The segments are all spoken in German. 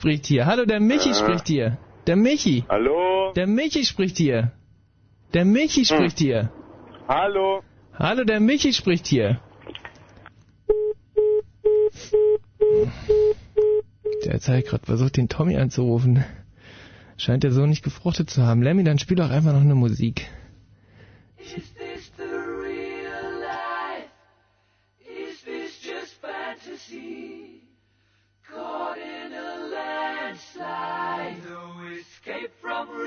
spricht hier. Hallo, der Michi äh. spricht hier. Der Michi. Hallo. Der Michi spricht hier. Der Michi hm. spricht hm. hier. Hallo. Hallo, der Michi spricht hier. Der hat gerade versucht, den Tommy anzurufen. Scheint er so nicht gefruchtet zu haben. Lemmy, dann spiel doch einfach noch eine Musik. Ich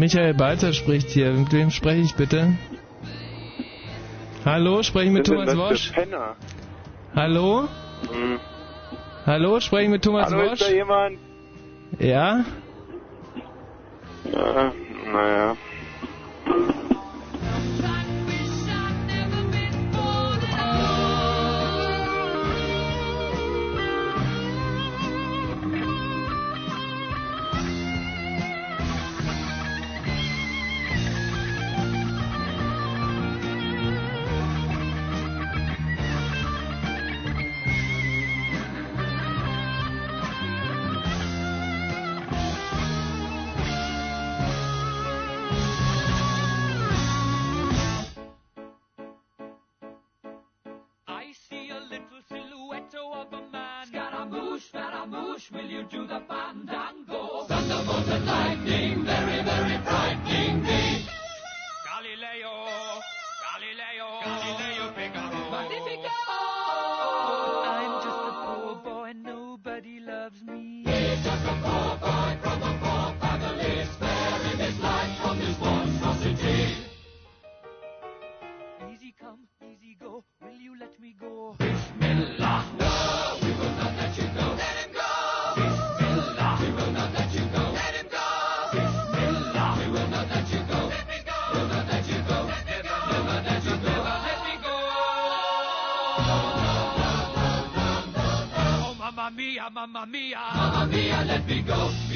Michael Balzer spricht hier. Mit wem spreche ich bitte? Hallo, spreche ich mit Thomas Wosch? Hallo? Hm. Hallo, spreche ich mit Thomas Hallo, Wosch? Ist da jemand? Ja? Äh, naja. Mia. Mamma Mia, let me go.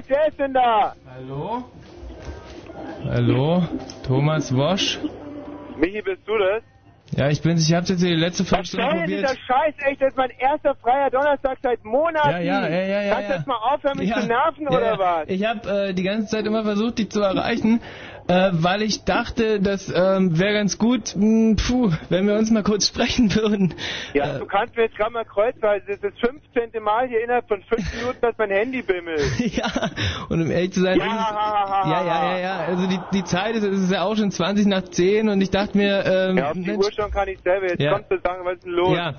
Scheiß, wer ist denn da? Hallo? Hallo? Thomas Wosch? Michi, bist du das? Ja, ich bin's. Ich hab's jetzt die letzte Was Viertelstunde soll denn dieser probiert. Scheiß echt? Das ist mein erster freier Donnerstag seit Monaten. Ja, ja, ja, ja, ja. Kannst du ja. jetzt mal aufhören, mich ja, zu nerven, ja, oder was? Ich habe äh, die ganze Zeit immer versucht, dich zu erreichen, äh, weil ich dachte, das ähm, wäre ganz gut, mh, puh, wenn wir uns mal kurz sprechen würden. Ja, Äh, du kannst mir jetzt gerade mal kreuzweise. Das ist das 15. Mal hier innerhalb von fünf Minuten, dass mein Handy bimmelt. ja, und um ehrlich zu sein, Ja, ist ja, ja, ja, ja, also die, die Zeit ist, es ist ja auch schon 20 nach 10 und ich dachte mir, ähm, Ja, auf die Mensch, Uhr schon kann ich selber. Jetzt Ja. kommst du sagen, was ist denn los? Ja,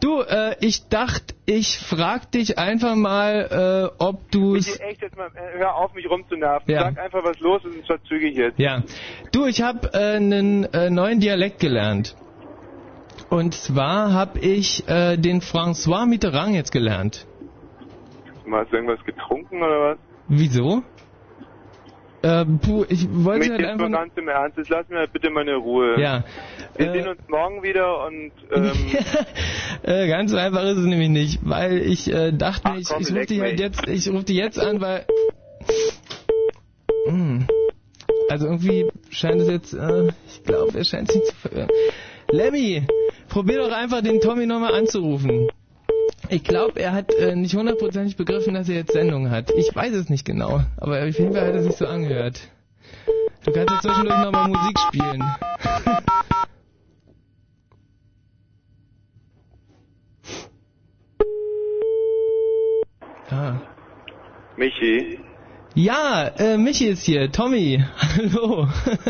du, äh, ich dachte, ich frag dich einfach mal, äh, ob du Michi, echt jetzt mal, äh, hör auf, mich rumzunerven. Ja. Sag einfach, was los ist und zwar zügig jetzt. Ja. Du, ich habe äh, einen äh, neuen Dialekt gelernt. Und zwar habe ich äh, den François Mitterrand jetzt gelernt. Hast du irgendwas getrunken oder was? Wieso? Äh, puh, ich wollte Mich halt jetzt einfach... ganz im Ernst. Jetzt lass mir bitte meine Ruhe. Ja. Wir Äh, sehen uns morgen wieder und ähm, äh, ganz so einfach ist es nämlich nicht, weil ich äh, dachte Ach ich, komm, ich rufe dich halt jetzt, ich rufe dich jetzt an, weil Hm. also irgendwie scheint es jetzt, äh, ich glaube, er scheint sich zu verirren. Lemmy, probier doch einfach den Tommy nochmal anzurufen. Ich glaube, er hat äh, nicht hundertprozentig begriffen, dass er jetzt Sendung hat. Ich weiß es nicht genau, aber auf jeden Fall hat er sich so angehört. Du kannst jetzt zwischendurch nochmal Musik spielen. ah. Michi. Ja, äh, Michi ist hier, Tommy. Hallo.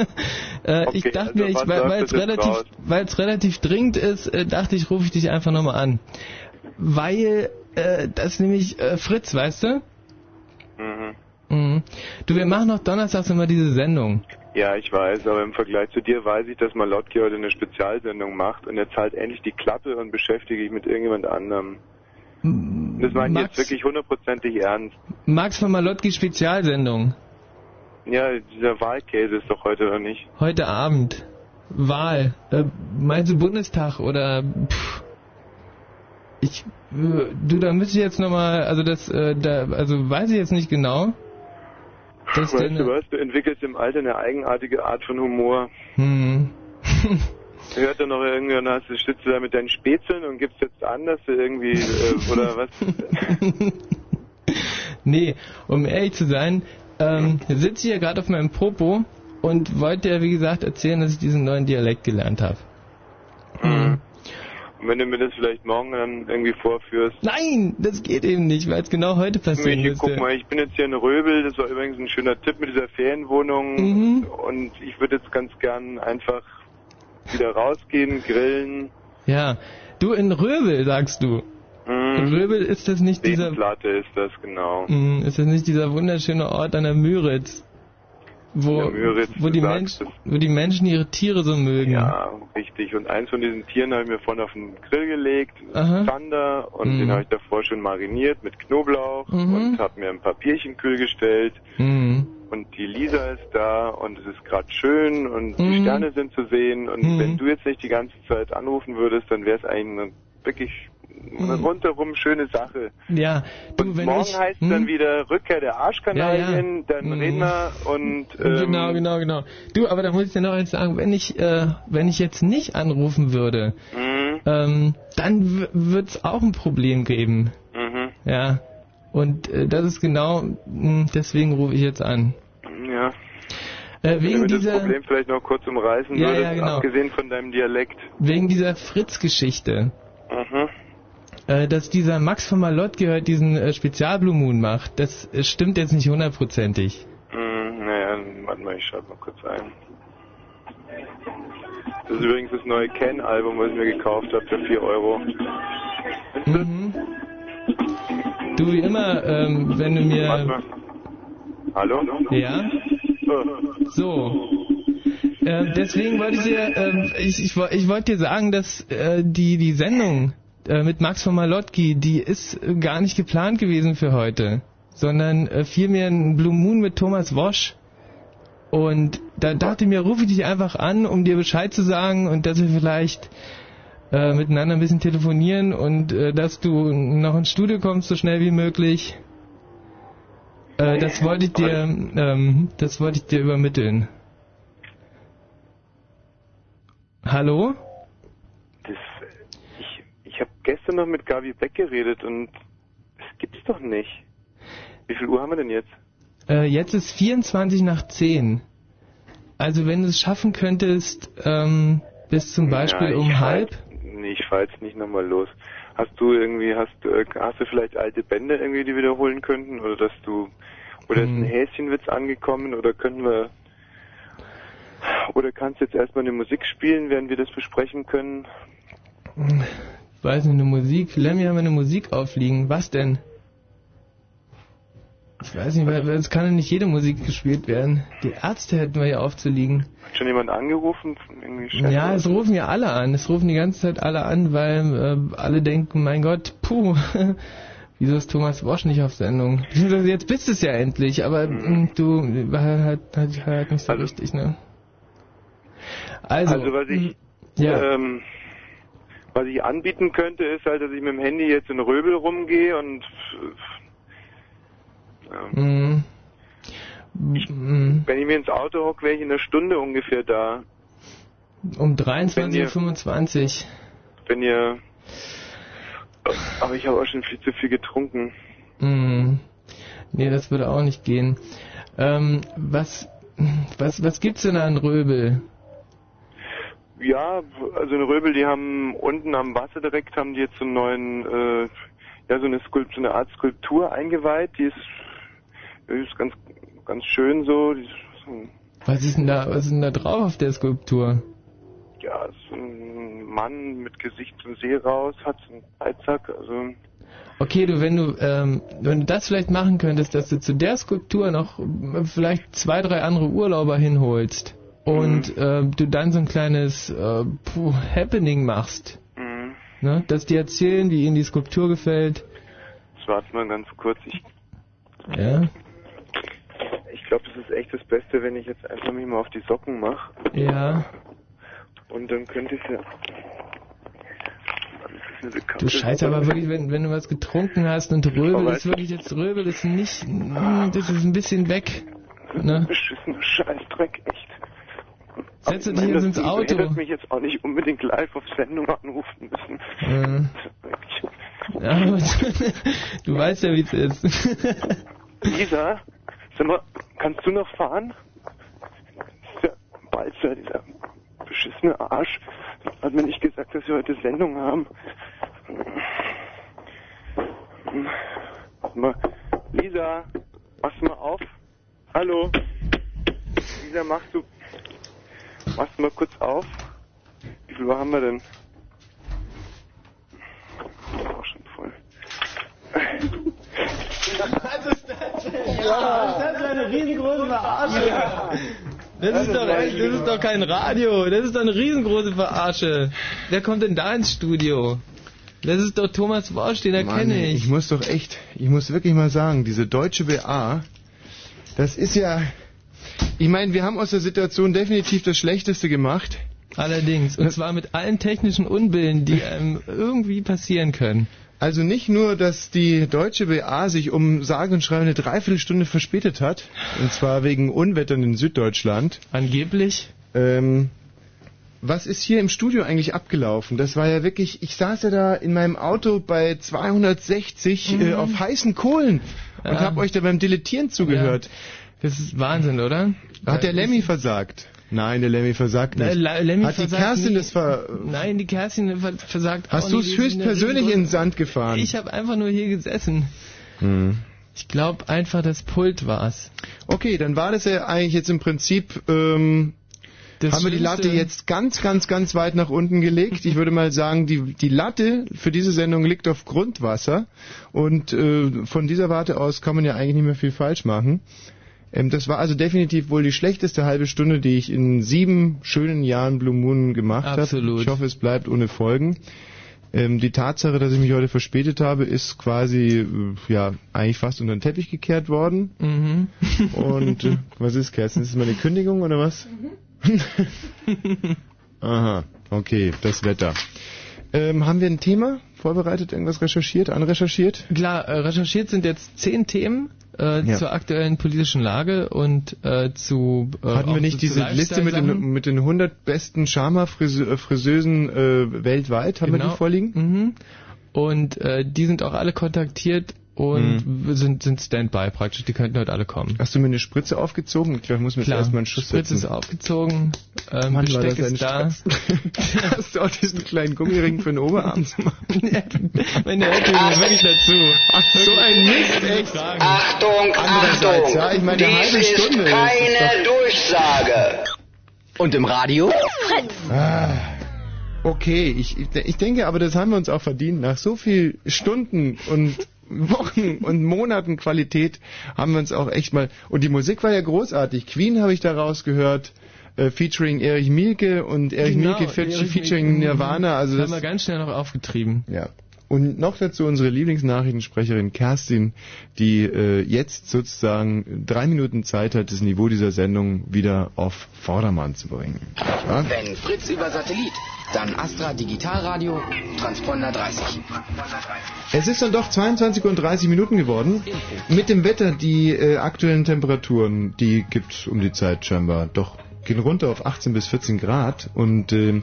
äh, ich Okay, dachte also mir, ich, weil es relativ, raus? weil es relativ dringend ist, äh, dachte ich, rufe ich dich einfach nochmal an. Weil äh, das nämlich äh, Fritz, weißt du? Mhm. Mhm. Du, wir machen noch donnerstags immer diese Sendung. Ja, ich weiß, aber im Vergleich zu dir weiß ich, dass Malotki heute eine Spezialsendung macht und jetzt halt endlich die Klappe und beschäftige ich mit irgendjemand anderem. Das meine ich Max, jetzt wirklich hundertprozentig ernst. Max von Malotki Spezialsendung. Ja, dieser Wahlkäse ist doch heute oder nicht? Heute Abend. Wahl. Äh, meinst du Bundestag oder pff, ich äh, du da müsste ich jetzt nochmal, also das äh, da also weiß ich jetzt nicht genau. Das weißt denn, du was, du entwickelst im Alter eine eigenartige Art von Humor. Hm. Hört dann noch irgendwann, hast du stützt du da mit deinen Spätzeln und gibst jetzt an, dass du irgendwie, äh, oder was? nee, um ehrlich zu sein, ähm, sitze ich hier gerade auf meinem Popo und wollte ja wie gesagt erzählen, dass ich diesen neuen Dialekt gelernt habe. Mhm. Und wenn du mir das vielleicht morgen dann irgendwie vorführst. Nein, das geht eben nicht, weil es genau heute passieren Michi, müsste. guck mal, ich bin jetzt hier in Röbel, das war übrigens ein schöner Tipp mit dieser Ferienwohnung Mhm. und ich würde jetzt ganz gern einfach wieder rausgehen, grillen. Ja, du in Röbel sagst du. In Mhm. Röbel ist das nicht dieser Seenplatte ist das, genau. Mm, Ist das nicht dieser wunderschöne Ort an der Müritz? Wo, Der Müritz, wo, die Menschen, wo die Menschen ihre Tiere so mögen. Ja, richtig. Und eins von diesen Tieren habe ich mir vorhin auf den Grill gelegt, Aha. Zander, und Mhm. den habe ich davor schon mariniert mit Knoblauch Mhm. und habe mir ein Papierchen kühl gestellt. Mhm. Und die Lisa ist da und es ist gerade schön und die Mhm. Sterne sind zu sehen. Und Mhm. wenn du jetzt nicht die ganze Zeit anrufen würdest, dann wäre es eigentlich eine wirklich eine Mhm. rundherum schöne Sache. Ja, du, Und wenn morgen ich, heißt hm? dann wieder Rückkehr der Arschkanalien, Ja, ja. dann Mhm. reden wir und ähm, Genau, genau, genau. Du, aber da muss ich dir noch eins sagen, wenn ich, äh, wenn ich jetzt nicht anrufen würde, Mhm. ähm, dann wird es auch ein Problem geben. Mhm. Ja. Und äh, das ist genau, mh, deswegen rufe ich jetzt an. Ja. Äh, Wenn du wegen mir das dieser, Problem vielleicht noch kurz umreißen Ja, würdest, ja, genau. abgesehen von deinem Dialekt. wegen dieser Fritz-Geschichte. Mhm. äh, dass dieser Max von Malott gehört diesen äh, Spezial Blue Moon macht, das äh, stimmt jetzt nicht hundertprozentig. Mhm, naja, warte mal, ich schreibe mal kurz ein. Das ist übrigens das neue Ken-Album, was ich mir gekauft habe für 4 Euro. Mhm. Du wie immer, ähm, wenn du mir. Hallo? ja so äh, deswegen wollte ich dir ähm, ich, ich, ich wollte dir sagen, dass äh, die die Sendung äh, mit Max von Malotki, die ist äh, gar nicht geplant gewesen für heute, sondern äh, vielmehr ein Blue Moon mit Thomas Wosch. Und da dachte ich mir, rufe ich dich einfach an, um dir Bescheid zu sagen und dass wir vielleicht äh, miteinander ein bisschen telefonieren und äh, dass du noch ins Studio kommst, so schnell wie möglich. Äh, das wollte ich dir, ähm, das wollte ich dir übermitteln. Hallo? Das, ich ich habe gestern noch mit Gabi Beck geredet und das gibt's doch nicht. Wie viel Uhr haben wir denn jetzt? Äh, jetzt ist 24 nach 10. Also wenn du es schaffen könntest, ähm, bis zum Beispiel Ja, um fahr halb. jetzt- Nee, ich fahr jetzt nicht nochmal los. Hast du irgendwie, hast, du, äh, hast du vielleicht alte Bände irgendwie, die wiederholen könnten? Oder dass du, oder ist ein Hm. Häschenwitz angekommen? Oder können wir, oder kannst du jetzt erstmal eine Musik spielen, während wir das besprechen können? Ich weiß nicht, eine Musik. Lemmy haben wir eine Musik aufliegen. Was denn? Ich weiß nicht, weil es kann ja nicht jede Musik gespielt werden. Die Ärzte hätten wir ja aufzuliegen. Hat schon jemand angerufen? Ja, es rufen ja alle an. Es rufen die ganze Zeit alle an, weil äh, alle denken, mein Gott, puh, wieso ist Thomas Wosch nicht auf Sendung? Jetzt bist es ja endlich, aber mh, du war halt, halt, halt nicht so richtig, ne? Also, Also was ich, ja. ähm, was ich anbieten könnte, ist halt, dass ich mit dem Handy jetzt in Röbel rumgehe und äh, mh, mh, wenn ich mir ins Auto hocke, wäre ich in einer Stunde ungefähr da. um Wenn ihr- 23.25 Uhr. Wenn ihr aber ich habe auch schon viel zu viel getrunken. Hm. Nee, das würde auch nicht gehen. Ähm, was, was, was gibt's denn an Röbel? Ja, also in Röbel, die haben unten am Wasser direkt haben die jetzt so einen neuen, äh, ja so eine Skulptur, so eine Art Skulptur eingeweiht. Die ist, ist ganz, ganz schön so. Was ist denn da, was ist denn da drauf auf der Skulptur? ja, so ein Mann mit Gesicht zum See raus, hat so einen Dreizack, also Okay, du, wenn du, ähm, wenn du das vielleicht machen könntest, dass du zu der Skulptur noch äh, vielleicht zwei, drei andere Urlauber hinholst und äh, du dann so ein kleines äh, puh, Happening machst, mh. ne? Dass die erzählen, wie ihnen die Skulptur gefällt. Jetzt warte mal ganz kurz. Ich, Ja, glaube, das ist echt das Beste, wenn ich jetzt einfach mich mal auf die Socken mache. ja. Und dann könnte ich ja. Du scheiße, aber wirklich, wenn, wenn du was getrunken hast und Röbel ist wirklich jetzt Röbel ist nicht, mm, das ist ein bisschen weg. Ne? Beschissener Scheißdreck, echt. Setze Ich dich jetzt ins Auto. hättest mich jetzt auch nicht unbedingt live auf Sendung anrufen müssen. Äh, ja, aber du weißt ja, wie es ist. Lisa, sag mal, kannst du noch fahren? Dieser Balzer, dieser beschissene Arsch, hat mir nicht gesagt, dass wir heute Sendung haben. Lisa, machst du mal auf? Hallo? Lisa, machst du, machst du mal kurz auf? Wie viel Uhr haben wir denn? Auch schon voll. Ja, das ist eine riesengroße Verarsche. Das ist doch echt, das ist doch kein Radio. Das ist doch eine riesengroße Verarsche. Wer kommt denn da ins Studio? Das ist doch Thomas Worsch, den erkenne ich. Ich muss doch echt, ich muss wirklich mal sagen, diese deutsche BA, das ist ja, ich meine, wir haben aus der Situation definitiv das Schlechteste gemacht. Allerdings. Und zwar mit allen technischen Unbillen, die einem irgendwie passieren können. Also nicht nur, dass die deutsche BA sich um sage und schreibe eine Dreiviertelstunde verspätet hat, und zwar wegen Unwettern in Süddeutschland. Angeblich. Ähm, was ist hier im Studio eigentlich abgelaufen? Das war ja wirklich, ich saß ja da in meinem Auto bei 260 äh, auf heißen Kohlen und Ja. habe euch da beim Dilettieren zugehört. Das ist Wahnsinn, oder? Hat der Lemmy versagt? Nein, der Lemmy versagt nicht. La- Lemmy Hat die versagt Kerstin nie. das ver... Nein, die Kerstin ver- versagt Hast du es Die höchstpersönlich in den Sand gefahren? Ich habe einfach nur hier gesessen. Hm. Ich glaube einfach, das Pult war's. Okay, dann war das ja eigentlich jetzt im Prinzip... Ähm, Das haben wir die Latte jetzt ganz, ganz, ganz weit nach unten gelegt. Ich würde mal sagen, die, die Latte für diese Sendung liegt auf Grundwasser. Und äh, von dieser Warte aus kann man ja eigentlich nicht mehr viel falsch machen. Ähm, das war also definitiv wohl die schlechteste halbe Stunde, die ich in sieben schönen Jahren Blue Moon gemacht habe. Absolut. Ich hoffe, es bleibt ohne Folgen. Ähm, die Tatsache, dass ich mich heute verspätet habe, ist quasi äh, ja eigentlich fast unter den Teppich gekehrt worden. Mhm. Und äh, was ist, Kerstin? Ist das meine Kündigung oder was? Aha, okay, das Wetter. Ähm, haben wir ein Thema vorbereitet, irgendwas recherchiert, anrecherchiert? Klar, äh, recherchiert sind jetzt zehn Themen äh, Ja. zur aktuellen politischen Lage und äh, zu äh, Hatten wir nicht diese Liste mit den, mit den 100 besten Charma-Friseusen äh, weltweit? Haben wir Genau. die vorliegen? Mhm. Und äh, die sind auch alle kontaktiert und Mhm. sind, sind Standby praktisch. Die könnten heute alle kommen. Hast du mir eine Spritze aufgezogen? Ich glaube, ich muss mir jetzt Klar, erstmal einen Schuss Spritze ist setzen. aufgezogen, ähm, Mann, Besteck ist da. Hast du auch diesen kleinen Gummiring für den Oberarm zu machen? Meine Eltern sind wirklich dazu. Ach, so ein Mist, echt. Achtung, Achtung! ja, ich meine, eine Dies Stunde, ist das keine ist Durchsage. Und im Radio? Ah, okay, ich, ich denke aber, das haben wir uns auch verdient. Nach so viel Stunden und Wochen und Monaten Qualität haben wir uns auch echt mal. Und die Musik war ja großartig. Queen habe ich da rausgehört. Äh, featuring Erich Mielke und Erich Genau, Mielke fe- Erich featuring Mielke. Nirvana. Also Das das, haben wir ganz schnell noch aufgetrieben. ja. Und noch dazu unsere Lieblingsnachrichtensprecherin Kerstin, die äh, jetzt sozusagen drei Minuten Zeit hat, das Niveau dieser Sendung wieder auf Vordermann zu bringen. Wahr? Wenn Fritz über Satellit, dann Astra Digitalradio, Transponder 30. Es ist dann doch 22 und 30 Minuten geworden. Mit dem Wetter, die äh, aktuellen Temperaturen, die gibt's um die Zeit scheinbar doch gehen runter auf 18 bis 14 Grad und äh,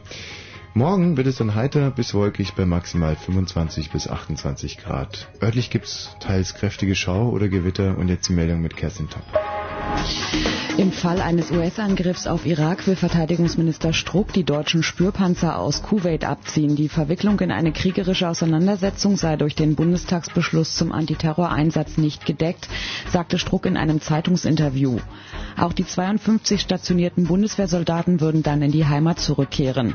morgen wird es dann heiter bis wolkig bei maximal 25 bis 28 Grad. Örtlich gibt's teils kräftige Schau oder Gewitter und jetzt die Meldung mit Kerstin Top. Im Fall eines US-Angriffs auf Irak will Verteidigungsminister Struck die deutschen Spürpanzer aus Kuwait abziehen. Die Verwicklung in eine kriegerische Auseinandersetzung sei durch den Bundestagsbeschluss zum Antiterroreinsatz nicht gedeckt, sagte Struck in einem Zeitungsinterview. Auch die 52 stationierten Bundeswehrsoldaten würden dann in die Heimat zurückkehren.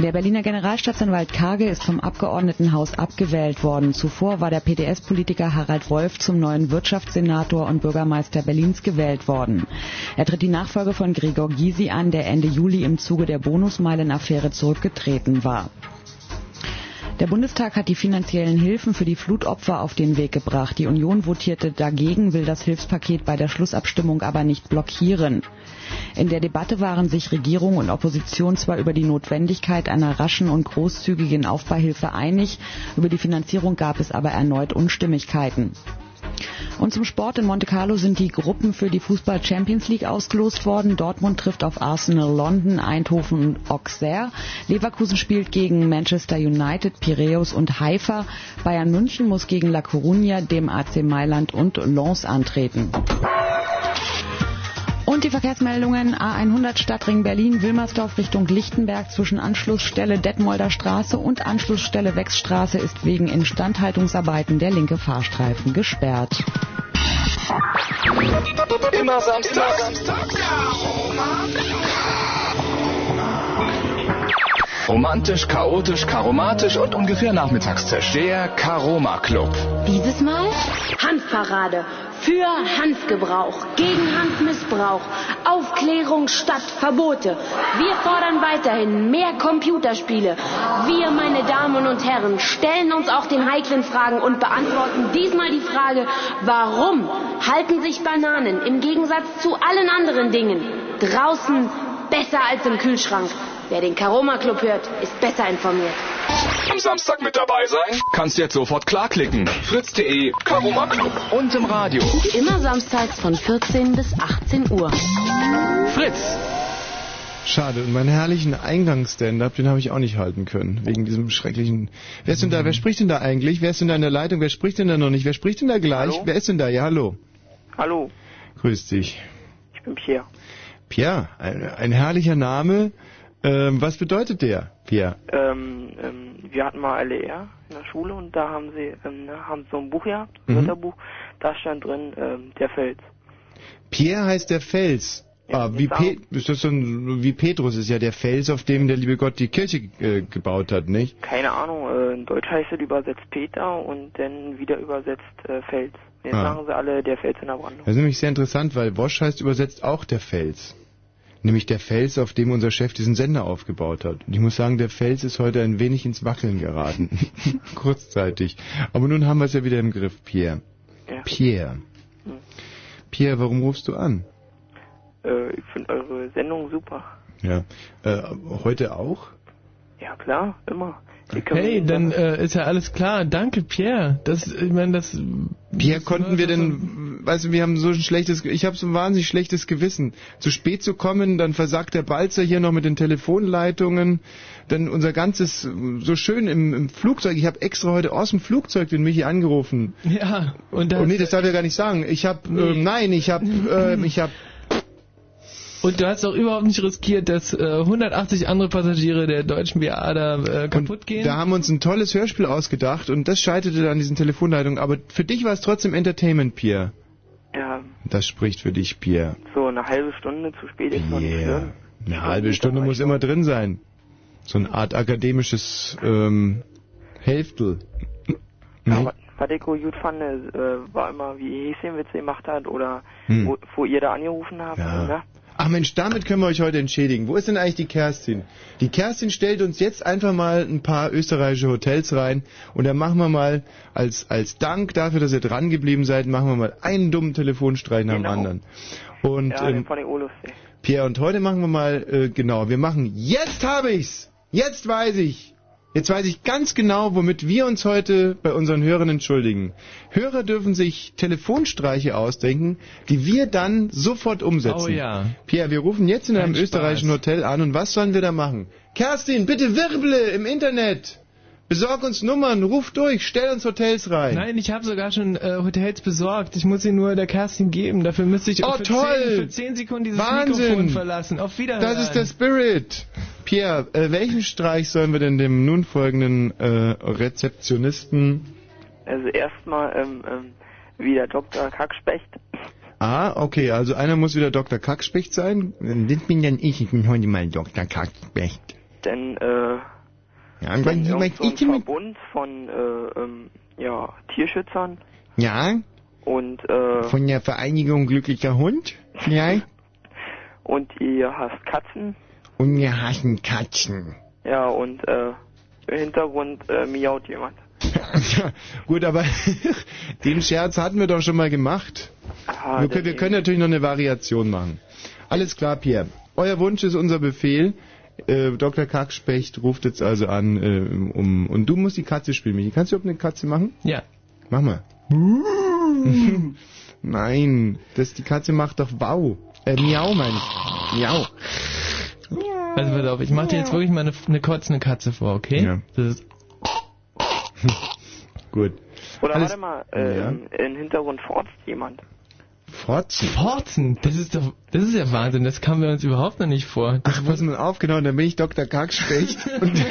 Der Berliner Generalstaatsanwalt Kage ist vom Abgeordnetenhaus abgewählt worden. Zuvor war der PDS-Politiker Harald Wolf zum neuen Wirtschaftssenator und Bürgermeister Berlins gewählt worden. Er tritt die Nachfolge von Gregor Gysi an, der Ende Juli im Zuge der Bonusmeilen-Affäre zurückgetreten war. Der Bundestag hat die finanziellen Hilfen für die Flutopfer auf den Weg gebracht. Die Union votierte dagegen, will das Hilfspaket bei der Schlussabstimmung aber nicht blockieren. In der Debatte waren sich Regierung und Opposition zwar über die Notwendigkeit einer raschen und großzügigen Aufbeihilfe einig, über die Finanzierung gab es aber erneut Unstimmigkeiten. Und zum Sport in Monte Carlo sind die Gruppen für die Fußball Champions League ausgelost worden. Dortmund trifft auf Arsenal London, Eindhoven und Auxerre. Leverkusen spielt gegen Manchester United, Piraeus und Haifa. Bayern München muss gegen La Coruña, dem AC Mailand und Lens antreten. Und die Verkehrsmeldungen A100 Stadtring Berlin, Wilmersdorf Richtung Lichtenberg zwischen Anschlussstelle Detmolder Straße und Anschlussstelle Wechsstraße ist wegen Instandhaltungsarbeiten der linke Fahrstreifen gesperrt. Immer samstags. Romantisch, chaotisch, karomatisch und ungefähr Nachmittagstisch. Der Karoma Club. Dieses Mal Hanfparade. Für Hanfgebrauch, gegen Hanfmissbrauch, Aufklärung statt Verbote. Wir fordern weiterhin mehr Computerspiele. Wir, meine Damen und Herren, stellen uns auch den heiklen Fragen und beantworten diesmal die Frage, warum halten sich Bananen im Gegensatz zu allen anderen Dingen draußen besser als im Kühlschrank? Wer den Karoma Club hört, ist besser informiert. Am Samstag mit dabei sein? Kannst jetzt sofort klarklicken. Fritz.de, Karoma Club. Und im Radio. Immer samstags von 14 bis 18 Uhr. Fritz. Schade. Und meinen herrlichen Eingangsstand-up, den habe ich auch nicht halten können. Wegen diesem schrecklichen. Wer ist denn da? Wer spricht denn da eigentlich? Wer ist denn da in der Leitung? Wer spricht denn da noch nicht? Wer spricht denn da gleich? Hallo? Wer ist denn da? Ja, hallo. Hallo, Grüß dich. ich bin Pierre. Pierre, ein, ein herrlicher Name. Ähm, was bedeutet der, Pierre? Ähm, ähm, wir hatten mal LER in der Schule und da haben sie ähm, haben so ein Buch gehabt, ein Mhm. Wörterbuch, da stand drin ähm, der Fels. Pierre heißt der Fels. Ja, ah, wie, Pe ist das so ein, wie Petrus ist ja der Fels, auf dem der liebe Gott die Kirche äh, gebaut hat, nicht? Keine Ahnung, äh, in Deutsch heißt es übersetzt Peter und dann wieder übersetzt äh, Fels. Jetzt Ah. sagen sie alle der Fels in der Brandung. Das ist nämlich sehr interessant, weil Wosch heißt übersetzt auch der Fels. Nämlich der Fels, auf dem unser Chef diesen Sender aufgebaut hat. Und ich muss sagen, der Fels ist heute ein wenig ins Wackeln geraten. Kurzzeitig. Aber nun haben wir es ja wieder im Griff, Pierre. Ja. Pierre. Hm. Pierre, warum rufst du an? Äh, ich finde eure Sendung super. Ja. Äh, heute auch? Ja, klar, immer. Hey, dann äh, ist ja alles klar. Danke, Pierre. Das, ich meine, das. Pierre, konnten wir denn, weißt du, wir haben so ein schlechtes, ich habe so ein wahnsinnig schlechtes Gewissen. Zu spät zu kommen, dann versagt der Balzer hier noch mit den Telefonleitungen, dann unser ganzes, so schön im, im Flugzeug, ich habe extra heute aus dem Flugzeug den Michi angerufen. Ja, und Oh nee, das darf ich ja gar nicht sagen. Ich habe, ähm, nein, ich habe, ähm, ich habe Und du hast auch überhaupt nicht riskiert, dass äh, 180 andere Passagiere der deutschen BA da äh, kaputt gehen. Da haben wir uns ein tolles Hörspiel ausgedacht und das scheiterte dann an diesen Telefonleitungen. Aber für dich war es trotzdem Entertainment, Pierre. Ja, Das spricht für dich, Pierre. so eine halbe Stunde zu spät ist noch nicht schlimm. Eine halbe Stunde muss immer drin sein. So eine Art akademisches ähm, Hälftel. Ja, wa- was ich gut fand, äh, war immer, wie Häschenwitze gemacht hat oder Hm. wo, wo ihr da angerufen habt. Ja. Ne? Ach Mensch, damit können wir euch heute entschädigen. Wo ist denn eigentlich die Kerstin? Die Kerstin stellt uns jetzt einfach mal ein paar österreichische Hotels rein und dann machen wir mal als, als Dank dafür, dass ihr dran geblieben seid, machen wir mal einen dummen Telefonstreich nach dem anderen. Und Ja, ähm, ich auch lustig. Pierre, und heute machen wir mal, äh, genau, wir machen, jetzt habe ich's! Jetzt weiß ich! Jetzt weiß ich ganz genau, womit wir uns heute bei unseren Hörern entschuldigen. Hörer dürfen sich Telefonstreiche ausdenken, die wir dann sofort umsetzen. Oh ja. Pierre, wir rufen jetzt in einem Ein österreichischen Hotel an und was sollen wir da machen? Kerstin, bitte wirble im Internet! Besorg uns Nummern, ruf durch, stell uns Hotels rein. Nein, ich habe sogar schon äh, Hotels besorgt. Ich muss sie nur der Kerstin geben. Dafür müsste ich Oh, für, toll! 10, für 10 Sekunden dieses Wahnsinn! Mikrofon verlassen. Auf Wiederhören. Das ist der Spirit. Pierre, äh, welchen Streich sollen wir denn dem nun folgenden äh, Rezeptionisten... Also erstmal ähm, ähm, wie der Dr. Kackspecht. Ah, okay, also einer muss wieder Dr. Kackspecht sein. Das bin dann ich, ich bin heute mal Dr. Kackspecht. Denn äh, Ja, und denn was, was ein ich mit... Verbund von äh, ähm, ja, Tierschützern Ja, und äh, von der Vereinigung Glücklicher Hund, vielleicht. und ihr hasst Katzen. Und wir hassen Katzen. Ja, und äh, im Hintergrund äh, miaut jemand. Gut, aber den Scherz hatten wir doch schon mal gemacht. Ah, wir, können, wir können natürlich noch eine Variation machen. Alles klar, Pierre. Euer Wunsch ist unser Befehl. Äh, Dr. Kackspecht ruft jetzt also an, äh, um, und du musst die Katze spielen, Michi. Kannst du überhaupt eine Katze machen? Ja. Mach mal. Nein, das, die Katze macht doch Wow. Äh, Miau, meine ich. Miau. Also pass auf, ich mache dir jetzt wirklich mal eine, eine kotzende Katze vor, okay? Ja. Das ist, Gut. Oder Alles- warte mal, äh, Ja. im Hintergrund forzt jemand. Fotzen. Forzen, das ist doch, das ist ja Wahnsinn, das kamen wir uns überhaupt noch nicht vor. Ach, pass mal auf, genau, dann bin ich Dr. Kackspecht und,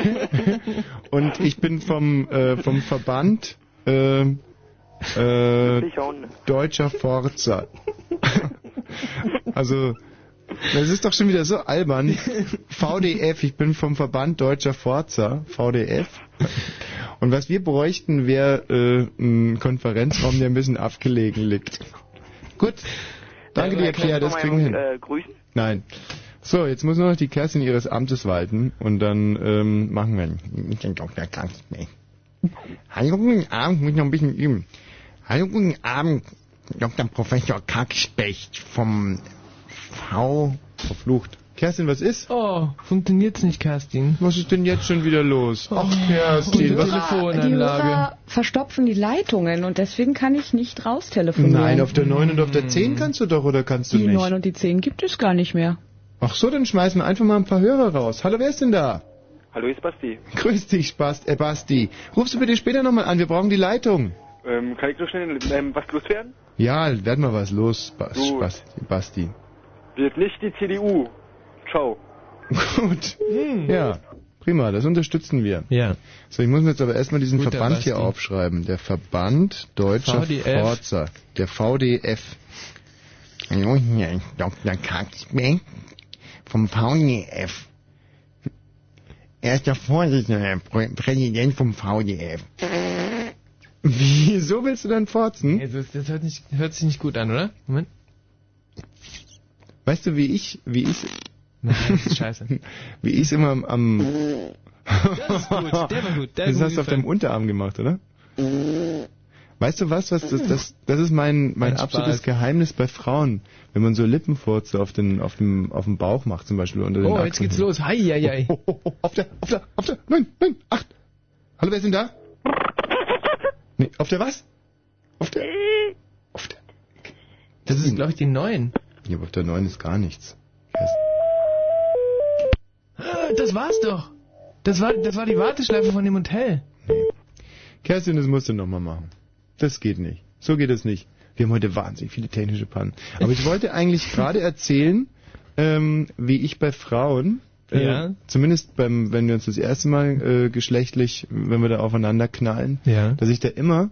und ich bin vom, äh, vom Verband äh, äh. Deutscher Forza. Also, das ist doch schon wieder so albern. VDF, ich bin vom Verband Deutscher Forza, VDF. Und was wir bräuchten, wäre äh, ein Konferenzraum, der ein bisschen abgelegen liegt. Gut. Danke Äh, dir, du das kriegen wir hin. Äh, grüßen? Nein. So, jetzt muss noch die Kerstin ihres Amtes walten und dann ähm, machen wir mit dem Dr. Kackspecht. Hallo, guten Abend, muss noch ein bisschen üben. Hallo, guten Abend, Dr. Professor Kackspecht vom V... Verflucht. Kerstin, was ist? Oh, funktioniert's nicht, Kerstin? Was ist denn jetzt schon wieder los? Ach, gute Kerstin, was... Die Telefonanlage. Hörer verstopfen die Leitungen und deswegen kann ich nicht raustelefonieren. Nein, auf der 9 und auf der 10 kannst du doch, oder kannst du die nicht? 9 und die 10 gibt es gar nicht mehr. Ach so, dann schmeißen wir einfach mal ein paar Hörer raus. Hallo, wer ist denn da? Hallo, ist Basti. Grüß dich, Bast, äh, Basti. Rufst du bitte später nochmal an, wir brauchen die Leitung. Ähm, kann ich so schnell ähm, was loswerden? Ja, werd mal was los, Bas, Gut. Basti, Basti. Wird nicht die CDU. Ciao. Gut. Ja, prima, das unterstützen wir. Ja. So, ich muss mir jetzt aber erstmal diesen Guter Verband hier aufschreiben. Der Verband Deutscher VDF. Forza. Der VDF. Hallo, hier ist Dr. Katzbeck vom VDF. Er ist der Vorsitzende, der Prä- Präsident vom VDF. Wieso willst du dann forzen? Nee, das, das hört, nicht, hört sich nicht gut an, oder? Moment. Weißt du, wie ich, wie ich, Nein, das ist scheiße. wie ich immer am, am Das ist gut, der war gut. Der das hast du auf deinem Unterarm gemacht, oder? Weißt du was, was das, das, das ist mein, mein Ein absolutes Spaß. Geheimnis bei Frauen, wenn man so Lippenfurze auf den, auf dem, auf dem Bauch macht zum Beispiel unter den Oh, Achseln. jetzt geht's los. Hi, hi, hi. Oh, oh, oh, auf der, auf der, auf der, nein, nein, acht. Hallo, wer ist denn da? Nee, auf der was? Auf der, auf der. Das ist, glaube ich, die neuen. Ja, aber auf der neun ist gar nichts. Das war's doch. Das war, das war die Warteschleife von dem Hotel. Kerstin, das musst du nochmal machen. Das geht nicht. So geht es nicht. Wir haben heute wahnsinnig viele technische Pannen. Aber ich wollte eigentlich gerade erzählen, ähm, wie ich bei Frauen, äh, Ja. zumindest beim, wenn wir uns das erste Mal äh, geschlechtlich, wenn wir da aufeinander knallen, Ja. dass ich da immer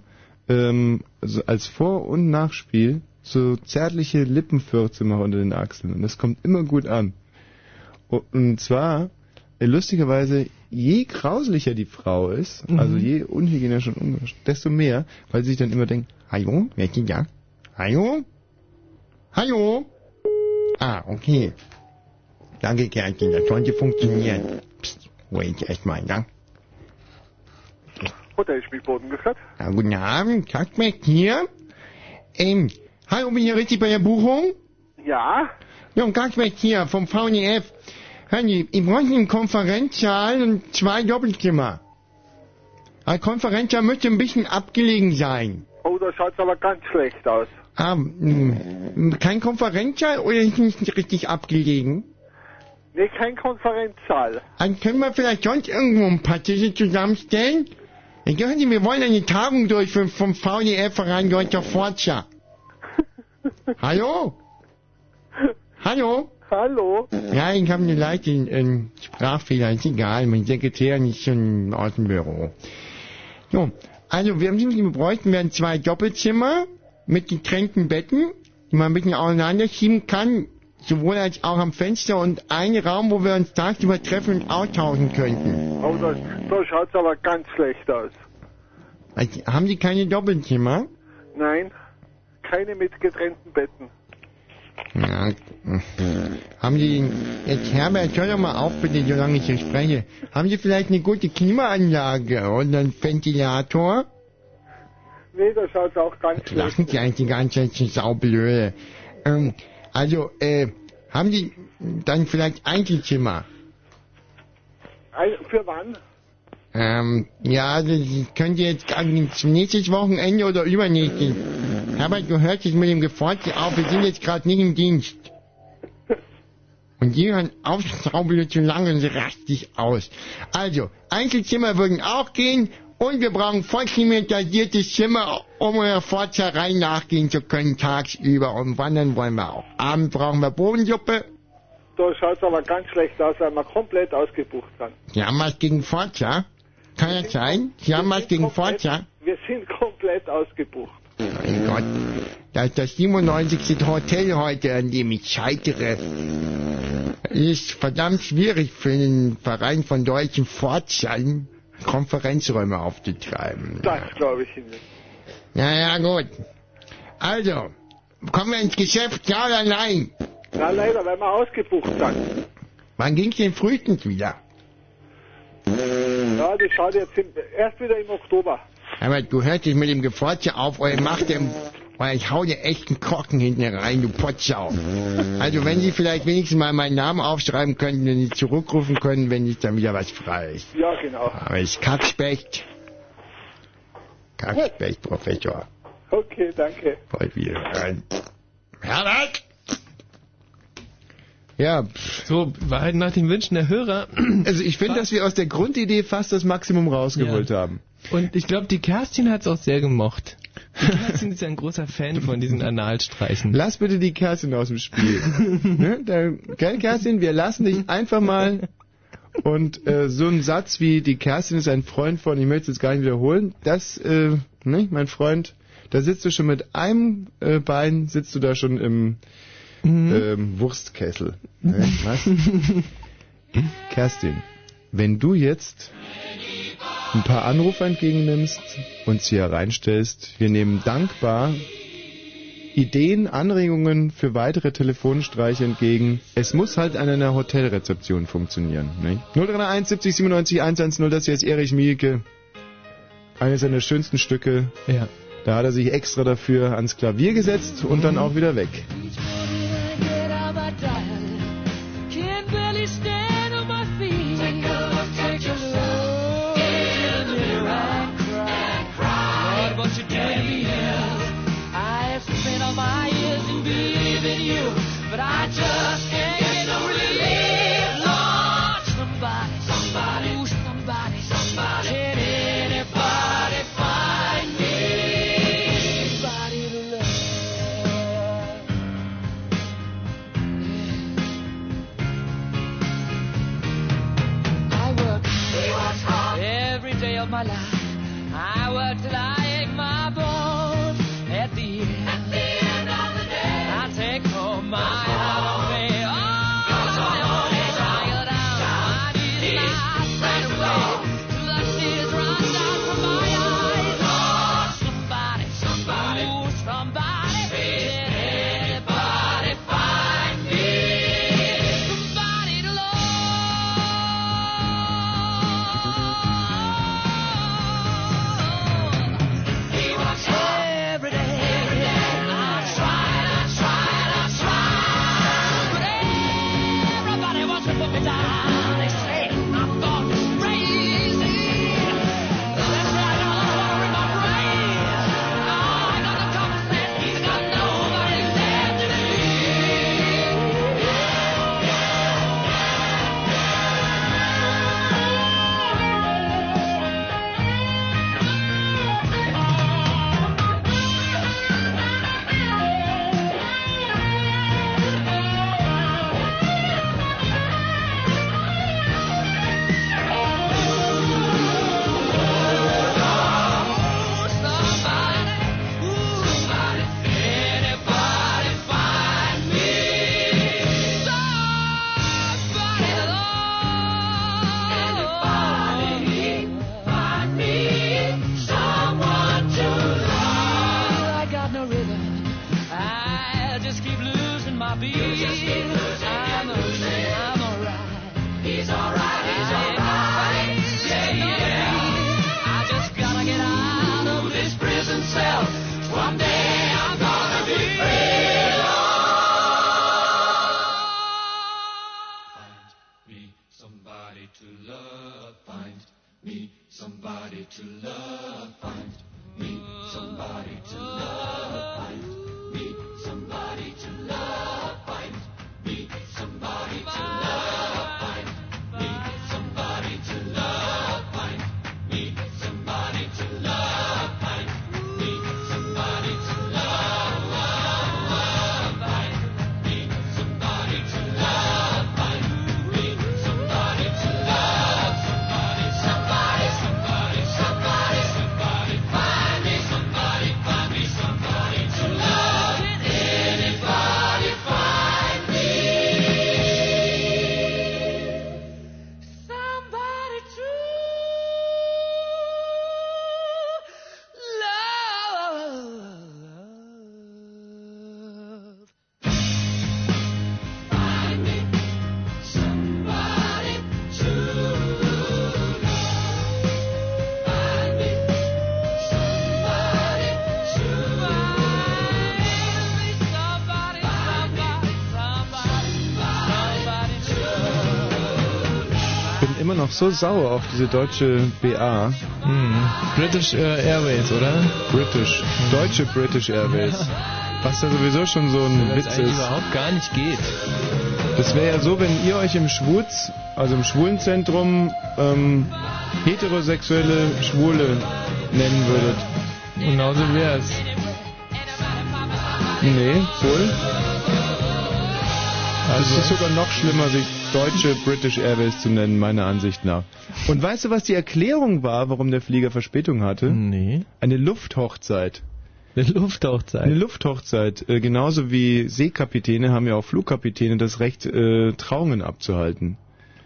ähm, so als Vor- und Nachspiel so zärtliche Lippenfürze mache unter den Achseln. Und das kommt immer gut an. Und zwar, lustigerweise, je grauslicher die Frau ist, Mhm. also je unhygienischer und ungewaschen, desto mehr, weil sie sich dann immer denkt, Hallo, wer denn da? Hallo? Hallo? Ah, okay. Danke, Kerstin, das sollte funktionieren. Psst, wait, erstmal, ja? Hotel Spielboden gesagt? Ja, guten Abend, Kackmeck hier. Ähm, hallo, bin ich hier richtig bei der Buchung? Ja. Ja, und Kackmeck hier vom VNF. Sie, ich brauche einen Konferenzsaal und zwei Doppelzimmer. Ein Konferenzsaal müsste ein bisschen abgelegen sein. Oh, da schaut's aber ganz schlecht aus. Ah, mh, kein Konferenzsaal oder ist nicht richtig abgelegen? Nee, kein Konferenzsaal. Dann können wir vielleicht sonst irgendwo ein paar Tische zusammenstellen? Hören Sie, wir wollen eine Tagung durchführen vom VDF Verein Deutscher Forscher. Hallo? Hallo? Hallo? Ja, ich habe eine Leute, einen Sprachfehler, ist egal, mein Sekretär ist schon aus dem Büro. So, also wir, haben, wir bräuchten werden zwei Doppelzimmer mit getrennten Betten, die man ein bisschen auseinander schieben kann, sowohl als auch am Fenster und einen Raum, wo wir uns tagsüber treffen und austauschen könnten. Oh, da, da schaut's aber ganz schlecht aus. Also, haben Sie keine Doppelzimmer? Nein, keine mit getrennten Betten. Ja, haben Sie, jetzt Herbert, hör doch mal auf bitte, solange ich hier spreche. Haben Sie vielleicht eine gute Klimaanlage oder einen Ventilator? Nee, da schaut's auch ganz schlecht Lachen Sie eigentlich die ganze Zeit saublöde. Ähm, also, äh, haben Sie dann vielleicht Einzelzimmer? Ein, für wann? Ähm, ja, das könnt ihr jetzt an- zum nächstes Wochenende oder übernächstes. Herbert, du hörst jetzt mit dem Geforze auf, wir sind jetzt gerade nicht im Dienst. Und die hören auf, Saublöde zu lange und sie rast dich aus. Also, Einzelzimmer würden auch gehen und wir brauchen voll klimatisiertes Zimmer, um eurer Fortzerei nachgehen zu können tagsüber. Und wandern wollen wir auch. Abend brauchen wir Bodensuppe. Da schaut's aber ganz schlecht aus, weil wir komplett ausgebucht sind. Haben was gegen Forza? Kann das sein? Sie haben was gegen Forza? Wir sind komplett ausgebucht. Mein Gott, das ist das 97. Hotel heute, an dem ich scheitere. Ist verdammt schwierig für einen Verein von deutschen Fortschern, Konferenzräume aufzutreiben. Das glaube ich Ihnen. Naja, gut. Also, kommen wir ins Geschäft, ja oder nein? Na leider, weil wir ausgebucht sind. Wann ging's denn frühestens wieder? Ja, das schaut jetzt erst wieder im Oktober. Aber du hörst dich mit dem Geforze auf, oder macht dem, oder ich hau dir echt einen Korken hinten rein, du Potsau. Also wenn Sie vielleicht wenigstens mal meinen Namen aufschreiben könnten, wenn Sie zurückrufen können, wenn nicht dann wieder was frei ist. Ja, genau. Aber ich Kackspecht. Kackspecht, Professor. Okay, danke. Wollt wieder rein. Herbert! Ja, So, war halt nach den Wünschen der Hörer. also ich finde, dass wir aus der Grundidee fast das Maximum rausgeholt Ja. haben. Und ich glaube, die Kerstin hat's auch sehr gemocht. Die Kerstin ist ja ein großer Fan von diesen Analstreichen. Lass bitte die Kerstin aus dem Spiel. ne? da, Kerstin, wir lassen dich einfach mal. Und äh, so ein Satz wie, die Kerstin ist ein Freund von, ich möchte es jetzt gar nicht wiederholen, das, äh, ne, mein Freund, da sitzt du schon mit einem äh, Bein, sitzt du da schon im ähm, Wurstkessel. Ne? Was? Kerstin, wenn du jetzt ein paar Anrufe entgegennimmst und sie hereinstellst, wir nehmen dankbar Ideen, Anregungen für weitere Telefonstreiche entgegen. Es muss halt an einer Hotelrezeption funktionieren. Ne? 031 70 97 110, das hier ist Erich Mielke. Eines seiner schönsten Stücke. Ja. Da hat er sich extra dafür ans Klavier gesetzt und dann auch wieder weg. Noch so sauer auf diese deutsche BA. British äh, Airways, oder? British. Deutsche British Airways. Was ja sowieso schon so ein Witz ist. überhaupt gar nicht geht. Das wäre ja so, wenn ihr euch im Schwulz, also im Schwulenzentrum, ähm, heterosexuelle Schwule nennen würdet. Genauso wär's. Nee, wohl. Also es ist sogar noch schlimmer, sich deutsche British Airways zu nennen, meiner Ansicht nach. Und weißt du, was die Erklärung war, warum der Flieger Verspätung hatte? Nee. Eine Lufthochzeit. Eine Lufthochzeit. Eine Lufthochzeit. Äh, genauso wie Seekapitäne haben ja auch Flugkapitäne das Recht, äh, Trauungen abzuhalten.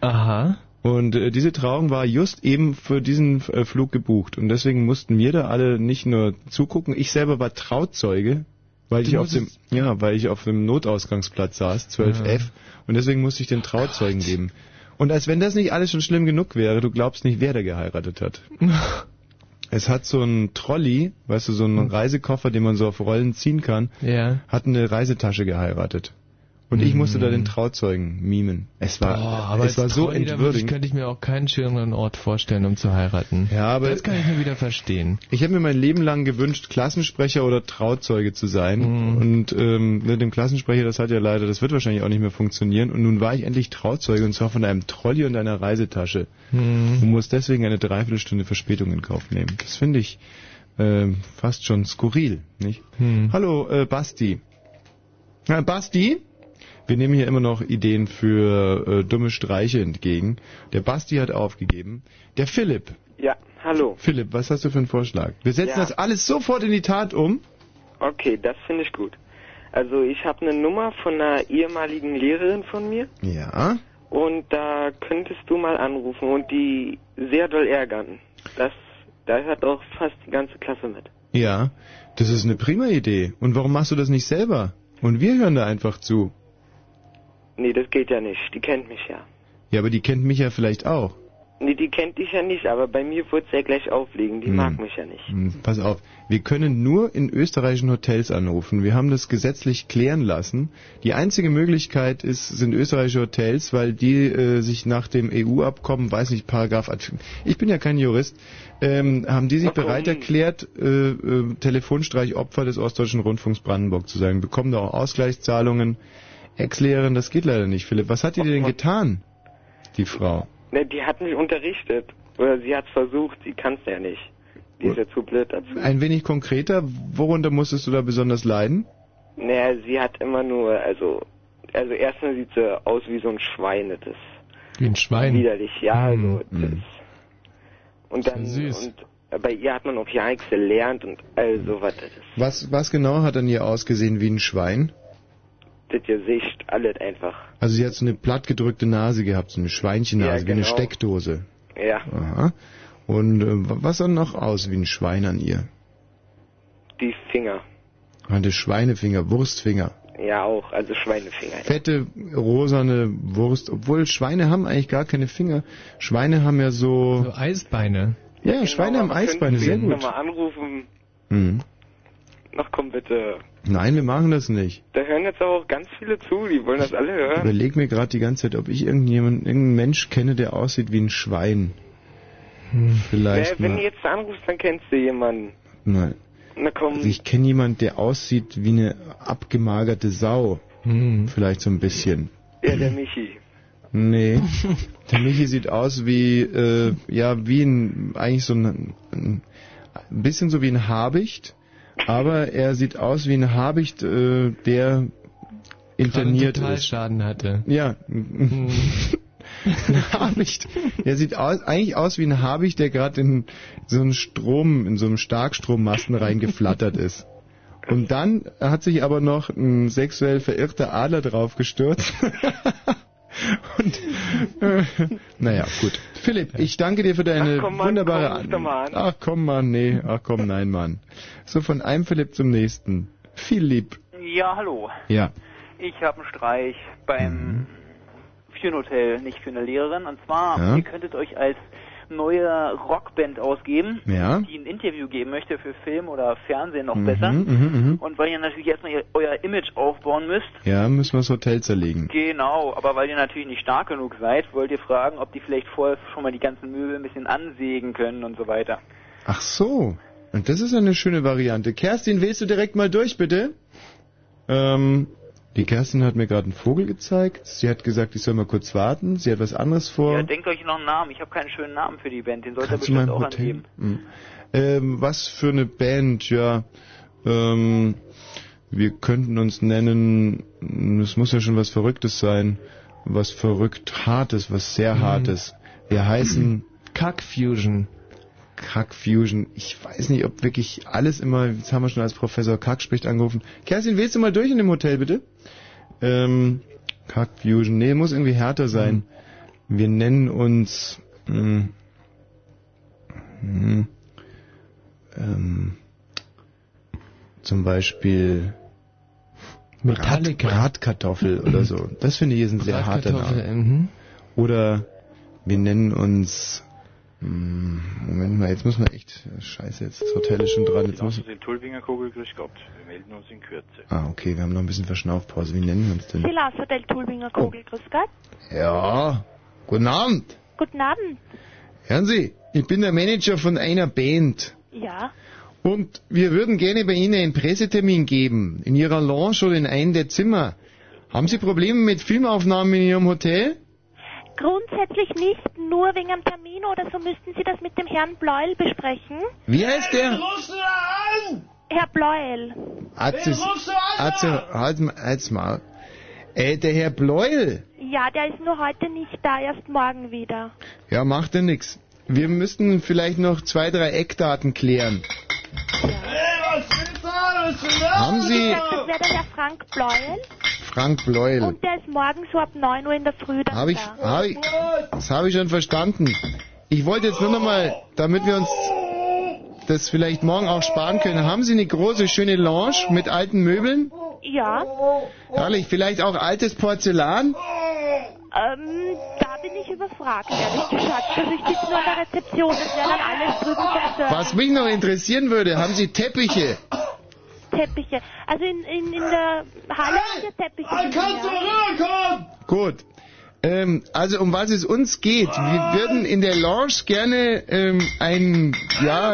Aha. Und äh, diese Trauung war just eben für diesen äh, Flug gebucht. Und deswegen mussten wir da alle nicht nur zugucken. Ich selber war Trauzeuge, weil Du ich auf dem, ja, weil ich auf dem Notausgangsplatz saß, 12F. Und deswegen musste ich den Trauzeugen geben. Und als wenn das nicht alles schon schlimm genug wäre, du glaubst nicht, wer da geheiratet hat. Es hat so einen Trolley, weißt du, so einen Reisekoffer, den man so auf Rollen ziehen kann. Ja. Hat eine Reisetasche geheiratet. Und ich musste da den Trauzeugen mimen. Es war, Boah, aber es war so entwürdigend. könnte ich mir auch keinen schöneren Ort vorstellen, um zu heiraten. Ja, aber das kann ich mir wieder verstehen. Ich habe mir mein Leben lang gewünscht, Klassensprecher oder Trauzeuge zu sein. Mhm. Und ähm, mit dem Klassensprecher, das hat ja leider, das wird wahrscheinlich auch nicht mehr funktionieren. Und nun war ich endlich Trauzeuge und zwar von einem Trolley und einer Reisetasche. Mhm. Und muss deswegen eine Dreiviertelstunde Verspätung in Kauf nehmen. Das finde ich ähm, fast schon skurril, nicht? Mhm. Hallo, äh, Basti. Ja, Basti? Wir nehmen hier immer noch Ideen für äh, dumme Streiche entgegen. Der Basti hat aufgegeben. Der Philipp. Ja, hallo. Philipp, was hast du für einen Vorschlag? Wir setzen Ja. das alles sofort in die Tat um. Okay, das finde ich gut. Also ich habe eine Nummer von einer ehemaligen Lehrerin von mir Ja. und da könntest du mal anrufen und die sehr doll ärgern. Das, da hört auch fast die ganze Klasse mit. Ja, das ist eine prima Idee. Und warum machst du das nicht selber? Und wir hören da einfach zu. Nee, das geht ja nicht. Die kennt mich ja. Ja, aber die kennt mich ja vielleicht auch. Nee, die kennt dich ja nicht, aber bei mir wird sie ja gleich auflegen. Die Hm. mag mich ja nicht. Hm, Pass auf, wir können nur in österreichischen Hotels anrufen. Wir haben das gesetzlich klären lassen. Die einzige Möglichkeit ist, sind österreichische Hotels, weil die äh, sich nach dem EU-Abkommen, weiß nicht, Paragraph, ich bin ja kein Jurist, ähm, haben die sich bereit erklärt, äh, äh, Telefonstreichopfer des Ostdeutschen Rundfunks Brandenburg zu sein. Bekommen da auch Ausgleichszahlungen. Ex-Lehrerin, das geht leider nicht, Philipp. Was hat die dir denn getan, die Frau? Ne, die hat mich unterrichtet. Oder sie hat's versucht, sie kann's ja nicht. Die ist ja zu blöd dazu. Ein wenig konkreter, worunter musstest du da besonders leiden? Naja, sie hat immer nur, also, also erstmal sieht sie aus wie so ein Schwein, das Wie ein Schwein. widerlich, ja, also, das Hm. und dann, süß. und bei ihr hat man auch ja nichts gelernt und all sowas, Was, was genau hat an ihr ausgesehen wie ein Schwein? Das Gesicht, alles einfach, Also sie hat so eine plattgedrückte Nase gehabt, so eine Schweinchennase, Ja, wie eine genau. Steckdose. ja, Aha. Und äh, was sah noch aus wie ein Schwein an ihr? die Finger, Hatte Schweinefinger, Wurstfinger. ja auch, also Schweinefinger. Fette, rosane Wurst. Obwohl Schweine haben eigentlich gar keine Finger. Schweine haben ja so... So Eisbeine. Ja, ja, Schweine haben Eisbeine, sehr gut. Nochmal anrufen, Hm. noch komm bitte. Nein, wir machen das nicht. Da hören jetzt aber auch ganz viele zu, die wollen das alle Ich hören. überleg mir gerade die ganze Zeit, ob ich irgendjemanden, irgendeinen Mensch kenne, der aussieht wie ein Schwein. Vielleicht Wer, wenn mal. du jetzt anrufst, dann kennst du jemanden. Nein. Na komm, Also ich kenne jemanden, der aussieht wie eine abgemagerte Sau. Vielleicht so ein bisschen. ja, der Michi. Nee. Der Michi sieht aus wie, äh, ja, wie ein, eigentlich so ein, ein bisschen so wie ein Habicht, aber er sieht aus wie ein Habicht, äh, der interniert ist. Totalschaden hatte. Ja. ein Habicht. Er sieht aus, eigentlich aus wie ein Habicht, der gerade in so einen Strom, in so einem Starkstrommasten reingeflattert ist. Und dann hat sich aber noch ein sexuell verirrter Adler drauf gestürzt. Und, äh, naja, gut. Philipp, ich danke dir für deine Ach, komm, Mann, wunderbare komm. Ach komm, Mann, nee. Ach komm, nein, Mann. So von einem Philipp zum nächsten. Philipp. Ja, hallo. Ja. Ich habe einen Streich beim für ein Hotel, nicht für eine Lehrerin. Und zwar, Ja. ihr könntet euch als neue Rockband ausgeben, Ja. die ein Interview geben möchte für Film oder Fernsehen noch Mhm, besser. mhm, mhm. Und weil ihr natürlich erstmal euer Image aufbauen müsst. Ja, müssen wir das Hotel zerlegen. Genau, aber weil ihr natürlich nicht stark genug seid, wollt ihr fragen, ob die vielleicht vorher schon mal die ganzen Möbel ein bisschen ansägen können und so weiter. Ach so. Und das ist eine schöne Variante. Kerstin, wählst du direkt mal durch, bitte? Ähm, die Kerstin hat mir gerade einen Vogel gezeigt. Sie hat gesagt, ich soll mal kurz warten. Sie hat was anderes vor. Ja, denkt euch noch einen Namen. Ich habe keinen schönen Namen für die Band. Den sollt ihr bestimmt meinem auch Hotel? angeben. Hm. Ähm, was für eine Band, ja. Ähm, wir könnten uns nennen, es muss ja schon was Verrücktes sein. Was verrückt Hartes, was sehr Mhm. Hartes. Wir heißen Kackfusion. Kackfusion. Ich weiß nicht, ob wirklich alles immer, jetzt haben wir schon als Professor Kack spricht angerufen. Kerstin, willst du mal durch in dem Hotel, bitte? Ähm, Kackfusion. Nee, muss irgendwie härter sein. Wir nennen uns, mh, mh, ähm, zum Beispiel Metallica. Brat, Bratkartoffel oder so. Das finde ich ist ein sehr harter Name. mhm. Oder wir nennen uns Hm, Moment mal, jetzt muss man echt. Scheiße, jetzt das Hotel ist schon dran. Jetzt Lassen Sie den Tulbinger Kugel grüß Gott. Wir melden uns in Kürze. ah, okay, wir haben noch ein bisschen Verschnaufpause. Wie nennen wir uns denn? Silas Hotel Tulbinger Kugel, grüß Gott. Ja, guten Abend. Guten Abend. Hören Sie, ich bin der Manager von einer Band. Ja. Und wir würden gerne bei Ihnen einen Pressetermin geben. In Ihrer Lounge oder in einem der Zimmer. Haben Sie Probleme mit Filmaufnahmen in Ihrem Hotel? Grundsätzlich nicht, nur wegen einem Termin oder so müssten Sie das mit dem Herrn Bleuel besprechen. Wie heißt der? Herr Bleuel. Atze, Atze, halt, mal- halt's mal. Äh, der Herr Bleuel. Ja, der ist nur heute nicht da, erst morgen wieder. Ja, macht ja nix. Wir müssten vielleicht noch zwei, drei Eckdaten klären. Haben Sie Das wäre der Frank Bleuel Frank Bleuel? und der ist morgen so ab 9 Uhr in der Früh dann Habe ich, da. hab ich, das habe ich schon verstanden. Ich wollte jetzt nur noch mal, damit wir uns das vielleicht morgen auch sparen können, haben Sie eine große, schöne Lounge mit alten Möbeln? Ja. Herrlich, vielleicht auch altes Porzellan? Ähm, da bin ich überfragt, ehrlich gesagt. Also ich sitze nur an der Rezeption, das wäre dann alles drüben verstört. Was mich noch interessieren würde, haben Sie Teppiche? Teppiche. Also in, in, in der Halle sind ja Teppiche. Kannst du Gut. Ähm, also um was es uns geht, wir würden in der Lounge gerne ähm, ein, ja,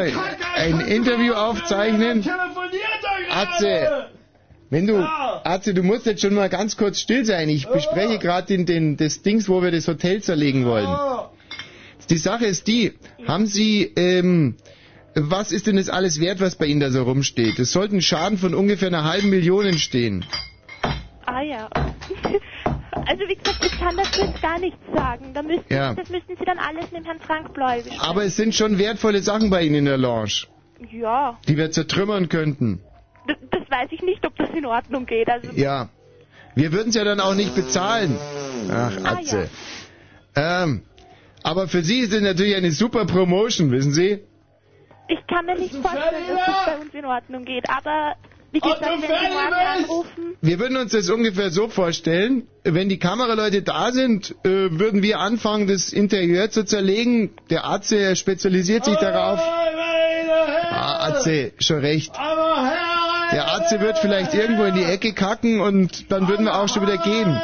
ein Interview aufzeichnen. Atze, wenn du, Atze, du musst jetzt schon mal ganz kurz still sein. Ich bespreche gerade den, den, das Dings, wo wir das Hotel zerlegen wollen. Die Sache ist die, haben Sie, ähm, was ist denn das alles wert, was bei Ihnen da so rumsteht? Es sollte ein Schaden von ungefähr einer halben Million entstehen. Ah ja. Also wie gesagt, ich kann dazu jetzt gar nichts sagen. Da müssten, Ja. Das müssten Sie dann alles mit Herrn Frank besprechen. Aber es sind schon wertvolle Sachen bei Ihnen in der Lounge, Ja, die wir zertrümmern könnten. d- das weiß ich nicht, ob das in Ordnung geht. Also Ja. Wir würden es ja dann auch nicht bezahlen. Ach, Atze. Ähm, aber für Sie ist es natürlich eine super Promotion, wissen Sie? Ich kann mir nicht vorstellen, dass das bei uns in Ordnung geht. Aber wie gesagt, wenn Sie morgen anrufen, Wir würden uns das ungefähr so vorstellen, wenn die Kameraleute da sind, äh, würden wir anfangen, das Interieur zu zerlegen. Der Atze er spezialisiert sich darauf. Ah, Atze, schon recht. Der Atze wird vielleicht irgendwo in die Ecke kacken und dann würden wir auch schon wieder gehen.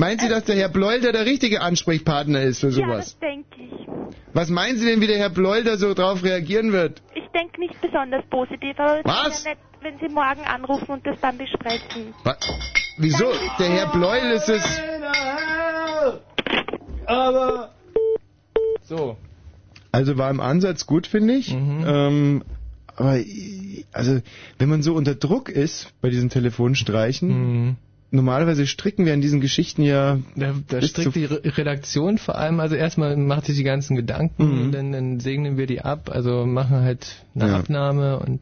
Meinen Sie, dass der Herr Bleuler der richtige Ansprechpartner ist für ja, sowas? das denke ich. Was meinen Sie denn, wie der Herr Bleuler so drauf reagieren wird? Ich denke nicht besonders positiv, aber es Was? wäre nett, wenn Sie morgen anrufen und das dann besprechen. Wa- Wieso? Der Herr Bleuel ist es. Aber. So. Also war im Ansatz gut, finde ich. Ähm, aber also, wenn man so unter Druck ist bei diesen Telefonstreichen, normalerweise stricken wir an diesen Geschichten ja. Da, da strickt die Re Redaktion vor allem, also erstmal macht sich die ganzen Gedanken, Mhm. dann, dann segnen wir die ab, also machen halt eine Ja. Abnahme und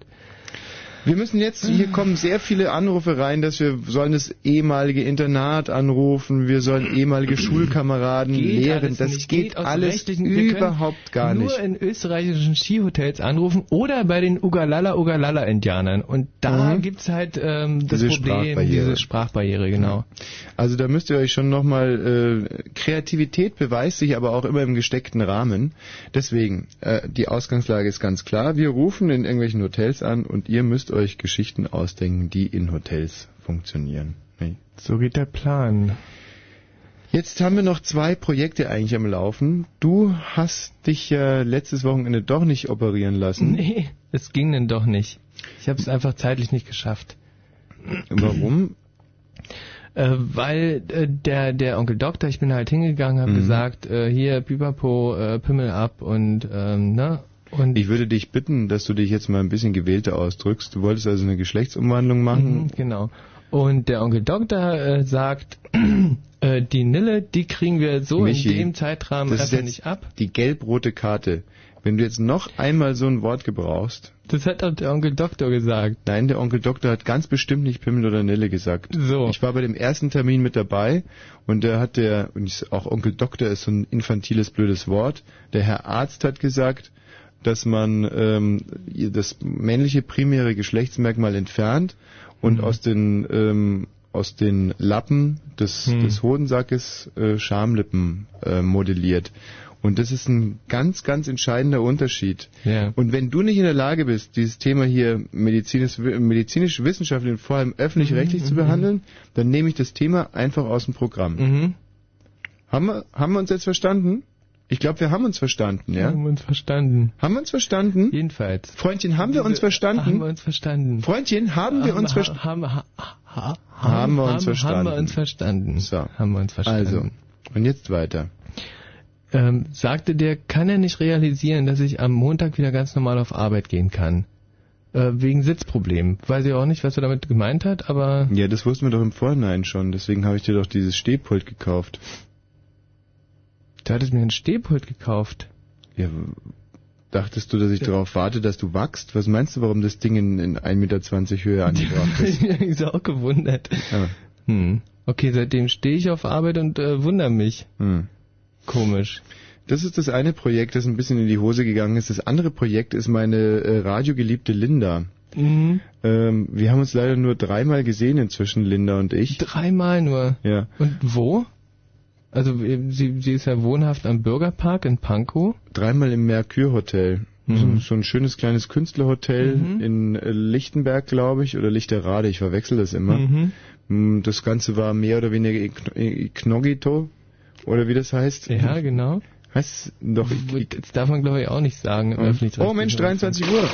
Wir müssen jetzt, hier kommen sehr viele Anrufe rein, dass wir sollen das ehemalige Internat anrufen, wir sollen ehemalige Schulkameraden geht lehren. Das nicht, geht aus alles überhaupt gar nur nicht. in österreichischen Skihotels anrufen oder bei den Ugalala Ugalala Indianern und da Mhm. gibt's halt ähm, das Diese Problem, Sprachbarriere. diese Sprachbarriere, genau. Also da müsst ihr euch schon nochmal, äh, Kreativität beweist sich aber auch immer im gesteckten Rahmen. Deswegen, äh, die Ausgangslage ist ganz klar. Wir rufen in irgendwelchen Hotels an und ihr müsst euch Geschichten ausdenken, die in Hotels funktionieren. Nee. So geht der Plan. Jetzt haben wir noch zwei Projekte eigentlich am Laufen. Du hast dich ja letztes Wochenende doch nicht operieren lassen. Nee, es ging denn doch nicht. Ich habe es einfach zeitlich nicht geschafft. Warum? Äh, weil äh, der der Onkel Doktor, ich bin halt hingegangen, habe Mhm. gesagt, äh, hier Pipapo, äh, Pimmel ab und ähm, ne und Ich würde dich bitten, dass du dich jetzt mal ein bisschen gewählter ausdrückst. Du wolltest also eine Geschlechtsumwandlung machen. Mhm, genau. Und der Onkel Doktor äh, sagt, äh, die Nille, die kriegen wir so Michi, in dem Zeitrahmen jetzt nicht ab. die gelb-rote Karte. Wenn du jetzt noch einmal so ein Wort gebrauchst. Das hat doch der Onkel Doktor gesagt. Nein, der Onkel Doktor hat ganz bestimmt nicht Pimmel oder Nille gesagt. So. Ich war bei dem ersten Termin mit dabei und da hat der, und auch Onkel Doktor ist so ein infantiles, blödes Wort. Der Herr Arzt hat gesagt, dass man ähm, das männliche primäre Geschlechtsmerkmal entfernt und aus den ähm, aus den Lappen des, Hm. des Hodensackes äh, Schamlippen äh, modelliert. Und das ist ein ganz, ganz entscheidender Unterschied. Ja. Und wenn du nicht in der Lage bist, dieses Thema hier medizinisch, medizinisch wissenschaftlich und vor allem öffentlich-rechtlich zu mhm. behandeln, dann nehme ich das Thema einfach aus dem Programm. Mhm. Haben, wir, haben wir uns jetzt verstanden? Ich glaube, wir haben uns verstanden, ja? Haben wir uns verstanden. Haben wir uns verstanden? Jedenfalls. Freundchen, haben wir uns verstanden? Haben wir uns verstanden. Freundchen, haben wir uns verstanden? Haben, ha, ha, Haben wir uns haben, verstanden. Haben wir uns verstanden. So. Haben wir uns verstanden. Also, und jetzt weiter. Ähm, sagte der, kann er nicht realisieren, dass ich am Montag wieder ganz normal auf Arbeit gehen kann? Äh, wegen Sitzproblemen. Weiß ich auch nicht, was er damit gemeint hat, aber Ja, das wussten wir doch im Vorhinein schon. Deswegen habe ich dir doch dieses Stehpult gekauft. Du hattest mir ein Stehpult gekauft. Ja, dachtest du, dass ich darauf warte, dass du wachst? Was meinst du, warum das Ding in, in 1,20 Meter Höhe angebracht ist? ich bin auch gewundert. Ja. Hm. Okay, seitdem stehe ich auf Arbeit und äh, wundere mich. Hm. Komisch. Das ist das eine Projekt, das ein bisschen in die Hose gegangen ist. Das andere Projekt ist meine äh, radiogeliebte Linda. Mhm. Ähm, wir haben uns leider nur dreimal gesehen inzwischen, Linda und ich. Dreimal nur. Ja. Und wo? Also äh, sie, sie ist ja wohnhaft am Bürgerpark in Pankow. Dreimal im Mercure Hotel. Mhm. So, ein schönes kleines Künstlerhotel Mhm. in äh, Lichtenberg, glaube ich, oder Lichterrade, ich verwechsel das immer. Mhm. Mm, Das Ganze war mehr oder weniger Ignogito, oder wie das heißt. Ja, genau. Heißt doch. Das darf man glaube ich auch nicht sagen im öffentlich Oh Mensch, 23 Uhr.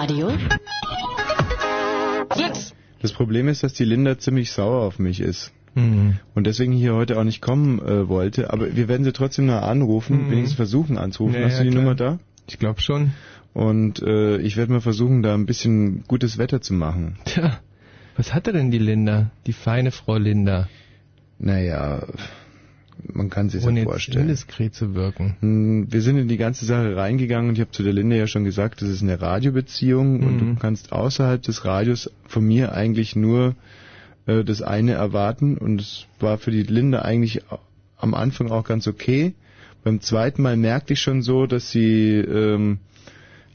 Radio? Das Problem ist, dass die Linda ziemlich sauer auf mich ist. Mhm. Und deswegen hier heute auch nicht kommen äh, wollte. Aber wir werden sie trotzdem noch anrufen, Mhm. wenigstens versuchen anzurufen. Ja, Hast du ja, die klar. Nummer da? Ich glaube schon. Und äh, ich werde mal versuchen, da ein bisschen gutes Wetter zu machen. Tja, was hatte denn die Linda? Die feine Frau Linda. Naja, man kann sich ja vorstellen. indiskret zu wirken. Hm, Wir sind in die ganze Sache reingegangen und ich habe zu der Linde ja schon gesagt, das ist eine Radiobeziehung und Mhm. du kannst außerhalb des Radios von mir eigentlich nur äh, das eine erwarten und es war für die Linde eigentlich am Anfang auch ganz okay. Beim zweiten Mal merkte ich schon so, dass sie ähm,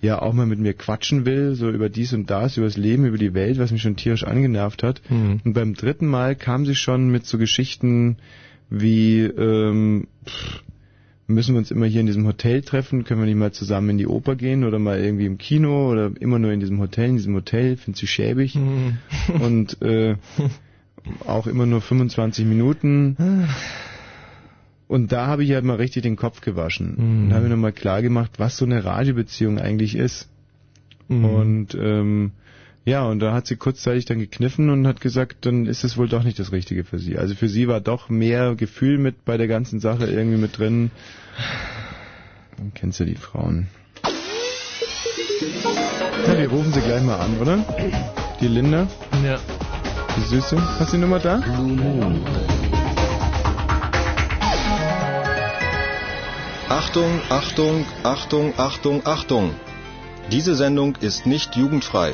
ja auch mal mit mir quatschen will, so über dies und das, über das Leben, über die Welt, was mich schon tierisch angenervt hat. Mhm. Und beim dritten Mal kam sie schon mit so Geschichten wie ähm, pff, müssen wir uns immer hier in diesem Hotel treffen, können wir nicht mal zusammen in die Oper gehen oder mal irgendwie im Kino oder immer nur in diesem Hotel, in diesem Hotel, findest du schäbig Mhm. und äh, auch immer nur 25 Minuten. Und da habe ich halt mal richtig den Kopf gewaschen Mhm. und habe mir nochmal klar gemacht, was so eine Radiobeziehung eigentlich ist. Mhm. Und ähm, ja, und da hat sie kurzzeitig dann gekniffen und hat gesagt, dann ist es wohl doch nicht das Richtige für sie. Also für sie war doch mehr Gefühl mit bei der ganzen Sache irgendwie mit drin. Dann kennst du die Frauen. Ja, wir rufen sie gleich mal an, oder? Die Linda? Ja. Die Süße. Hast du die Nummer da? Achtung, Achtung, Achtung, Achtung, Achtung. Diese Sendung ist nicht jugendfrei.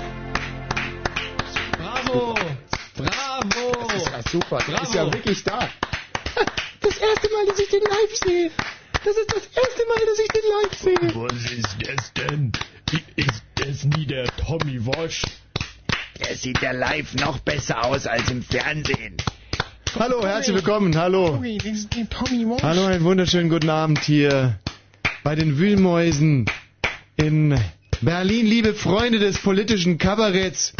Bravo! Bravo! Das ist ja super. Bravo. Das ist ja wirklich da. Das erste Mal, dass ich den live sehe. Das ist das erste Mal, dass ich den live sehe. Was ist das denn? Ist das nie der Tommy Walsh? Der sieht ja live noch besser aus als im Fernsehen. Hallo, herzlich willkommen. Hallo. Hallo, einen wunderschönen guten Abend hier bei den Wühlmäusen in Berlin, liebe Freunde des politischen Kabaretts.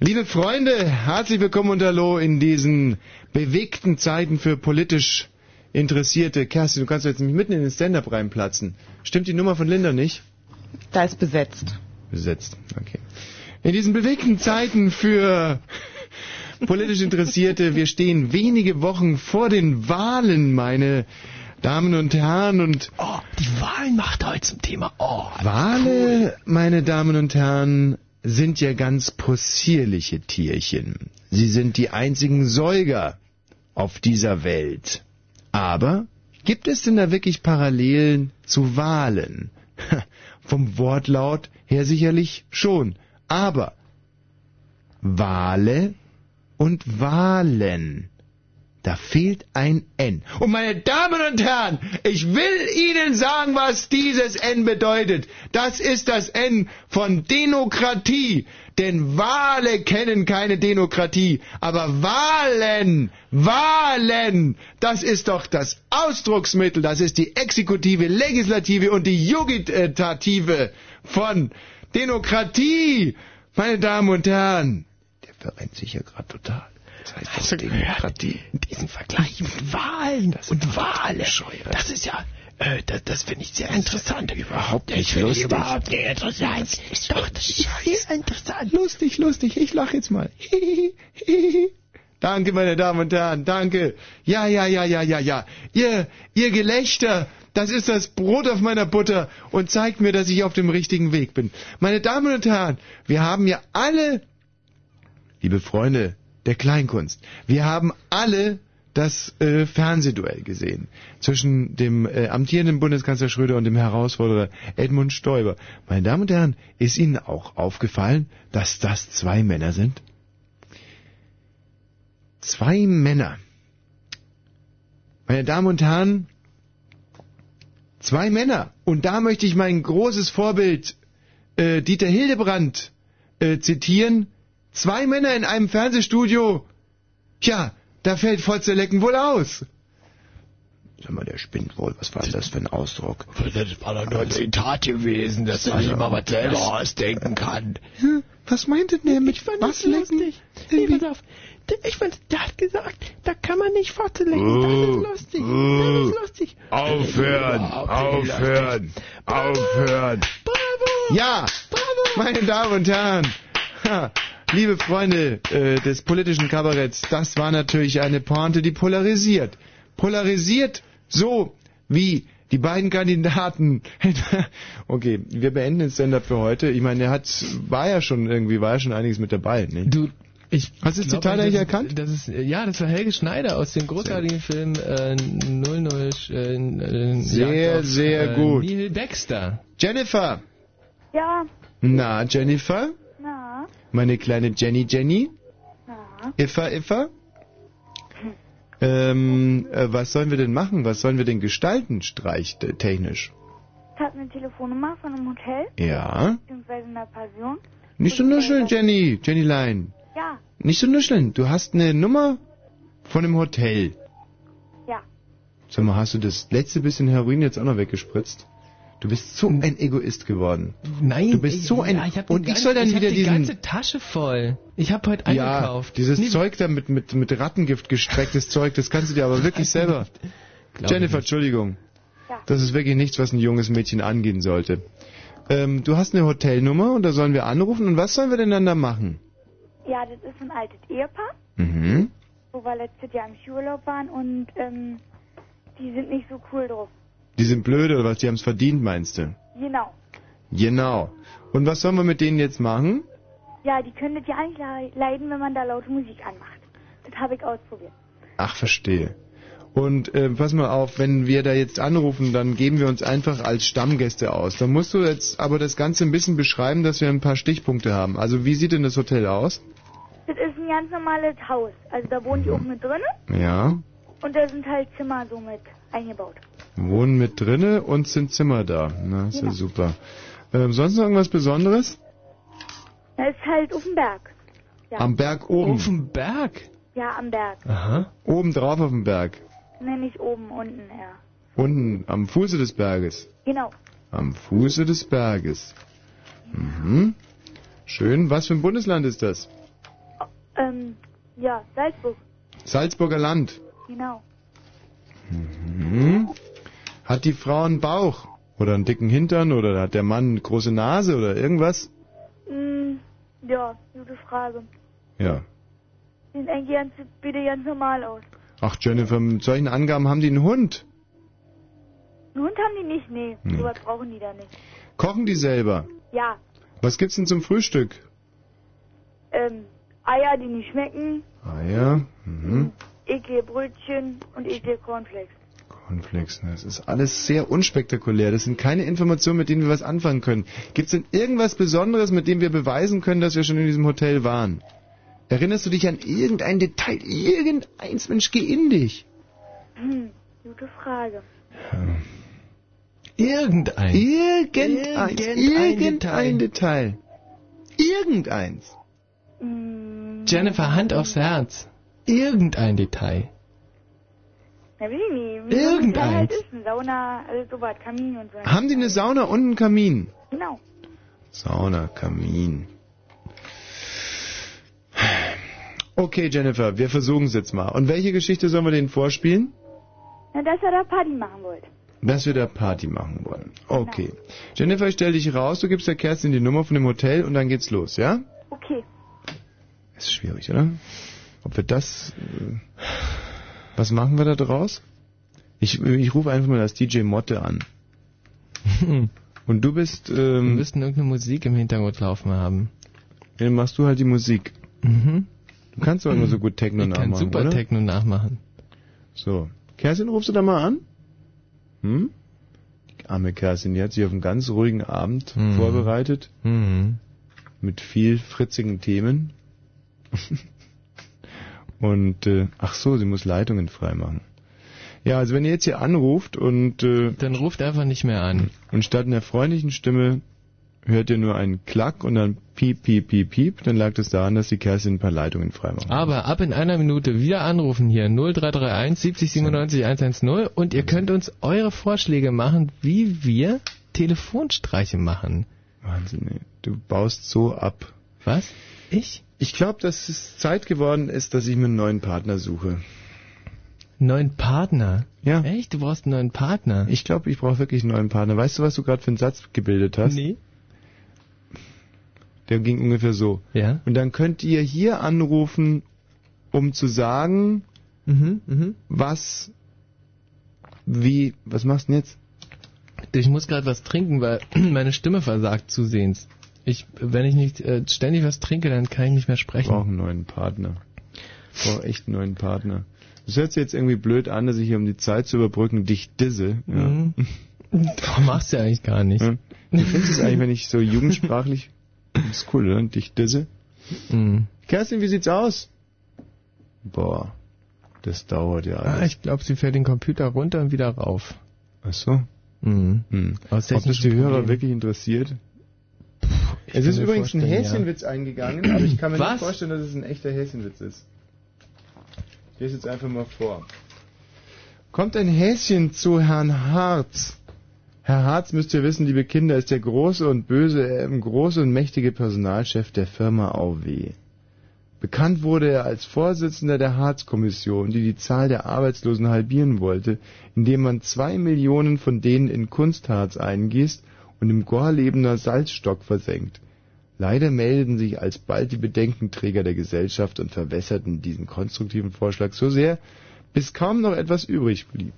Liebe Freunde, herzlich willkommen und hallo in diesen bewegten Zeiten für politisch Interessierte. Kerstin, du kannst jetzt nicht mitten in den Stand-Up reinplatzen. Stimmt die Nummer von Linda nicht? Da ist besetzt. Besetzt, okay. In diesen bewegten Zeiten für politisch Interessierte, wir stehen wenige Wochen vor den Wahlen, meine Damen und Herren. Und oh, die Wahlen macht heute zum Thema. Oh, Wale, meine Damen und Herren, sind ja ganz possierliche Tierchen. Sie sind die einzigen Säuger auf dieser Welt. Aber gibt es denn da wirklich Parallelen zu Walen? Vom Wortlaut her sicherlich schon. Aber Wale und Walen. Da fehlt ein N. Und meine Damen und Herren, ich will Ihnen sagen, was dieses N bedeutet. Das ist das N von Demokratie. Denn Wale kennen keine Demokratie. Aber Wahlen, Wahlen, das ist doch das Ausdrucksmittel. Das ist die Exekutive, Legislative und die Jugitative von Demokratie. Meine Damen und Herren, der verrennt sich ja gerade total. Das heißt Hast du Demokratie. Diesen Vergleich mit Wahlen und Wale. Das ist ja, äh, das, das finde ich sehr interessant. Überhaupt Ich nicht finde lustig. überhaupt nicht interessant. Doch, das ist sehr interessant. Lustig, lustig. Ich lache jetzt mal. Danke, meine Damen und Herren, danke. Ja, ja, ja, ja, ja, ja. Ihr, ihr Gelächter, das ist das Brot auf meiner Butter und zeigt mir, dass ich auf dem richtigen Weg bin. Meine Damen und Herren, wir haben ja alle, liebe Freunde der Kleinkunst, wir haben alle das äh, Fernsehduell gesehen zwischen dem äh, amtierenden Bundeskanzler Schröder und dem Herausforderer Edmund Stoiber. Meine Damen und Herren, ist Ihnen auch aufgefallen, dass das zwei Männer sind? Zwei Männer. Meine Damen und Herren, zwei Männer. Und da möchte ich mein großes Vorbild äh, Dieter Hildebrand äh, zitieren. Zwei Männer in einem Fernsehstudio. Tja, da fällt Fotzelecken wohl aus. Sag mal, der spinnt wohl. Was war denn das für ein Ausdruck? Das war doch nur ein Zitat gewesen, dass man sich mal was selber ausdenken kann. Was meinte denn der mit Ich fand was das lustig. Nee, pass auf. Ich fand, der hat gesagt, da kann man nicht Fotze lecken. Das ist lustig. Das ist lustig. Aufhören, aufhören, aufhören. Ja, meine Damen und Herren, ha, liebe Freunde äh, des politischen Kabaretts, das war natürlich eine Pointe, die polarisiert. Polarisiert so wie die beiden Kandidaten. okay, wir beenden den Stand-up für heute. Ich meine, er hat, war ja schon irgendwie, war ja schon einiges mit dabei. Ne? Du, ich Hast du das glaub, Zitat eigentlich das- erkannt? Das ist, ja, das war Helge Schneider aus dem großartigen Film äh, 00. Äh, äh, Sehr, auf, sehr äh, gut. Neil Baxter. Jennifer! Ja, Na, Jennifer? Meine kleine Jenny Jenny? na. Iffa Iffa? Ähm, äh, was sollen wir denn machen? Was sollen wir denn gestalten, streichtechnisch? Ich habe eine Telefonnummer von einem Hotel, Ja? beziehungsweise einer Pension. Nicht so nuscheln, Jenny, Jennylein. Ja, Nicht so nuscheln. Du hast eine Nummer von einem Hotel. ja. Sag mal, hast du das letzte bisschen Heroin jetzt auch noch weggespritzt? Du bist so ein Egoist geworden. Nein, Du bist so ein... ja, ich hab und den ich soll dann ganzen- wieder ich hab diesen... die ganze Tasche voll. Ich habe heute Ja, eingekauft. dieses Nee, Zeug da mit, mit, mit Rattengift gestrecktes Zeug, das kannst du dir aber wirklich selber. Jennifer, ich. Entschuldigung. Das ist wirklich nichts, was ein junges Mädchen angehen sollte. Ähm, du hast eine Hotelnummer und da sollen wir anrufen und was sollen wir denn dann da machen? Ja, das ist ein altes Ehepaar, Mhm. wo wir letztes Jahr im Skiurlaub waren und ähm, die sind nicht so cool drauf. Die sind blöd oder was? Die haben es verdient, meinst du? Genau. Genau. Und was sollen wir mit denen jetzt machen? Ja, die können das ja eigentlich le- leiden, wenn man da laute Musik anmacht. Das habe ich ausprobiert. Ach, verstehe. Und äh, pass mal auf, wenn wir da jetzt anrufen, dann geben wir uns einfach als Stammgäste aus. Dann musst du jetzt aber das Ganze ein bisschen beschreiben, dass wir ein paar Stichpunkte haben. Also wie sieht denn das Hotel aus? Das ist ein ganz normales Haus. Also da wohnen die auch mit drinne Ja. und da sind halt Zimmer so mit eingebaut. Wohnen mit drinne und sind Zimmer da. Na, ist ja Genau. super. Ähm, sonst noch irgendwas Besonderes? Da ist halt auf dem Berg. Ja. Am Berg oben. Auf dem Berg? Ja, am Berg. Aha. Oben drauf auf dem Berg. Nee, nicht oben, unten, ja. Unten am Fuße des Berges. Genau. Am Fuße des Berges. Mhm. Schön. Was für ein Bundesland ist das? Ähm, ja, Salzburg. Salzburger Land. Genau. Mhm. Hat die Frau einen Bauch? Oder einen dicken Hintern? Oder hat der Mann eine große Nase oder irgendwas? Mm, ja, gute Frage. Ja. Sieht eigentlich ganz, bitte ganz normal aus. Ach, Jennifer, mit solchen Angaben haben die einen Hund. Einen Hund haben die nicht, nee. Nee. Sowas brauchen die da nicht. Kochen die selber? Ja, Was gibt's denn zum Frühstück? ähm, Eier, die nicht schmecken, ja, mhm. eklige Brötchen und eklige Cornflakes. Cornflakes, ne, das ist alles sehr unspektakulär. Das sind keine Informationen, mit denen wir was anfangen können. Gibt's denn irgendwas Besonderes, mit dem wir beweisen können, dass wir schon in diesem Hotel waren? Erinnerst du dich an irgendein Detail? Irgendeins, Mensch, geh in dich. Hm, gute Frage. Irgendein. Irgendeins. Irgendein Irgendein Detail. Irgendeins. Jennifer, Hand aufs Herz. Irgendein Detail. Na, weiß ich nicht. Irgendeins. halt ist, Sauna, alles sowas, Kamin und so. Haben die eine Sauna und einen Kamin? Genau. Sauna, Kamin. Okay, Jennifer, wir versuchen es jetzt mal. Und welche Geschichte sollen wir denen vorspielen? Na, dass er da Party machen wollte. Dass wir da Party machen wollen. Okay. Jennifer, ich stell dich raus, du gibst der Kerstin die Nummer von dem Hotel und dann geht's los, ja? Okay. Ist schwierig, oder? Ob wir das... Äh, was machen wir da draus? Ich, ich rufe einfach mal das DJ Motte an. Und du bist... Ähm, Wir müssten irgendeine Musik im Hintergrund laufen haben. Dann machst du halt die Musik. Mhm. Du kannst doch immer so gut Techno Ich kann nachmachen, super oder? Techno nachmachen. So. Kerstin, rufst du da mal an? Hm? Die arme Kerstin, die hat sich auf einen ganz ruhigen Abend Mhm. vorbereitet. Mhm. Mit viel fritzigen Themen. und, äh, ach so, sie muss Leitungen freimachen. Ja, also wenn ihr jetzt hier anruft und... Äh, Dann ruft einfach nicht mehr an. Und statt einer freundlichen Stimme hört ihr nur einen Klack und dann piep, piep, piep, piep, dann lag es daran, dass die Kerstin ein paar Leitungen freimacht. Aber ab in einer Minute wieder anrufen hier 0331 70 97 110 und ihr könnt uns eure Vorschläge machen, wie wir Telefonstreiche machen. Wahnsinn, ey. Du baust so ab. Was? Ich? Ich glaube, dass es Zeit geworden ist, dass ich mir einen neuen Partner suche. Neuen Partner? Ja. Echt? Du brauchst einen neuen Partner? Ich glaube, ich brauche wirklich einen neuen Partner. Weißt du, was du gerade für einen Satz gebildet hast? Nee. Der ging ungefähr so. Ja. Und dann könnt ihr hier anrufen, um zu sagen, Mhm, mhm. was, wie, was machst du denn jetzt? Ich muss gerade was trinken, weil meine Stimme versagt zusehends. Ich, wenn ich nicht äh, ständig was trinke, dann kann ich nicht mehr Ich sprechen. brauche einen neuen Partner. Ich brauche echt einen neuen Partner. Das hört sich jetzt irgendwie blöd an, dass ich hier, um die Zeit zu überbrücken, dich disse. Ja. Mhm. Du machst ja eigentlich gar nicht. Ja. Wie findest du es eigentlich, wenn ich so jugendsprachlich... Das ist cool, oder? Dich disse. Mhm. Kerstin, wie sieht's aus? Boah, das dauert ja Ah, alles. ich glaube, sie fährt den Computer runter und wieder rauf. Ach so. Mhm. Hm. Aus Ob das die Hörer wirklich interessiert? Ich Es ist übrigens ein Häschenwitz eingegangen, aber ich kann mir Was? nicht vorstellen, dass es ein echter Häschenwitz ist. Ich lese jetzt einfach mal vor. Kommt ein Häschen zu Herrn Harz. Herr Harz, müsst ihr wissen, liebe Kinder, ist der große und böse, äh, große und mächtige Personalchef der Firma AUW. Bekannt wurde er als Vorsitzender der Harz-Kommission, die die Zahl der Arbeitslosen halbieren wollte, indem man zwei Millionen von denen in Kunstharz eingießt und im Gorlebener Salzstock versenkt. Leider meldeten sich alsbald die Bedenkenträger der Gesellschaft und verwässerten diesen konstruktiven Vorschlag so sehr, bis kaum noch etwas übrig blieb.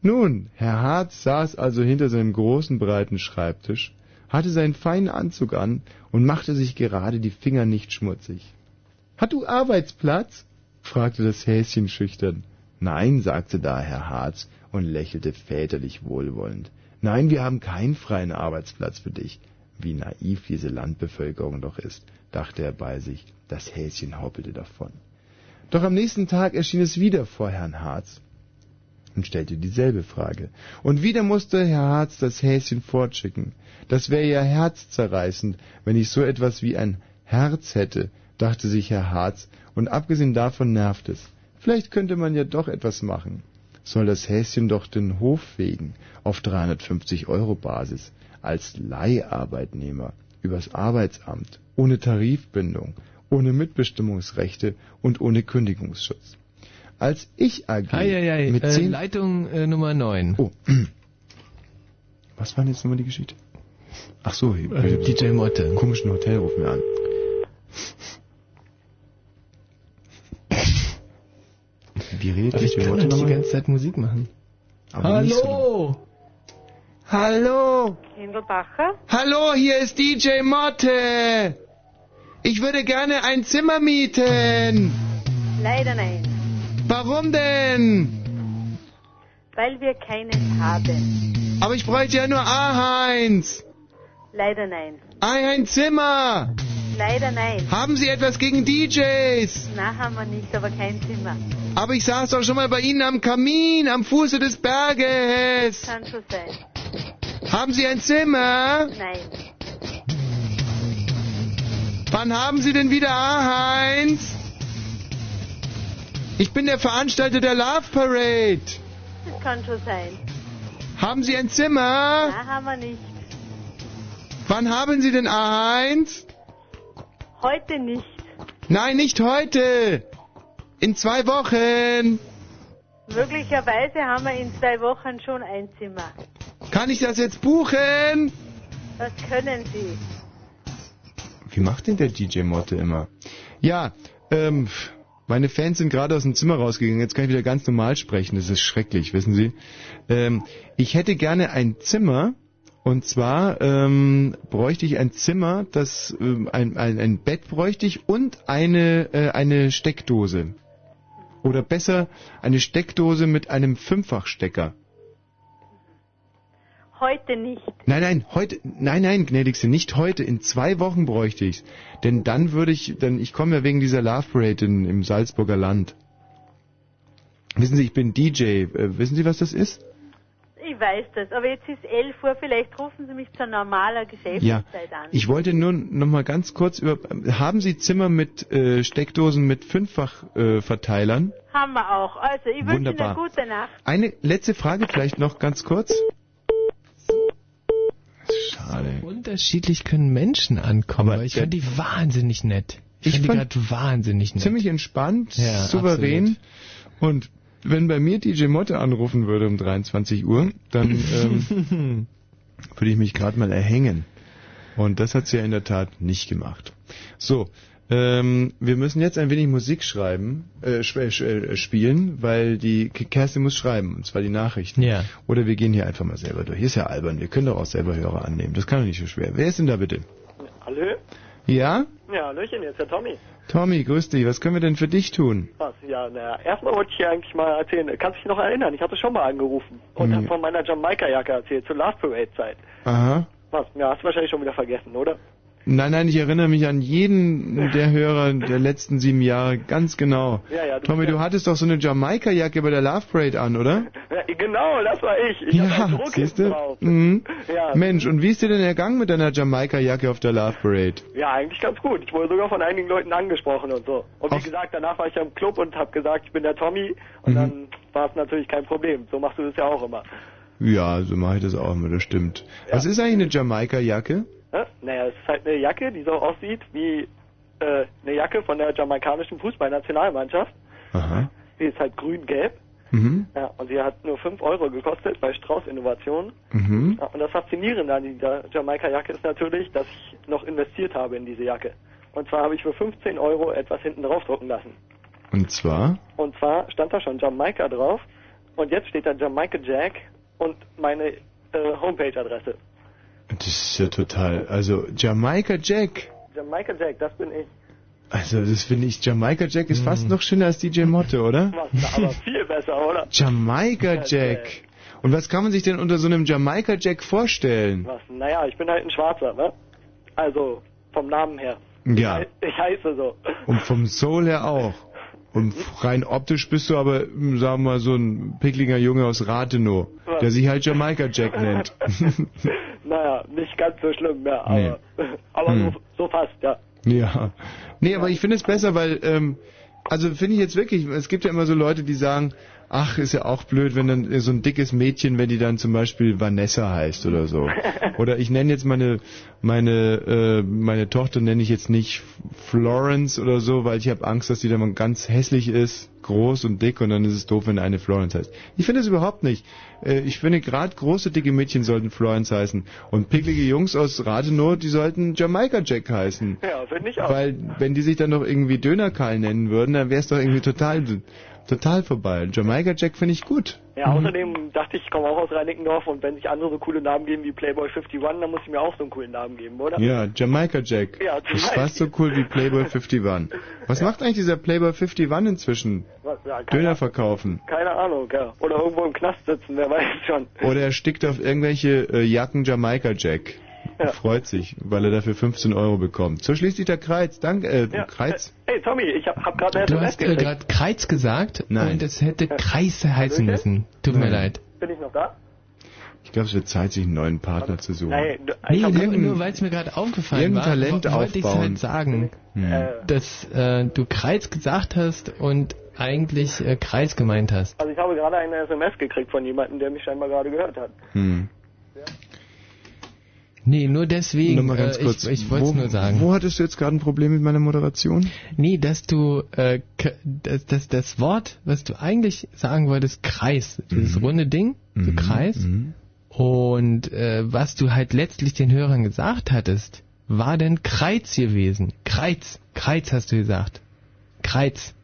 Nun, Herr Harz saß also hinter seinem großen, breiten Schreibtisch, hatte seinen feinen Anzug an und machte sich gerade die Finger nicht schmutzig. Hat du Arbeitsplatz? fragte das Häschen schüchtern. Nein, sagte da Herr Harz und lächelte väterlich wohlwollend. Nein, wir haben keinen freien Arbeitsplatz für dich. Wie naiv diese Landbevölkerung doch ist, dachte er bei sich. Das Häschen hoppelte davon. Doch am nächsten Tag erschien es wieder vor Herrn Harz und stellte dieselbe Frage. Und wieder musste Herr Harz das Häschen fortschicken. Das wäre ja herzzerreißend, wenn ich so etwas wie ein Herz hätte, dachte sich Herr Harz, und abgesehen davon nervt es. Vielleicht könnte man ja doch etwas machen. Soll das Häschen doch den Hof fegen, auf 350 Euro Basis, als Leiharbeitnehmer, übers Arbeitsamt, ohne Tarifbindung, ohne Mitbestimmungsrechte und ohne Kündigungsschutz. Als ich AG Eieiei, mit äh, zehn Leitung äh, Nummer 9. Oh. Was war denn jetzt nochmal die Geschichte? Ach so, Äh, DJ Motte. Komischen Hotel rufen wir an. Wie redet doch nicht die nochmal? ganze Zeit Musik machen. Aber nicht so Hallo! Hallo! Hindelbacher? Hallo, hier ist DJ Motte! Ich würde gerne ein Zimmer mieten! Leider nein, Warum denn? weil wir keines haben. Aber ich bräuchte ja nur A1! Leider nein, Ein Zimmer! Leider nein. Haben Sie etwas gegen DJs? Na, haben wir nicht, aber kein Zimmer. Aber ich saß doch schon mal bei Ihnen am Kamin, am Fuße des Berges. Kann schon sein. Haben Sie ein Zimmer? Nein, Wann haben Sie denn wieder A1? Ich bin der Veranstalter der Love Parade. das kann schon sein. Haben Sie ein Zimmer? Na, haben wir nicht. Wann haben Sie denn A1? Heute nicht. Nein, nicht heute. In zwei Wochen. Möglicherweise haben wir in zwei Wochen schon ein Zimmer. Kann ich das jetzt buchen? Was können Sie? Wie macht denn der DJ Motte immer? Ja, ähm, meine Fans sind gerade aus dem Zimmer rausgegangen. Jetzt kann ich wieder ganz normal sprechen. Das ist schrecklich, wissen Sie. Ähm, ich hätte gerne ein Zimmer. Und zwar ähm, bräuchte ich ein Zimmer, das ähm, ein, ein, ein Bett bräuchte ich und eine äh, eine Steckdose. Oder besser eine Steckdose mit einem Fünffachstecker. Heute nicht. Nein, nein, heute, nein, nein, gnädigste, nicht heute. In zwei Wochen bräuchte ich's. Denn dann würde ich, denn ich komme ja wegen dieser Love Parade in, im Salzburger Land. Wissen Sie, ich bin DJ. Äh, wissen Sie, was das ist? Ich weiß das, aber jetzt ist 11 Uhr, vielleicht rufen Sie mich zur normaler Geschäftszeit an. Ich wollte nur noch mal ganz kurz über. Haben Sie Zimmer mit äh, Steckdosen mit Fünffach-Verteilern? Äh, Verteilern? Haben wir auch. Also, ich wünsche Ihnen eine gute Nacht. Eine letzte Frage vielleicht noch ganz kurz. Schade. Unterschiedlich können Menschen ankommen, aber, ich fand die wahnsinnig nett. Ich, Ich fand die gerade wahnsinnig nett. Ziemlich entspannt, Ja, souverän. Und wenn bei mir DJ Motte anrufen würde um 23 Uhr, dann ähm, würde ich mich gerade mal erhängen. Und das hat sie ja in der Tat nicht gemacht. So, ähm, wir müssen jetzt ein wenig Musik schreiben, äh, sp äh, spielen, weil die Kerstin muss schreiben, und zwar die Nachrichten. Ja. Oder wir gehen hier einfach mal selber durch. Hier ist ja albern, wir können doch auch selber Hörer annehmen. Das kann doch nicht so schwer. Wer ist denn da bitte? Hallo? Ja? Ja, Hallöchen, ist der Tommy. Tommy, grüß dich. Was können wir denn für dich tun? Was? Ja, naja, erstmal wollte ich dir eigentlich mal erzählen, kannst du dich noch erinnern? Ich hatte schon mal angerufen und Hm. von meiner Jamaika-Jacke erzählt, zur Last Parade-Zeit. Aha. Was? Ja, hast du wahrscheinlich schon wieder vergessen, oder? Nein, nein, ich erinnere mich an jeden der Hörer der letzten sieben Jahre ganz genau. Ja, ja, du Tommy, du hattest doch so eine Jamaika-Jacke bei der Love Parade an, oder? Ja, genau, das war ich. Ich ja, siehst du? Mhm. Ja. Mensch, und wie ist dir denn ergangen mit deiner Jamaika-Jacke auf der Love Parade? Ja, eigentlich ganz gut. Ich wurde sogar von einigen Leuten angesprochen und so. Und wie Auf- gesagt, danach war ich ja im Club und hab gesagt, ich bin der Tommy. Und Mhm. dann war es natürlich kein Problem. So machst du das ja auch immer. Ja, so mache ich das auch immer, das stimmt. Was ist eigentlich eine Jamaika-Jacke? Naja, es ist halt eine Jacke, die so aussieht wie äh, eine Jacke von der jamaikanischen Fußballnationalmannschaft. Aha. Die ist halt grün-gelb. Mhm. Ja, und sie hat nur 5 Euro gekostet bei Strauß Innovationen. Mhm. Ja, und das Faszinierende an dieser Jamaika-Jacke ist natürlich, dass ich noch investiert habe in diese Jacke. Und zwar habe ich für 15 Euro etwas hinten drauf drucken lassen. Und zwar? Und zwar stand da schon Jamaika drauf. Und jetzt steht da Jamaica Jack und meine äh, Homepage-Adresse. Das ist ja total, also Jamaika Jack. Jamaica Jack, das bin ich. Also das finde ich, Jamaika Jack ist fast noch schöner als DJ Motte, oder? Aber viel besser, oder? Jamaika Jack. Und was kann man sich denn unter so einem Jamaika Jack vorstellen? Was? Naja, ich bin halt ein Schwarzer, ne? Also, vom Namen her. Ja, Ich heiße so. und vom Soul her auch. Und rein optisch bist du aber, hm, sagen wir mal, so ein pickliger Junge aus Rathenow, der sich halt Jamaika Jack nennt. Naja, nicht ganz so schlimm, ja, aber, Nee. aber Hm. so, so fast, ja. Ja. Nee, aber ich finde es besser, weil, ähm, also finde ich jetzt wirklich, es gibt ja immer so Leute, die sagen, ach, ist ja auch blöd, wenn dann so ein dickes Mädchen, wenn die dann zum Beispiel Vanessa heißt oder so. Oder ich nenne jetzt meine, meine, äh, meine Tochter nenne ich jetzt nicht Florence oder so, weil ich habe Angst, dass die dann ganz hässlich ist, groß und dick und dann ist es doof, wenn eine Florence heißt. Ich finde es überhaupt nicht. Äh, ich finde gerade große, dicke Mädchen sollten Florence heißen. Und picklige Jungs aus Rathenow, die sollten Jamaika Jack heißen. Ja, finde ich auch. Weil, wenn die sich dann noch irgendwie Dönerkarl nennen würden, dann wäre es doch irgendwie total Total vorbei. Jamaica Jack finde ich gut. Ja, außerdem dachte ich, ich komme auch aus Reinickendorf und wenn sich andere so coole Namen geben wie Playboy 51, dann muss ich mir auch so einen coolen Namen geben, oder? Ja, Jamaica Jack. Ja, ist fast so cool wie Playboy 51. Was macht eigentlich dieser Playboy 51 inzwischen? Was, ja, Döner verkaufen. keine Ahnung, ja. Oder irgendwo im Knast sitzen, wer weiß schon. Oder er stickt auf irgendwelche äh, Jacken Jamaica Jack. Ja. Freut sich, weil er dafür 15 Euro bekommt. So schließt sich der Kreis. Danke, äh, Ja. Kreis. Hey Tommy, ich hab, hab gerade eine Du SMS hast äh, gerade Kreiz gesagt Nein. und es hätte Kreis heißen müssen. Tut mir Nein. leid. Bin ich noch da? Ich glaube, es wird Zeit, sich einen neuen Partner zu suchen. Nein, Nee, nur, nur weil es mir gerade aufgefallen irgendein war, Talent wo- wollte ich halt sagen, Hm. äh, dass äh, du Kreiz gesagt hast und eigentlich äh, Kreis gemeint hast. also ich habe gerade eine SMS gekriegt von jemandem, der mich scheinbar gerade gehört hat. Hm. Nee, nur deswegen. Nochmal ganz äh, kurz. Ich, ich wollte es wo, nur sagen. Wo hattest du jetzt gerade ein Problem mit meiner Moderation? Nee, dass du äh, das, das, das Wort, was du eigentlich sagen wolltest, Kreis, dieses Mhm. runde Ding, so Kreis. Und äh, was du halt letztlich den Hörern gesagt hattest, war denn Kreiz gewesen. Kreiz, Kreiz hast du gesagt. Kreiz.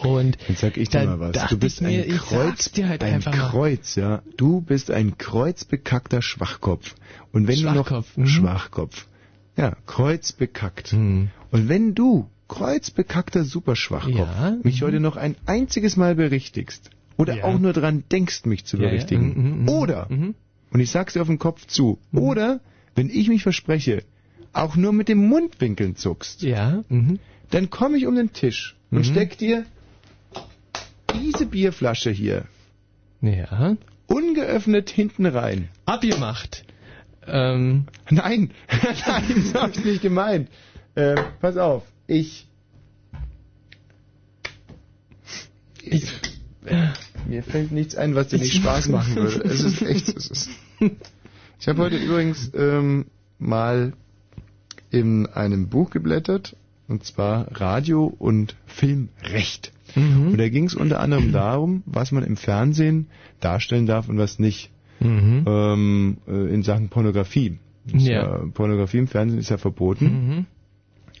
Und Jetzt sag ich dir mal was. Du bist mir, ein Kreuz, halt ein. Kreuz, ja. Du bist ein kreuzbekackter Schwachkopf. Und wenn Schwachkopf, du noch mhm. Schwachkopf, ja, kreuzbekackt. Mhm. Und wenn du kreuzbekackter Superschwachkopf Ja, mich heute noch ein einziges Mal berichtigst oder Ja. auch nur dran denkst, mich zu Ja, ja. berichtigen, Mhm, mhm, oder mhm. und ich sag's dir auf den Kopf zu, oder wenn ich mich verspreche, auch nur mit dem Mundwinkeln zuckst, Ja, mhm. dann komme ich um den Tisch und Mhm. steck dir diese Bierflasche hier ja. ungeöffnet hinten rein. Abgemacht. Ähm, Nein, nein, so hab ich nicht gemeint. Ähm, pass auf, ich, ich, mir fällt nichts ein, was dir nicht Ich- Spaß machen würde. Es ist echt, es ist. Ich habe heute übrigens ähm, mal in einem Buch geblättert, und zwar Radio und Filmrecht. Mhm. Und da ging es unter anderem darum, was man im Fernsehen darstellen darf und was nicht. Mhm. Ähm, äh, in Sachen Pornografie. Ist Ja. Pornografie im Fernsehen ist ja verboten. Mhm.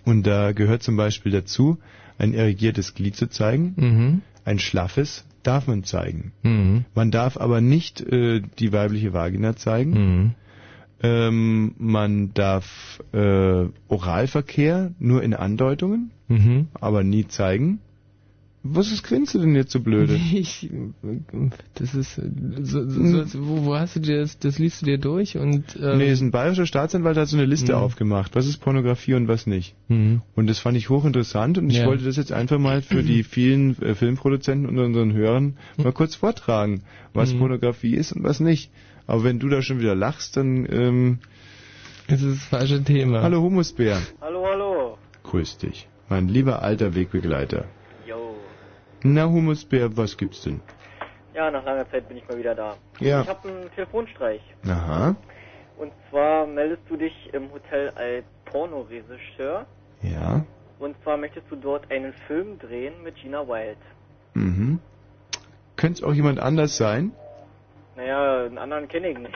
Und da gehört zum Beispiel dazu, ein erigiertes Glied zu zeigen. Mhm. Ein schlaffes darf man zeigen. Mhm. Man darf aber nicht äh, die weibliche Vagina zeigen. Mhm. Ähm, man darf äh, Oralverkehr nur in Andeutungen, Mhm. aber nie zeigen. Was ist grinst du denn jetzt so blöde? Ich, das ist, so, so, so, wo, wo hast du dir das, das liest du dir durch und, ähm, Nee, ist ein bayerischer Staatsanwalt hat so eine Liste Mhm. aufgemacht. Was ist Pornografie und was nicht? Mhm. Und das fand ich hochinteressant und ich Ja. wollte das jetzt einfach mal für die vielen äh, Filmproduzenten und unseren Hörern mal kurz vortragen, was Mhm. Pornografie ist und was nicht. Aber wenn du da schon wieder lachst, dann ähm, das ist das falsche Thema. hallo Humusbär, Hallo, hallo. grüß dich, mein lieber alter Wegbegleiter. Na Humusbär, was gibt's denn? Ja, nach langer Zeit bin ich mal wieder da. Ja. Ich habe einen Telefonstreich. Aha, Und zwar meldest du dich im Hotel als Pornoregisseur. ja, Und zwar möchtest du dort einen Film drehen mit Gina Wild. mhm. Könnte es auch jemand anders sein? Naja, einen anderen kenne ich nicht.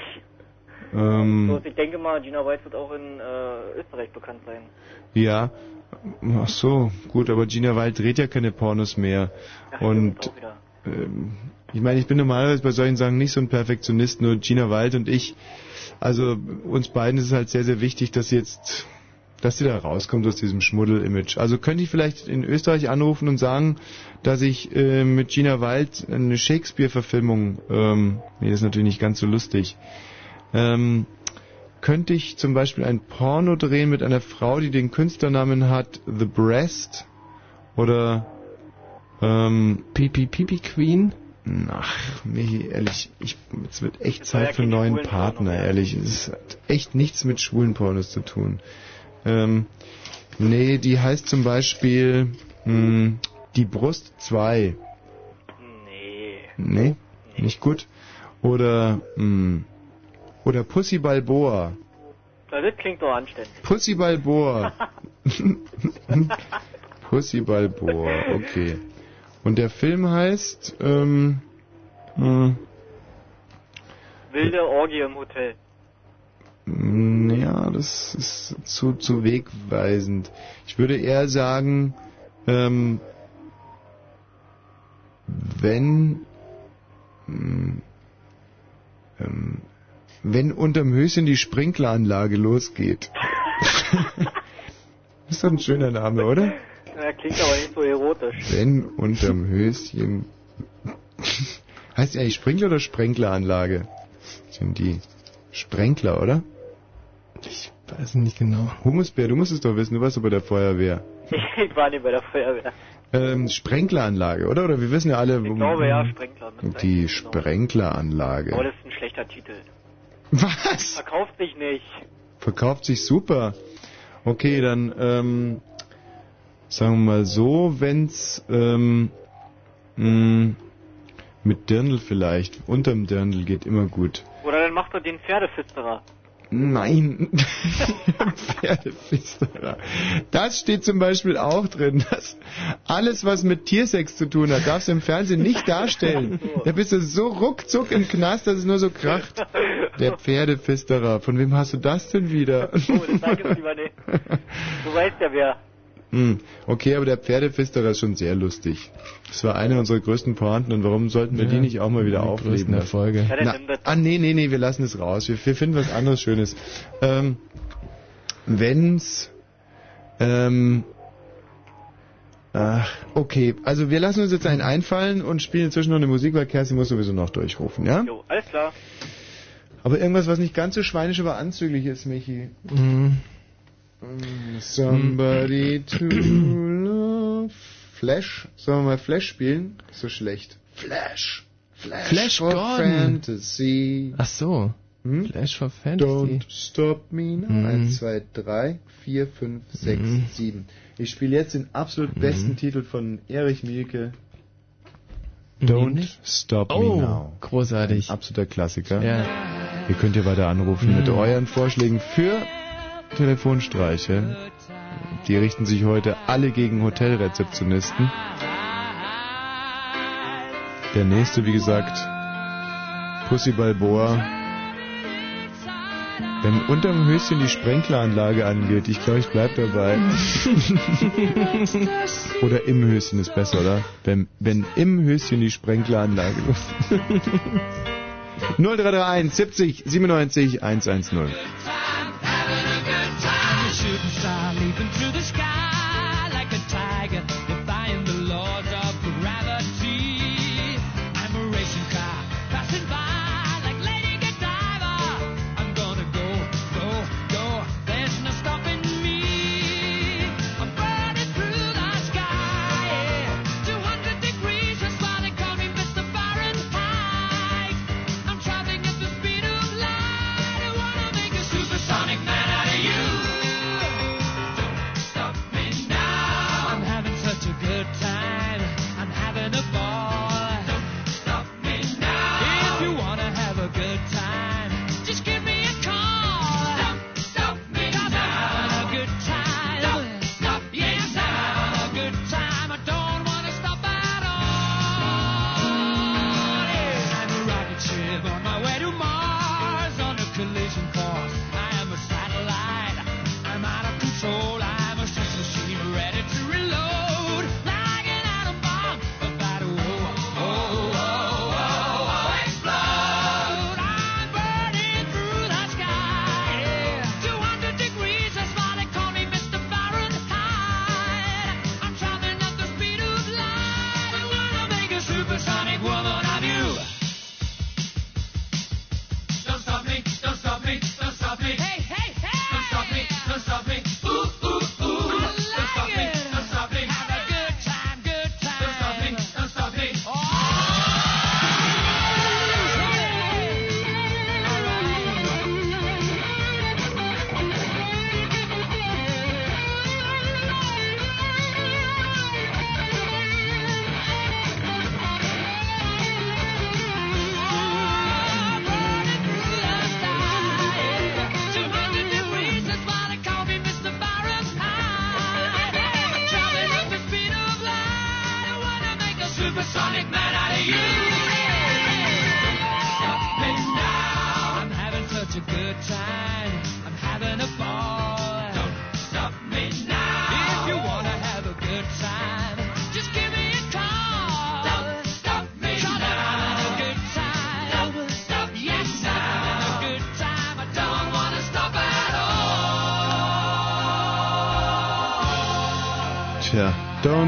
Ähm, So, ich denke mal, Gina Wild wird auch in äh, Österreich bekannt sein. Ja, ach so, gut, aber Gina Wild dreht ja keine Pornos mehr. Ach, und ähm, ich meine, ich bin normalerweise bei solchen Sachen nicht so ein Perfektionist, nur Gina Wild und ich, also uns beiden ist es halt sehr, sehr wichtig, dass sie jetzt, dass sie da rauskommt aus diesem Schmuddel-Image. Also könnte ich vielleicht in Österreich anrufen und sagen, dass ich äh, mit Gina Wild eine Shakespeare-Verfilmung, ähm, nee, das ist natürlich nicht ganz so lustig, ähm, könnte ich zum Beispiel ein Porno drehen mit einer Frau, die den Künstlernamen hat The Breast oder ähm, Pipi Pipi Queen? Ach, Michi, ehrlich, ich, es wird echt Zeit für einen neuen Partner, ehrlich. Es hat echt nichts mit schwulen Pornos zu tun. Ähm, nee, die heißt zum Beispiel mh, Die Brust 2. Nee. Nee, nicht gut. Oder, mh, oder Pussy Balboa. Das klingt doch anständig. Pussy Balboa. Pussy Balboa, okay. Und der Film heißt, ähm, mh, Wilde Orgie im Hotel. Mm, Ja, das ist zu, zu wegweisend. Ich würde eher sagen, ähm, wenn, hm, ähm, wenn unterm Höschen die Sprinkleranlage losgeht. ist doch ein schöner Name, oder? Ja, klingt aber nicht so erotisch. Wenn unterm Höschen. heißt die eigentlich Sprinkler oder Sprenkleranlage? Sind die Sprenkler, oder? Ich weiß nicht genau. Humusbär, du musst es doch wissen, du warst doch bei der Feuerwehr. ich war nicht bei der Feuerwehr. Ähm, Sprenkleranlage, oder? Oder wir wissen ja alle. Ich glaube ja, Sprenkler. Die Sprenkleranlage. Aber das ist ein schlechter Titel. Was? Verkauft sich nicht. Verkauft sich super. Okay, dann ähm, sagen wir mal so, wenn's ähm, mh, mit Dirndl vielleicht, unterm Dirndl geht immer gut. Oder dann macht er den Pferdeflüsterer. Nein, Pferdeflüsterer. Das steht zum Beispiel auch drin, dass alles, was mit Tiersex zu tun hat, darfst du im Fernsehen nicht darstellen. Da bist du so ruckzuck im Knast, dass es nur so kracht. Der Pferdeflüsterer. Von wem hast du das denn wieder? Oh, das sag ich lieber nicht. Du weißt ja wer. Hm, okay, aber der Pferdeflüsterer ist schon sehr lustig. Das war eine unserer größten Pointen und warum sollten wir Ja, die nicht auch mal wieder aufleben? Erfolge. Na, ah, nee, nee, nee, wir lassen es raus. Wir, wir finden was anderes Schönes. Ähm, wenn's, ähm, ach, okay, also wir lassen uns jetzt einen einfallen und spielen inzwischen noch eine Musik, weil Kerstin muss sowieso noch durchrufen, ja? Jo, alles klar. Aber irgendwas, was nicht ganz so schweinisch, aber anzüglich ist, Michi. Mhm. Somebody to love. Flash? Sollen wir mal Flash spielen? So schlecht. Flash. Flash, Flash for Gordon. Fantasy. Ach so. Flash for Fantasy. Don't stop me now. Mhm. 1, 2, 3, 4, 5, 6, Mhm. 7. Ich spiele jetzt den absolut besten Titel von Erich Mielke. Don't? Stop Oh, Me Now. großartig. Ein absoluter Klassiker. Ja. Ihr könnt ja weiter anrufen mit Mhm. euren Vorschlägen für Telefonstreiche. Die richten sich heute alle gegen Hotelrezeptionisten. Der nächste, wie gesagt, Pussy Balboa. Wenn unterm Höschen die Sprenkleranlage angeht, ich glaube, ich bleib dabei. oder im Höschen ist besser, oder? Wenn, wenn im Höschen die Sprenkleranlage los. 0331 70 97 110. I'm a shooting star leaping through the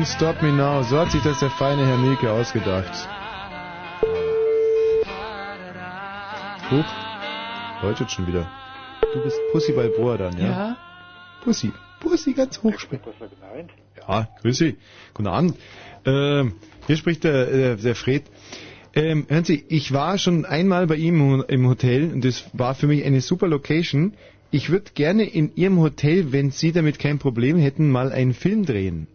don't stop me now. So hat sich das der feine Herr Milke ausgedacht. Huch, läutet schon wieder. Du bist Pussy Balboa dann, ja? Ja. Pussy. Pussy ganz hoch sprechen. Ja, grüß Sie. Guten Abend. Ähm, hier spricht der, der, der Fred. Ähm, hören Sie, ich war schon einmal bei ihm im Hotel und das war für mich eine super Location. Ich würde gerne in Ihrem Hotel, wenn Sie damit kein Problem hätten, mal einen Film drehen.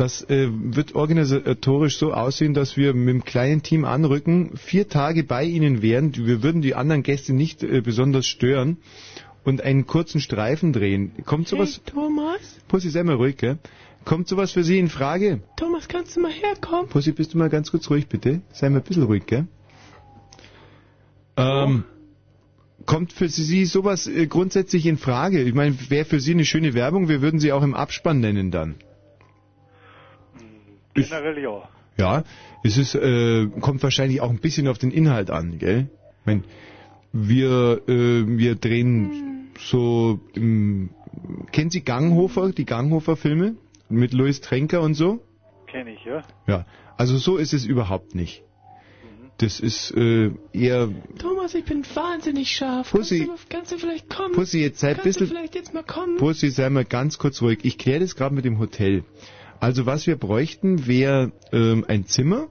Das äh, wird organisatorisch so aussehen, dass wir mit einem kleinen Team anrücken, vier Tage bei Ihnen wären. Wir würden die anderen Gäste nicht äh, besonders stören und einen kurzen Streifen drehen. Kommt sowas? Hey, Thomas? Pussy, sei mal ruhig, gell? Kommt sowas für Sie in Frage? Thomas, kannst du mal herkommen? Pussy, bist du mal ganz kurz ruhig, bitte? Sei mal ein bisschen ruhig, gell? Ähm, kommt für Sie sowas äh, grundsätzlich in Frage? Ich meine, wäre für Sie eine schöne Werbung, wir würden Sie auch im Abspann nennen dann. Generell ja. Ja, es ist, äh, kommt wahrscheinlich auch ein bisschen auf den Inhalt an, gell? Ich mein, wir, äh, wir drehen so, im, kennen Sie Ganghofer, die Ganghofer-Filme? Mit Louis Trenker und so? Kenne ich, ja. Ja, also so ist es überhaupt nicht. Das ist äh, eher, Thomas, ich bin wahnsinnig scharf. Pussy. Kannst du, kannst du vielleicht kommen? Pussy, jetzt sei ein Kannst du bisschen- vielleicht jetzt mal kommen? Pussy, sei mal ganz kurz ruhig. Ich kläre das gerade mit dem Hotel. Also was wir bräuchten, wäre ähm, ein Zimmer,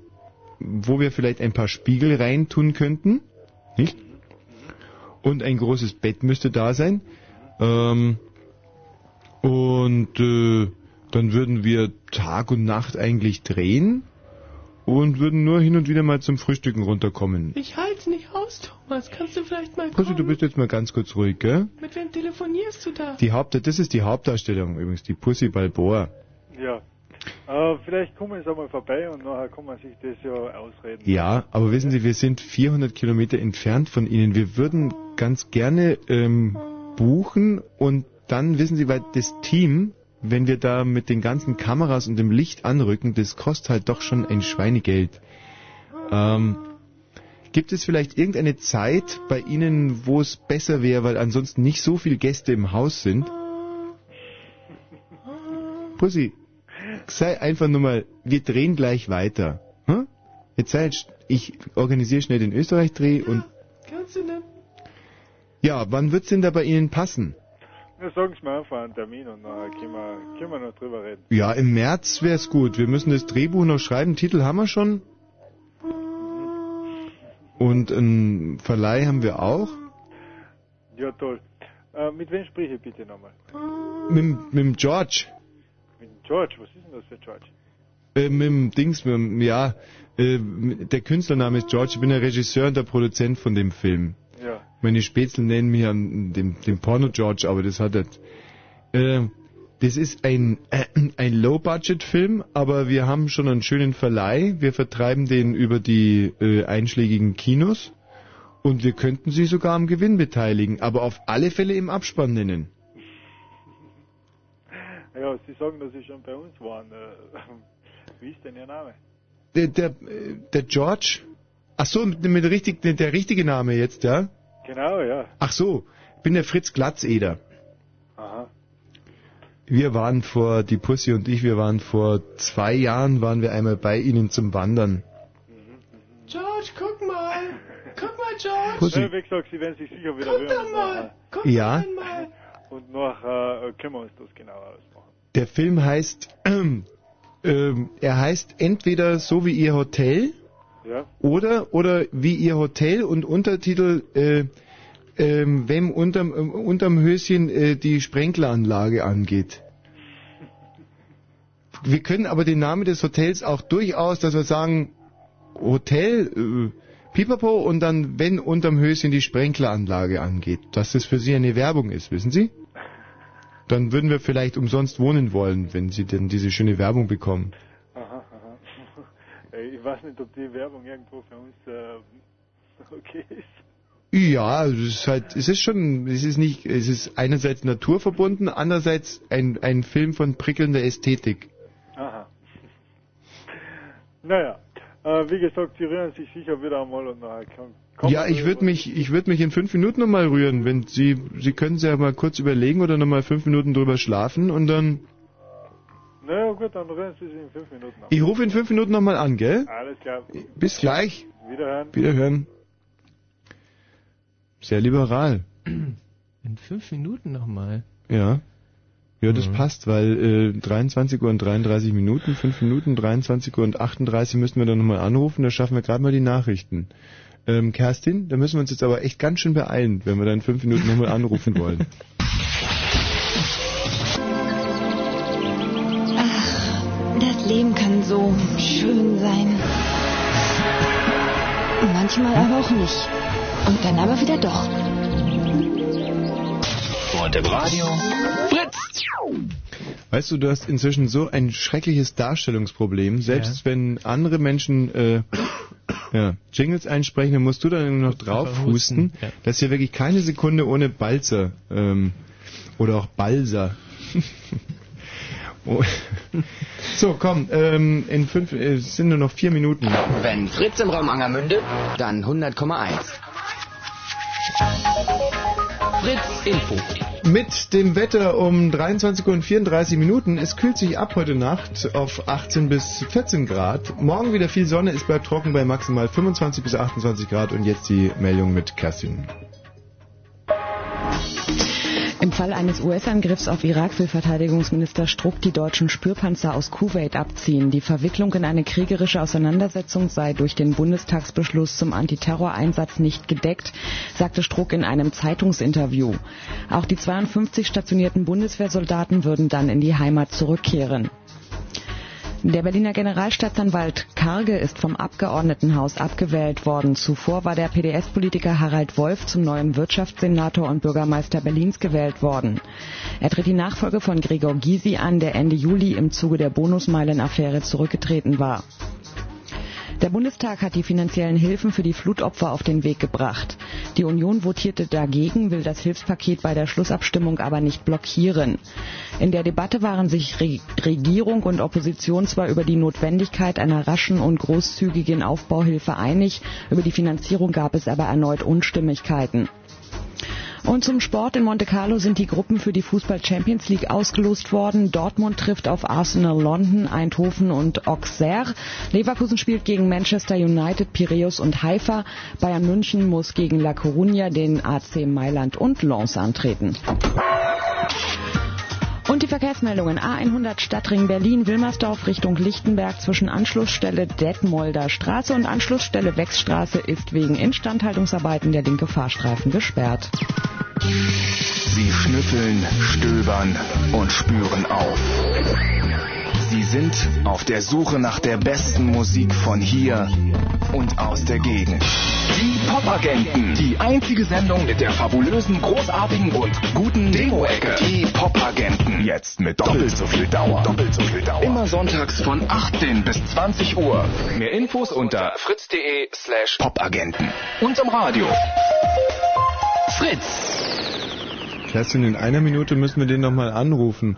wo wir vielleicht ein paar Spiegel reintun könnten, nicht? Und ein großes Bett müsste da sein. Ähm, und äh, dann würden wir Tag und Nacht eigentlich drehen und würden nur hin und wieder mal zum Frühstücken runterkommen. Ich halt's nicht aus, Thomas. Kannst du vielleicht mal Pussy, du bist jetzt mal ganz kurz ruhig, gell? Mit wem telefonierst du da? Die Haupt, das ist die Hauptdarstellung übrigens, die Pussy Balboa. Ja. Äh, vielleicht kommen sie einmal vorbei und nachher kann man sich das ja ausreden. Ja, aber wissen Sie, wir sind 400 Kilometer entfernt von Ihnen. Wir würden ganz gerne ähm, buchen und dann, wissen Sie, weil das Team, wenn wir da mit den ganzen Kameras und dem Licht anrücken, das kostet halt doch schon ein Schweinegeld. Ähm, gibt es vielleicht irgendeine Zeit bei Ihnen, wo es besser wäre, weil ansonsten nicht so viele Gäste im Haus sind? Pussy, sei einfach nur mal, wir drehen gleich weiter. Hm? Jetzt sei jetzt, ich organisiere schnell den Österreich-Dreh und Kannst du denn? ja, wann wird's denn da bei Ihnen passen? Na, sagen Sie mir einfach einen Termin und nachher können wir, können wir noch drüber reden. Ja, im März wär's gut. Wir müssen das Drehbuch noch schreiben. Titel haben wir schon. Und einen Verleih haben wir auch. Ja, toll. Äh, mit wem spreche ich bitte nochmal? Mit, mit dem George. George, was ist denn das für George? Äh, mit dem Dings, mit dem, ja, äh, der Künstlername ist George. Ich bin der Regisseur und der Produzent von dem Film. Ja. Meine Spätzle nennen mich an dem, dem Porno George, aber das hat jetzt. Äh, das ist ein, äh, ein Low-Budget-Film, aber wir haben schon einen schönen Verleih. Wir vertreiben den über die äh, einschlägigen Kinos und wir könnten sie sogar am Gewinn beteiligen, aber auf alle Fälle im Abspann nennen. Ja, Sie sagen, dass Sie schon bei uns waren. Äh, wie ist denn Ihr Name? Der, der, äh, der George? Ach so, mit, mit richtig, der richtige Name jetzt, ja? Genau, ja. Ach so, ich bin der Fritz Glatzeder. Aha. Wir waren vor, die Pussy und ich, wir waren vor zwei Jahren, waren wir einmal bei Ihnen zum Wandern. George, guck mal. Guck mal, George. Pussy. Ja, wie gesagt, Sie werden sich sicher wieder Guck doch mal. Guck Ja. einmal. Und nachher äh, können wir uns das genauer ausmachen. Der Film heißt, ähm, er heißt entweder so wie Ihr Hotel Ja? oder oder wie Ihr Hotel und Untertitel äh, ähm, wem unterm, ähm, unterm Höschen äh, die Sprenkleranlage angeht. Wir können aber den Namen des Hotels auch durchaus, dass wir sagen Hotel äh, Pipapo und dann wenn unterm Höschen die Sprenkleranlage angeht, dass das für Sie eine Werbung ist, wissen Sie? Dann würden wir vielleicht umsonst wohnen wollen, wenn Sie denn diese schöne Werbung bekommen. Aha, aha. Ich weiß nicht, ob die Werbung irgendwo für uns äh, okay ist. Ja, es ist halt, es ist schon, es ist nicht, es ist einerseits naturverbunden, andererseits ein, ein Film von prickelnder Ästhetik. Aha. Naja, wie gesagt, Sie rühren sich sicher wieder einmal und nachher kann, kann Ja, ich würde mich, ich würde mich in fünf Minuten nochmal rühren, wenn Sie, Sie können es ja mal kurz überlegen oder nochmal fünf Minuten drüber schlafen und dann, Na ja, gut, dann rufen Sie sich in fünf Minuten an. Ich rufe in fünf Minuten nochmal an, gell? Alles klar. Bis gleich. Wiederhören. Wiederhören. Sehr liberal. In fünf Minuten nochmal. Ja. Ja, das Mhm. passt, weil äh, 23 Uhr und 33 Minuten, 5 Minuten, 23 Uhr und 38 müssen wir dann nochmal anrufen, da schaffen wir gerade mal die Nachrichten. Ähm, Kerstin, da müssen wir uns jetzt aber echt ganz schön beeilen, wenn wir dann in 5 Minuten nochmal anrufen wollen. Das Leben kann so schön sein. Manchmal aber auch nicht. Und dann aber wieder doch. Und im Radio Fritz. Weißt du, du hast inzwischen so ein schreckliches Darstellungsproblem. Selbst wenn andere Menschen äh, ja, Jingles einsprechen, dann musst du dann nur noch drauf husten. ja. Das ist ja wirklich keine Sekunde ohne Balzer. Ähm, oder auch Balser. Oh. so, komm, ähm, in fünf, äh, es sind nur noch vier Minuten. Wenn Fritz im Raum Angermünde, dann 100,1. Fritz Info. Mit dem Wetter um 23 Uhr und 34 Minuten. Es kühlt sich ab heute Nacht auf 18 bis 14 Grad. Morgen wieder viel Sonne, es bleibt trocken bei maximal 25 bis 28 Grad. Und jetzt die Meldung mit Kerstin. Im Fall eines US-Angriffs auf Irak will Verteidigungsminister Struck die deutschen Spürpanzer aus Kuwait abziehen. Die Verwicklung in eine kriegerische Auseinandersetzung sei durch den Bundestagsbeschluss zum Antiterroreinsatz nicht gedeckt, sagte Struck in einem Zeitungsinterview. Auch die 52 stationierten Bundeswehrsoldaten würden dann in die Heimat zurückkehren. Der Berliner Generalstaatsanwalt Karge ist vom Abgeordnetenhaus abgewählt worden. Zuvor war der PDS-Politiker Harald Wolf zum neuen Wirtschaftssenator und Bürgermeister Berlins gewählt worden. Er tritt die Nachfolge von Gregor Gysi an, der Ende Juli im Zuge der Bonusmeilen-Affäre zurückgetreten war. Der Bundestag hat die finanziellen Hilfen für die Flutopfer auf den Weg gebracht. Die Union votierte dagegen, will das Hilfspaket bei der Schlussabstimmung aber nicht blockieren. In der Debatte waren sich Re Regierung und Opposition zwar über die Notwendigkeit einer raschen und großzügigen Aufbauhilfe einig, über die Finanzierung gab es aber erneut Unstimmigkeiten. Und zum Sport in Monte Carlo sind die Gruppen für die Fußball Champions League ausgelost worden. Dortmund trifft auf Arsenal London, Eindhoven und Auxerre. Leverkusen spielt gegen Manchester United, Piraeus und Haifa. Bayern München muss gegen La Coruña, den AC Mailand und Lens antreten. Und die Verkehrsmeldungen A100 Stadtring Berlin, Wilmersdorf Richtung Lichtenberg zwischen Anschlussstelle Detmolder Straße und Anschlussstelle Wechsstraße ist wegen Instandhaltungsarbeiten der linke Fahrstreifen gesperrt. Sie schnüffeln, stöbern und spüren auf. Sie sind auf der Suche nach der besten Musik von hier und aus der Gegend. Die Popagenten. Die einzige Sendung mit der fabulösen, großartigen und guten Demo-Ecke. Die Popagenten. Jetzt mit doppelt so viel Dauer. Doppelt so viel Dauer. Immer sonntags von 18 bis 20 Uhr. Mehr Infos unter fritz.de slash popagenten. Und im Radio. Fritz. Kerstin, in einer Minute müssen wir den nochmal anrufen.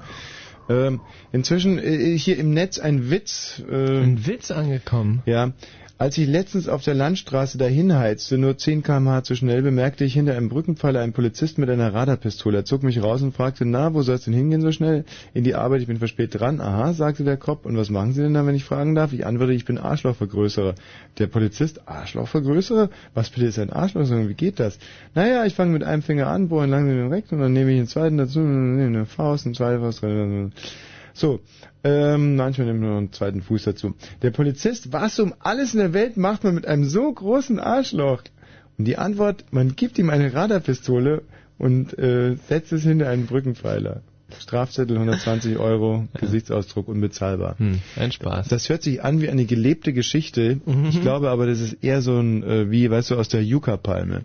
Ähm, inzwischen äh, hier im Netz ein Witz. Äh, Ein Witz angekommen. Ja. Als ich letztens auf der Landstraße dahin heizte, nur 10 km/h zu schnell, bemerkte ich hinter einem Brückenpfeiler einen Polizist mit einer Radarpistole. Er zog mich raus und fragte, na, wo soll's denn hingehen so schnell? In die Arbeit, ich bin verspätet dran. Aha, sagte der Kopf. Und was machen Sie denn da, wenn ich fragen darf? Ich antworte, ich bin Arschlochvergrößerer. Der Polizist, Arschlochvergrößerer? Was bitte ist ein Arschloch? Wie geht das? Naja, ich fange mit einem Finger an, bohre langsam den und dann nehme ich den zweiten dazu, nehme eine Faust, eine zweite Faust, so, ähm, manchmal nimmt man noch einen zweiten Fuß dazu. Der Polizist, was um alles in der Welt macht man mit einem so großen Arschloch? Und die Antwort, man gibt ihm eine Radarpistole und äh, setzt es hinter einen Brückenpfeiler. Strafzettel 120 Euro, Gesichtsausdruck unbezahlbar. Hm, ein Spaß. Das hört sich an wie eine gelebte Geschichte. Mhm. Ich glaube aber, das ist eher so ein, äh, wie, weißt du, aus der Yucca-Palme.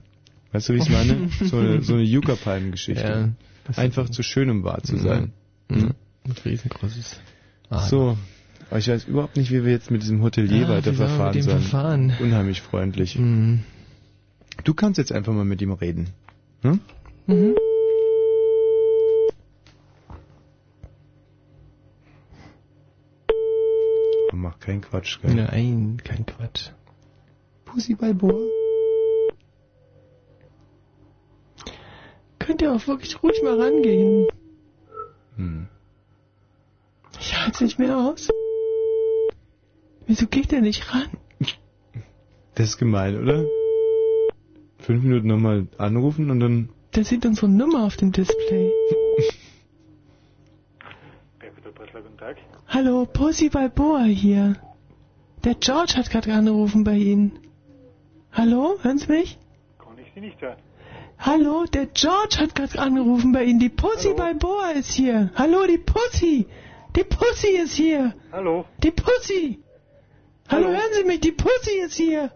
Weißt du, wie ich es meine? so eine, so eine Yucca-Palmen-Geschichte. Ja, Einfach zu schön, um wahr zu Mhm. sein. Mhm. Ein riesengroßes. Ah, So, aber ich weiß überhaupt nicht, wie wir jetzt mit diesem Hotelier Ah, weiter wir verfahren sollen. verfahren? Unheimlich freundlich. Mhm. Du kannst jetzt einfach mal mit ihm reden. Hm? Mhm. Mach keinen Quatsch, gell? Nein, kein Quatsch. Pussy Balboa. Könnt ihr auch wirklich ruhig mal rangehen. Hm. Ja. halt's nicht mehr aus? Wieso geht der nicht ran? Das ist gemein, oder? Fünf Minuten nochmal anrufen und dann... Der sieht unsere Nummer auf dem Display. Guten Tag. Hallo, Pussy Balboa hier. Der George hat gerade angerufen bei Ihnen. Hallo, hören Sie mich? Kann ich Sie nicht hören? Hallo, der George hat gerade angerufen bei Ihnen. Die Pussy Balboa ist hier. Hallo, die Pussy. Die Pussy ist hier. Hallo. Die Pussy. Hallo, hören Sie mich? Die Pussy ist hier.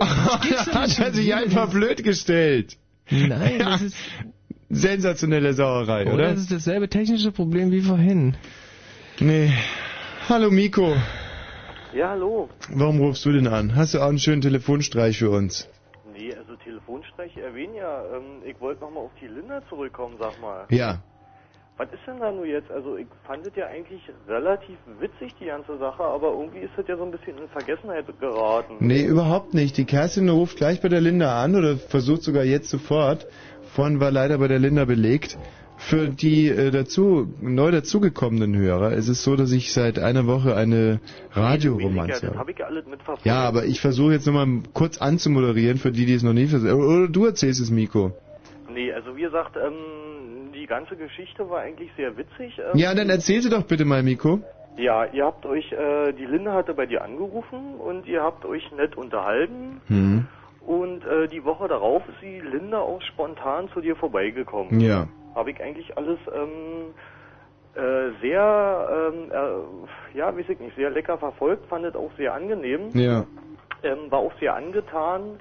hat er sich einfach blöd gestellt. Nein, das ist... Sensationelle Sauerei, Oder oder? das ist dasselbe technische Problem wie vorhin. Nee. Hallo Miko. Ja, hallo. Warum rufst du denn an? Hast du auch einen schönen Telefonstreich für uns? Nee, also Telefonstreich erwähnen ja. Ähm, ich wollte nochmal auf die Linda zurückkommen, sag mal. Ja. Was ist denn da nur jetzt? Also ich fand es ja eigentlich relativ witzig, die ganze Sache, aber irgendwie ist das ja so ein bisschen in Vergessenheit geraten. Nee, überhaupt nicht. Die Kerstin ruft gleich bei der Linda an oder versucht sogar jetzt sofort. Vorhin war leider bei der Linda belegt. Für die äh, dazu neu dazugekommenen Hörer ist es so, dass ich seit einer Woche eine Radioromanze habe. ja mitverfolgt. Ja, aber ich versuche jetzt nochmal kurz anzumoderieren für die, die es noch nie versucht Oder du erzählst es, Miko. Nee, also wie gesagt, ähm, die ganze Geschichte war eigentlich sehr witzig. Ähm, Ja, dann erzähl sie doch bitte mal, Miko. Ja, ihr habt euch, äh, die Linda hatte bei dir angerufen und ihr habt euch nett unterhalten. Hm. Und äh, die Woche darauf ist die Linda auch spontan zu dir vorbeigekommen. Ja. Habe ich eigentlich alles ähm, äh, sehr, ähm, äh, ja, weiß ich nicht, sehr lecker verfolgt, fand es auch sehr angenehm. Ja. Ähm, war auch sehr angetan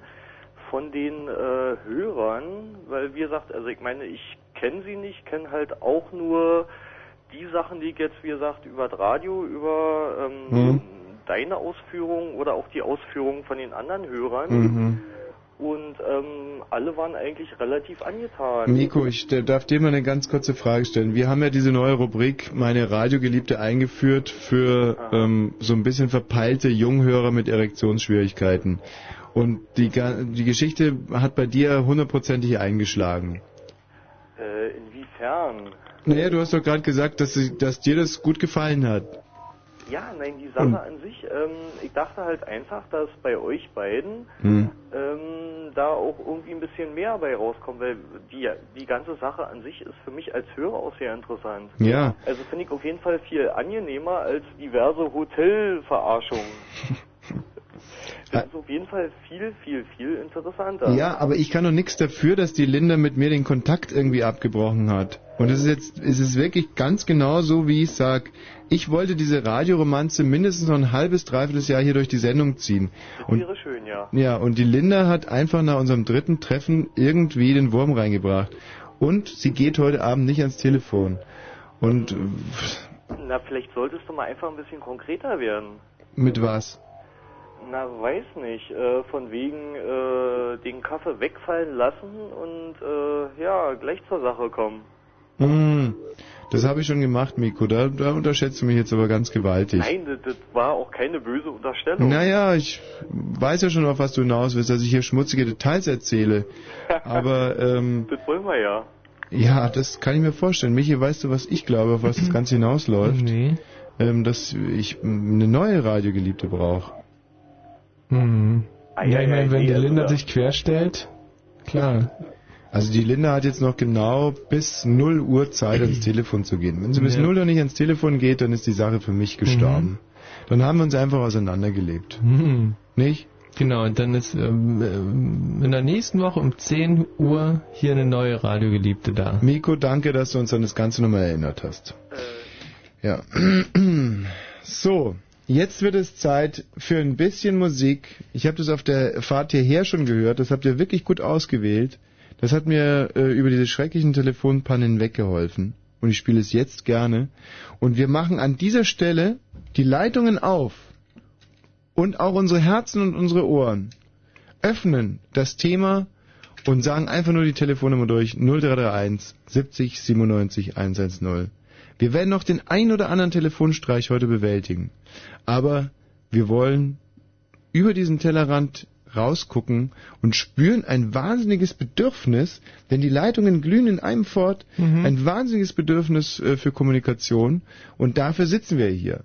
von den äh, Hörern, weil wie gesagt, also ich meine, ich kenne sie nicht, kenne halt auch nur die Sachen, die ich jetzt, wie gesagt, über das Radio, über ähm, Mhm. deine Ausführungen oder auch die Ausführungen von den anderen Hörern. Mhm. Und ähm, alle waren eigentlich relativ angetan. Nico, ich darf dir mal eine ganz kurze Frage stellen. Wir haben ja diese neue Rubrik Meine Radiogeliebte eingeführt für ähm, so ein bisschen verpeilte Junghörer mit Erektionsschwierigkeiten. Und die, die Geschichte hat bei dir hundertprozentig eingeschlagen. Äh, inwiefern? Naja, du hast doch gerade gesagt, dass, sie- dass dir das gut gefallen hat. Ja, nein, die Sache Und- an sich, ähm, ich dachte halt einfach, dass bei euch beiden Hm. ähm, da auch irgendwie ein bisschen mehr bei rauskommt, weil die, die ganze Sache an sich ist für mich als Hörer auch sehr interessant. Ja. Also finde ich auf jeden Fall viel angenehmer als diverse Hotelverarschungen. Das ist auf jeden Fall viel, viel, viel interessanter. Ja, aber ich kann doch nichts dafür, dass die Linda mit mir den Kontakt irgendwie abgebrochen hat. Und es ist jetzt, es ist wirklich ganz genau so, wie ich sag. Ich wollte diese Radioromanze mindestens noch ein halbes, dreiviertel Jahr hier durch die Sendung ziehen. Das Und, wäre schön, ja. ja, und die Linda hat einfach nach unserem dritten Treffen irgendwie den Wurm reingebracht. Und sie geht heute Abend nicht ans Telefon. Und äh, Na, vielleicht solltest du mal einfach ein bisschen konkreter werden. mit was? Na, weiß nicht. Äh, von wegen äh, den Kaffee wegfallen lassen und äh, ja, gleich zur Sache kommen. Hm, das habe ich schon gemacht, Miko. Da, da unterschätzt du mich jetzt aber ganz gewaltig. Nein, das, das war auch keine böse Unterstellung. Naja, ich weiß ja schon, auf was du hinaus willst, dass ich hier schmutzige Details erzähle. Aber, ähm, Das wollen wir ja. ja, das kann ich mir vorstellen. Michi, weißt du, was ich glaube, auf was das Ganze hinausläuft? Nee. Ähm, dass ich eine neue Radiogeliebte brauche. Mhm. Ja, ich meine, wenn die Linda also- sich querstellt, klar. Also die Linda hat jetzt noch genau bis 0 Uhr Zeit, ans Telefon zu gehen. Wenn sie bis Ja. 0 Uhr nicht ans Telefon geht, dann ist die Sache für mich gestorben. Dann haben wir uns einfach auseinandergelebt. Mhm. Nicht? Genau, und dann ist ähm, ähm, in der nächsten Woche um 10 Uhr hier eine neue Radiogeliebte da. Miko, danke, dass du uns an das Ganze nochmal erinnert hast. Ja. So, jetzt wird es Zeit für ein bisschen Musik. Ich habe das auf der Fahrt hierher schon gehört. Das habt ihr wirklich gut ausgewählt. Das hat mir äh, über diese schrecklichen Telefonpannen weggeholfen. Und ich spiele es jetzt gerne. Und wir machen an dieser Stelle die Leitungen auf. Und auch unsere Herzen und unsere Ohren. Öffnen das Thema und sagen einfach nur die Telefonnummer durch 0331 70 97 110. Wir werden noch den ein oder anderen Telefonstreich heute bewältigen. Aber wir wollen über diesen Tellerrand rausgucken und spüren ein wahnsinniges Bedürfnis, denn die Leitungen glühen in einem fort, Mhm. ein wahnsinniges Bedürfnis äh, für Kommunikation und dafür sitzen wir hier.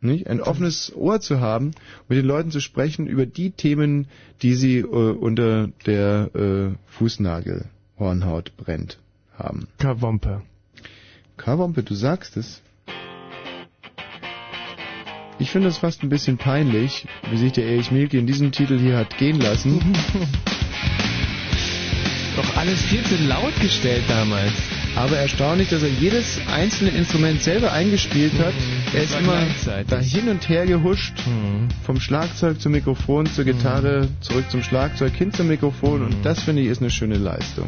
Nicht? Ein offenes Ohr zu haben, mit den Leuten zu sprechen über die Themen, die sie äh, unter der äh, Fußnagelhornhaut brennt haben. Kawompe. Kawompe, du sagst es. Ich finde es fast ein bisschen peinlich, wie sich der Erich Mielke in diesem Titel hier hat gehen lassen. Doch alles viel zu laut gestellt damals. Aber erstaunlich, dass er jedes einzelne Instrument selber eingespielt hat. Er ist war immer gleichzeitig. da hin und her gehuscht. Vom Schlagzeug zum Mikrofon, zur Gitarre, zurück zum Schlagzeug, hin zum Mikrofon. Und das finde ich ist eine schöne Leistung.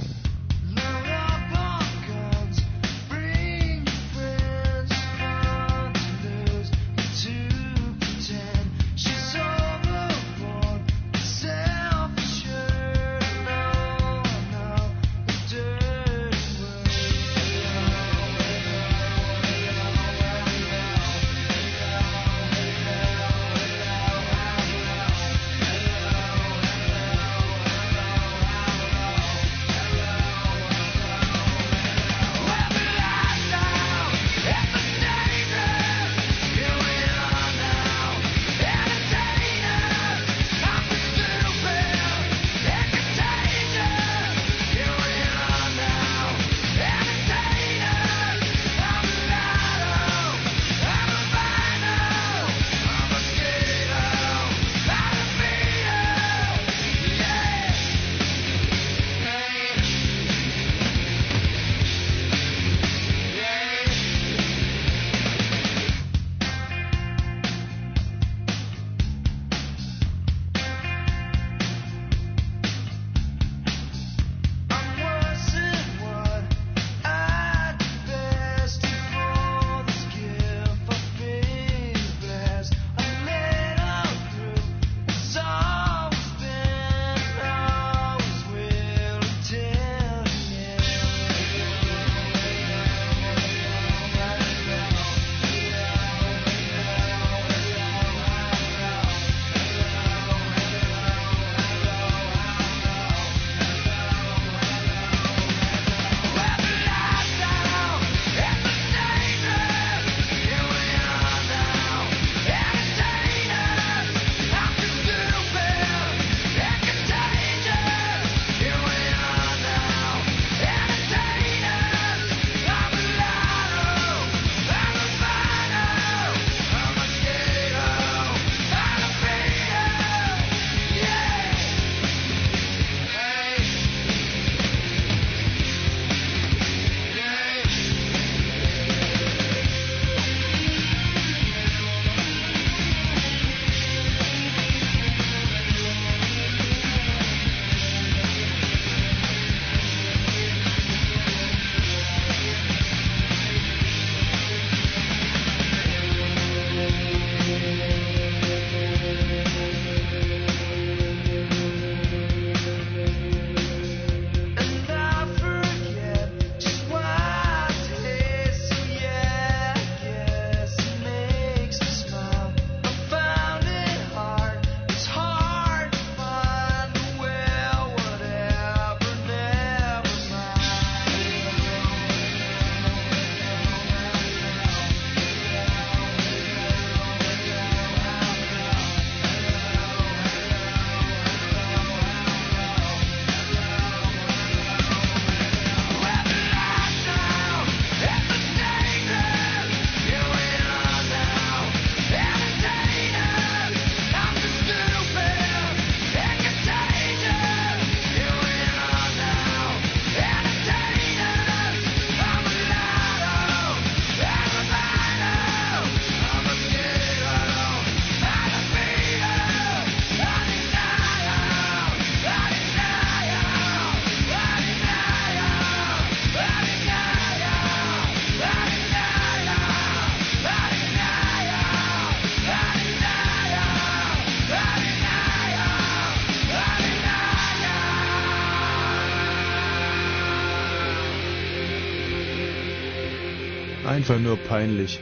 Einfach nur peinlich.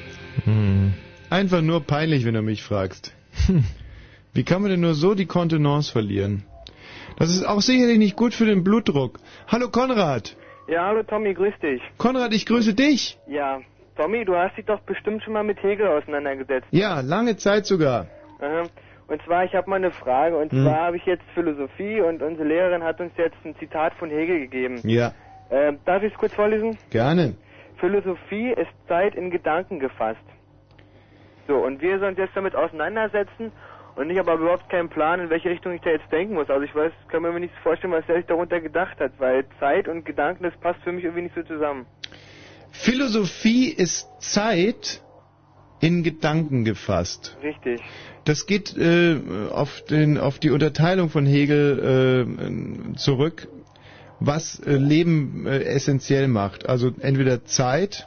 Einfach nur peinlich, wenn du mich fragst. Wie kann man denn nur so die Kontenance verlieren? Das ist auch sicherlich nicht gut für den Blutdruck. Hallo Konrad. Ja, hallo Tommy, grüß dich. Konrad, ich grüße dich. Ja, Tommy, du hast dich doch bestimmt schon mal mit Hegel auseinandergesetzt. Ja, lange Zeit sogar. Aha. Und zwar, ich habe mal eine Frage. Und Hm. zwar habe ich jetzt Philosophie und unsere Lehrerin hat uns jetzt ein Zitat von Hegel gegeben. Ja, Äh, darf ich es kurz vorlesen? gerne. Philosophie ist Zeit in Gedanken gefasst. So, und wir sollen uns jetzt damit auseinandersetzen und ich habe aber überhaupt keinen Plan, in welche Richtung ich da jetzt denken muss. Also ich weiß, kann mir nicht vorstellen, was er sich darunter gedacht hat, weil Zeit und Gedanken, das passt für mich irgendwie nicht so zusammen. Philosophie ist Zeit in Gedanken gefasst. Richtig. Das geht äh, auf, den, auf die Unterteilung von Hegel äh, zurück, was äh, Leben äh, essentiell macht. Also entweder Zeit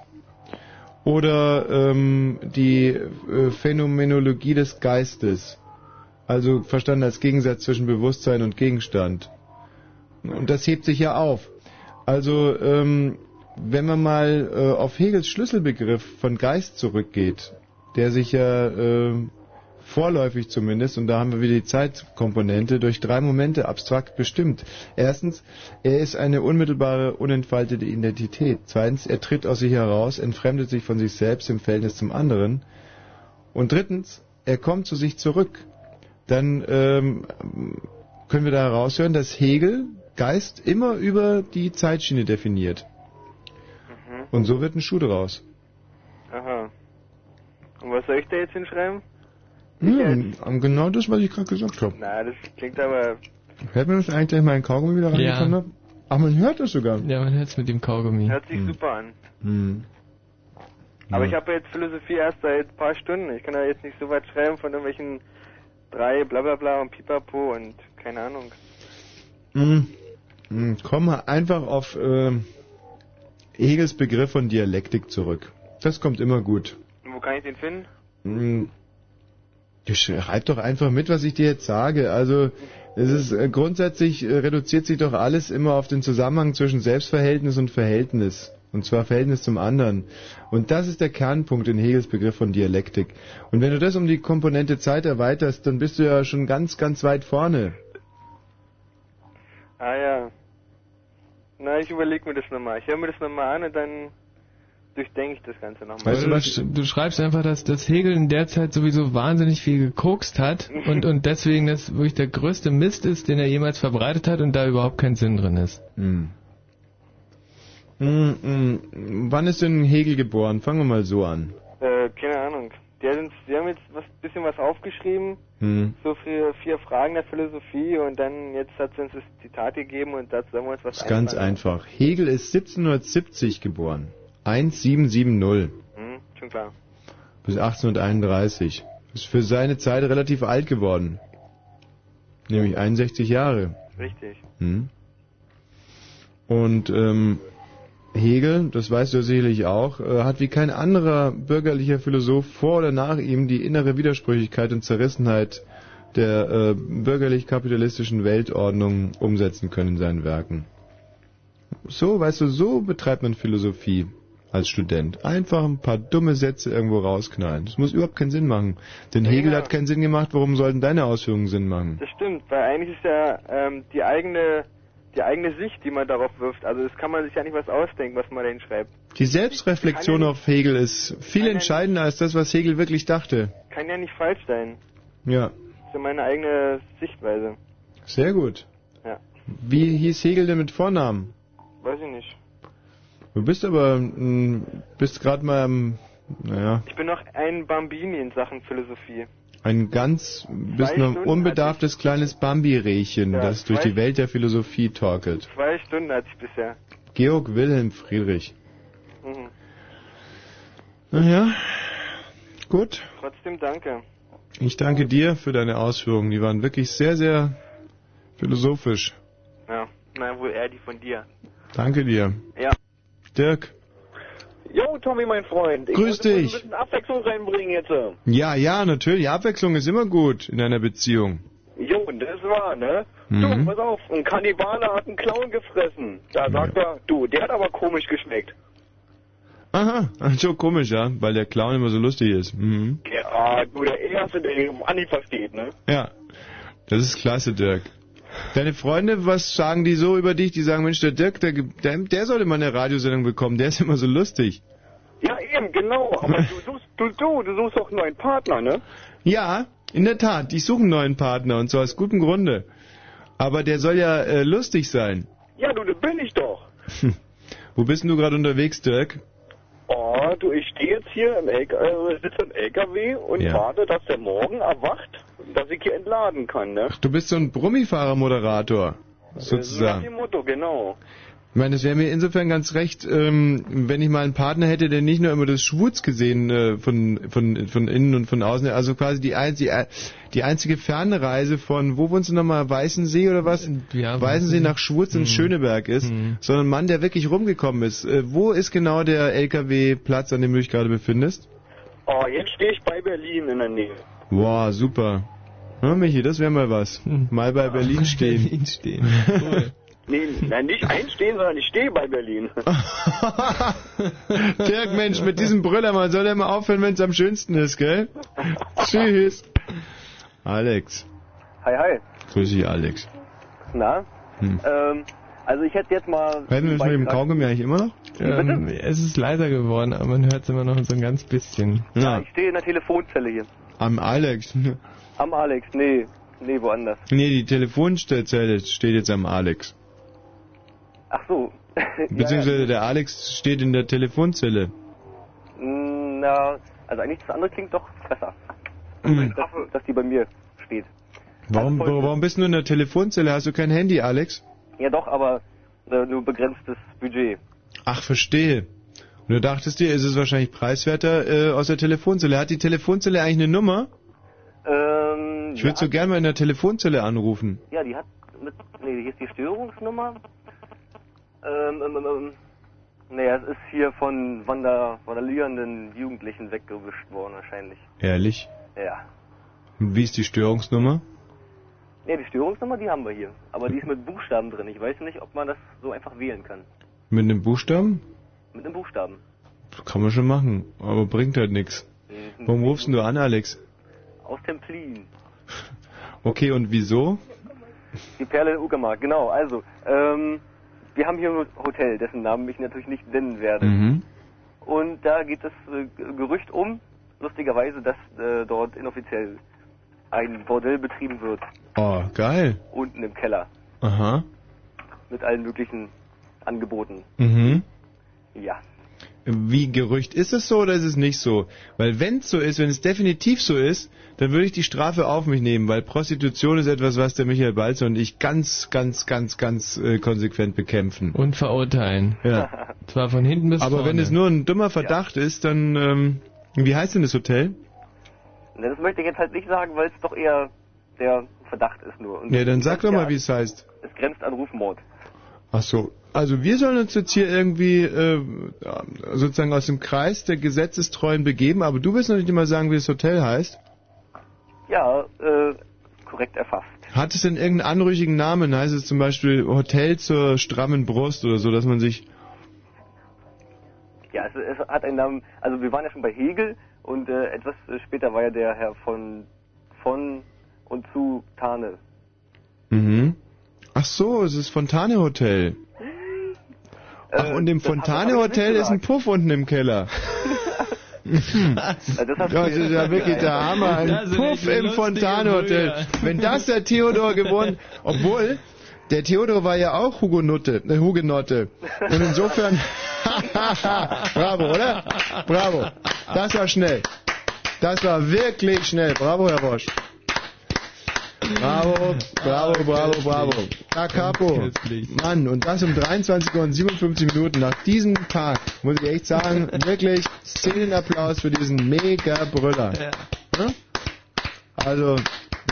oder ähm, die äh, Phänomenologie des Geistes. Also verstanden als Gegensatz zwischen Bewusstsein und Gegenstand. Und das hebt sich ja auf. Also ähm, wenn man mal äh, auf Hegels Schlüsselbegriff von Geist zurückgeht, der sich ja äh, vorläufig zumindest, und da haben wir wieder die Zeitkomponente, durch drei Momente abstrakt bestimmt. Erstens, er ist eine unmittelbare, unentfaltete Identität. Zweitens, er tritt aus sich heraus, entfremdet sich von sich selbst im Verhältnis zum anderen. Und drittens, er kommt zu sich zurück. Dann ähm, können wir da heraushören, dass Hegel Geist immer über die Zeitschiene definiert. Mhm. Und so wird ein Schuh draus. Aha. Und was soll ich da jetzt hinschreiben? Hm, genau das, was ich gerade gesagt habe. Na, das klingt aber... Hört man das eigentlich gleich mal in Kaugummi wieder Ja. reingekommen habe? Ach, man hört das sogar. Ja, man hört es mit dem Kaugummi. Hört sich super an. Hm. Aber Ja. ich habe jetzt Philosophie erst seit ein paar Stunden. Ich kann da jetzt nicht so weit schreiben von irgendwelchen drei bla bla bla und pipapo und keine Ahnung. Hm. Hm. Komm mal einfach auf ähm, Hegels Begriff von Dialektik zurück. Das kommt immer gut. Und wo kann ich den finden? Schreib doch einfach mit, was ich dir jetzt sage. Also es ist äh, grundsätzlich äh, reduziert sich doch alles immer auf den Zusammenhang zwischen Selbstverhältnis und Verhältnis. Und zwar Verhältnis zum anderen. Und das ist der Kernpunkt in Hegels Begriff von Dialektik. Und wenn du das um die Komponente Zeit erweiterst, dann bist du ja schon ganz, ganz weit vorne. Ah ja. Na, ich überlege mir das nochmal. Ich höre mir das nochmal an und dann durchdenke ich das Ganze nochmal. Weißt du, du schreibst einfach, dass, dass Hegel in der Zeit sowieso wahnsinnig viel gekokst hat und, und deswegen das wirklich der größte Mist ist, den er jemals verbreitet hat und da überhaupt kein Sinn drin ist. Hm. Hm, hm. Wann ist denn Hegel geboren? Fangen wir mal so an. Äh, keine Ahnung. Die, sind, die haben jetzt was bisschen was aufgeschrieben, Hm. so für vier Fragen der Philosophie und dann jetzt hat sie uns das Zitat gegeben und dazu sagen wir uns was Das ist ganz einfach. Hegel ist 1770 geboren. 1770 Hm, schon klar. bis 1831. Ist für seine Zeit relativ alt geworden. Nämlich 61 Jahre. Richtig. Hm. Und ähm, Hegel, das weißt du sicherlich auch, äh, hat wie kein anderer bürgerlicher Philosoph vor oder nach ihm die innere Widersprüchlichkeit und Zerrissenheit der äh, bürgerlich-kapitalistischen Weltordnung umsetzen können in seinen Werken. So, weißt du, so betreibt man Philosophie als Student. Einfach ein paar dumme Sätze irgendwo rausknallen. Das muss überhaupt keinen Sinn machen. Denn Hegel hat keinen Sinn gemacht, warum sollten deine Ausführungen Sinn machen? Das stimmt, weil eigentlich ist ja ähm, die eigene die eigene Sicht, die man darauf wirft. Also das kann man sich ja nicht was ausdenken, was man da hinschreibt. Die Selbstreflexion auf Hegel ist viel entscheidender als das, was Hegel wirklich dachte. Kann ja nicht falsch sein. Ja, Das ist ja meine eigene Sichtweise. sehr gut. Ja. Wie hieß Hegel denn mit Vornamen? Weiß ich nicht. Du bist aber, mh, bist gerade mal, naja, Ich bin noch ein Bambini in Sachen Philosophie. ein ganz, bist nur ein unbedarftes kleines Bambi-Rehchen, Ja, das durch die Welt der Philosophie torkelt. Zwei Stunden hatte ich bisher. Georg Wilhelm Friedrich. Mhm. Naja, gut. Trotzdem danke. Ich danke dir für deine Ausführungen. Die waren wirklich sehr, sehr philosophisch. Ja, na wohl eher die von dir. Danke dir. Ja. Dirk. Jo, Tommy, mein Freund. Ich Grüß dich. ein bisschen Abwechslung reinbringen jetzt. Ja, ja, natürlich. Abwechslung ist immer gut in einer Beziehung. Jo, und das war, ne? Mhm. Du, pass auf, ein Kannibale hat einen Clown gefressen. Da sagt er, du, der hat aber komisch geschmeckt. Aha, so komisch, ja, weil der Clown immer so lustig ist. Mhm. Ja, du, der Erste, der den Manni versteht, ne? Ja, das ist klasse, Dirk. Deine Freunde, was sagen die so über dich? Die sagen, Mensch, der Dirk, der, der, der sollte mal eine Radiosendung bekommen, der ist immer so lustig. Ja, eben, genau. Aber du suchst, du, du, du suchst auch einen Partner, ne? Ja, in der Tat, ich suche einen neuen Partner und zwar aus gutem Grunde. Aber der soll ja äh, lustig sein. Ja, du, das bin ich doch. Wo bist denn du gerade unterwegs, Dirk? Oh, du, ich stehe jetzt hier im LK, äh, sitze im LKW und Ja. warte, dass der morgen erwacht, dass ich hier entladen kann, ne? Du bist so ein Brummifahrer-Moderator, sozusagen. dem Motto, genau. Ich meine, es wäre mir insofern ganz recht, ähm, wenn ich mal einen Partner hätte, der nicht nur immer das Schwurz gesehen äh, von, von, von innen und von außen, also quasi die, ein, die, die einzige Fernreise von, wo wohnst du nochmal, Weißensee oder was? Ja, Weißensee nach Schwurz Hm. in Schöneberg ist, sondern ein Mann, der wirklich rumgekommen ist. Äh, wo ist genau der LKW-Platz, an dem du dich gerade befindest? Oh, jetzt stehe ich bei Berlin in der Nähe. Wow, super. Ja, Michi, das wäre mal was. Mal bei Berlin stehen. Berlin stehen. Nee, nein, nicht einstehen, sondern ich stehe bei Berlin. Dirk, Mensch, mit diesem Brüller, man soll ja mal aufhören, wenn es am schönsten ist, gell? Tschüss. Alex. Hi, hi. Grüß dich, Alex. Na? Hm. Ähm, also ich hätte jetzt mal... Hören wir uns mit dem Kaugummi eigentlich immer noch? Ähm, es ist leiser geworden, aber man hört es immer noch so ein ganz bisschen. Ja, ich stehe in der Telefonzelle hier. Am Alex. Am Alex, nee. Nee, woanders. Nee, die Telefonzelle steht jetzt am Alex. Ach so. Beziehungsweise der Alex steht in der Telefonzelle. Mm, Na, also eigentlich das andere klingt doch besser. Mhm. Dass, dass die bei mir steht. Warum, Also warum bist du nur in der Telefonzelle? Hast du kein Handy, Alex? Ja doch, aber äh, nur begrenztes Budget. Ach, verstehe. Und du dachtest dir, ist es wahrscheinlich preiswerter äh, aus der Telefonzelle. Hat die Telefonzelle eigentlich eine Nummer? Ähm, Ich würde so gerne mal in der Telefonzelle anrufen. Ja, die hat mit, nee, hier ist die Störungsnummer. Ähm, ähm, ähm, ähm, naja, es ist hier von wander, vandalierenden Jugendlichen weggewischt worden wahrscheinlich. Ehrlich? Ja. Und wie ist die Störungsnummer? Nee, die Störungsnummer, die haben wir hier. Aber die ist mit Buchstaben drin. Ich weiß nicht, ob man das so einfach wählen kann. Mit einem Buchstaben? Mit einem Buchstaben. Kann man schon machen, aber bringt halt nichts. Mhm. Warum rufst du an, Alex? Aus Templin. Okay, und wieso? Die Perle in Uckermark, genau. Also, ähm, wir haben hier ein Hotel, dessen Namen ich natürlich nicht nennen werde. Mhm. Und da geht das äh, Gerücht um, lustigerweise, dass äh, dort inoffiziell ein Bordell betrieben wird, Oh, geil. unten im Keller, Aha. mit allen möglichen Angeboten. Mhm. Ja. Wie Gerücht ist es so oder ist es nicht so? Weil wenn es so ist, wenn es definitiv so ist, dann würde ich die Strafe auf mich nehmen, weil Prostitution ist etwas, was der Michael Balzer und ich ganz, ganz, ganz, ganz äh, konsequent bekämpfen. Und verurteilen. Ja. Zwar von hinten bis Aber vorne. wenn es nur ein dummer Verdacht ist, dann ähm, wie heißt denn das Hotel? Na, das möchte ich jetzt halt nicht sagen, weil es doch eher der Verdacht ist nur. Und Ja, dann sag doch ja, mal, wie es heißt. Es grenzt an Rufmord. Ach so. Also wir sollen uns jetzt hier irgendwie äh, sozusagen aus dem Kreis der Gesetzestreuen begeben, aber du willst noch nicht mal sagen, wie das Hotel heißt. Ja, äh, korrekt erfasst. Hat es denn irgendeinen anrüchigen Namen? Heißt es zum Beispiel Hotel zur strammen Brust oder so, dass man sich... Ja, es, es hat einen Namen, also wir waren ja schon bei Hegel und äh, etwas später war ja der Herr von von und zu Tane. Mhm. Ach so, es ist Fontane Hotel. Ach, und im Äh, das hab- Fontane hab ich nicht Hotel ist ein. Puff unten im Keller. Das Das ist ja wirklich der. Hammer. Ein Puff im lustige Fontane Hotel. Brüder. Wenn das der Theodor gewonnen, obwohl der Theodor war ja auch Hugonotte, äh, Hugenotte. Und insofern, bravo, oder? Bravo. Das war schnell. Das war wirklich schnell. Bravo, Herr Bosch. Bravo, bravo, bravo, bravo. Da Capo. Mann, und das um 23 Uhr und 57 Minuten. Nach diesem Tag muss ich echt sagen, wirklich Szenenapplaus für diesen mega Brüller. Ja? Also,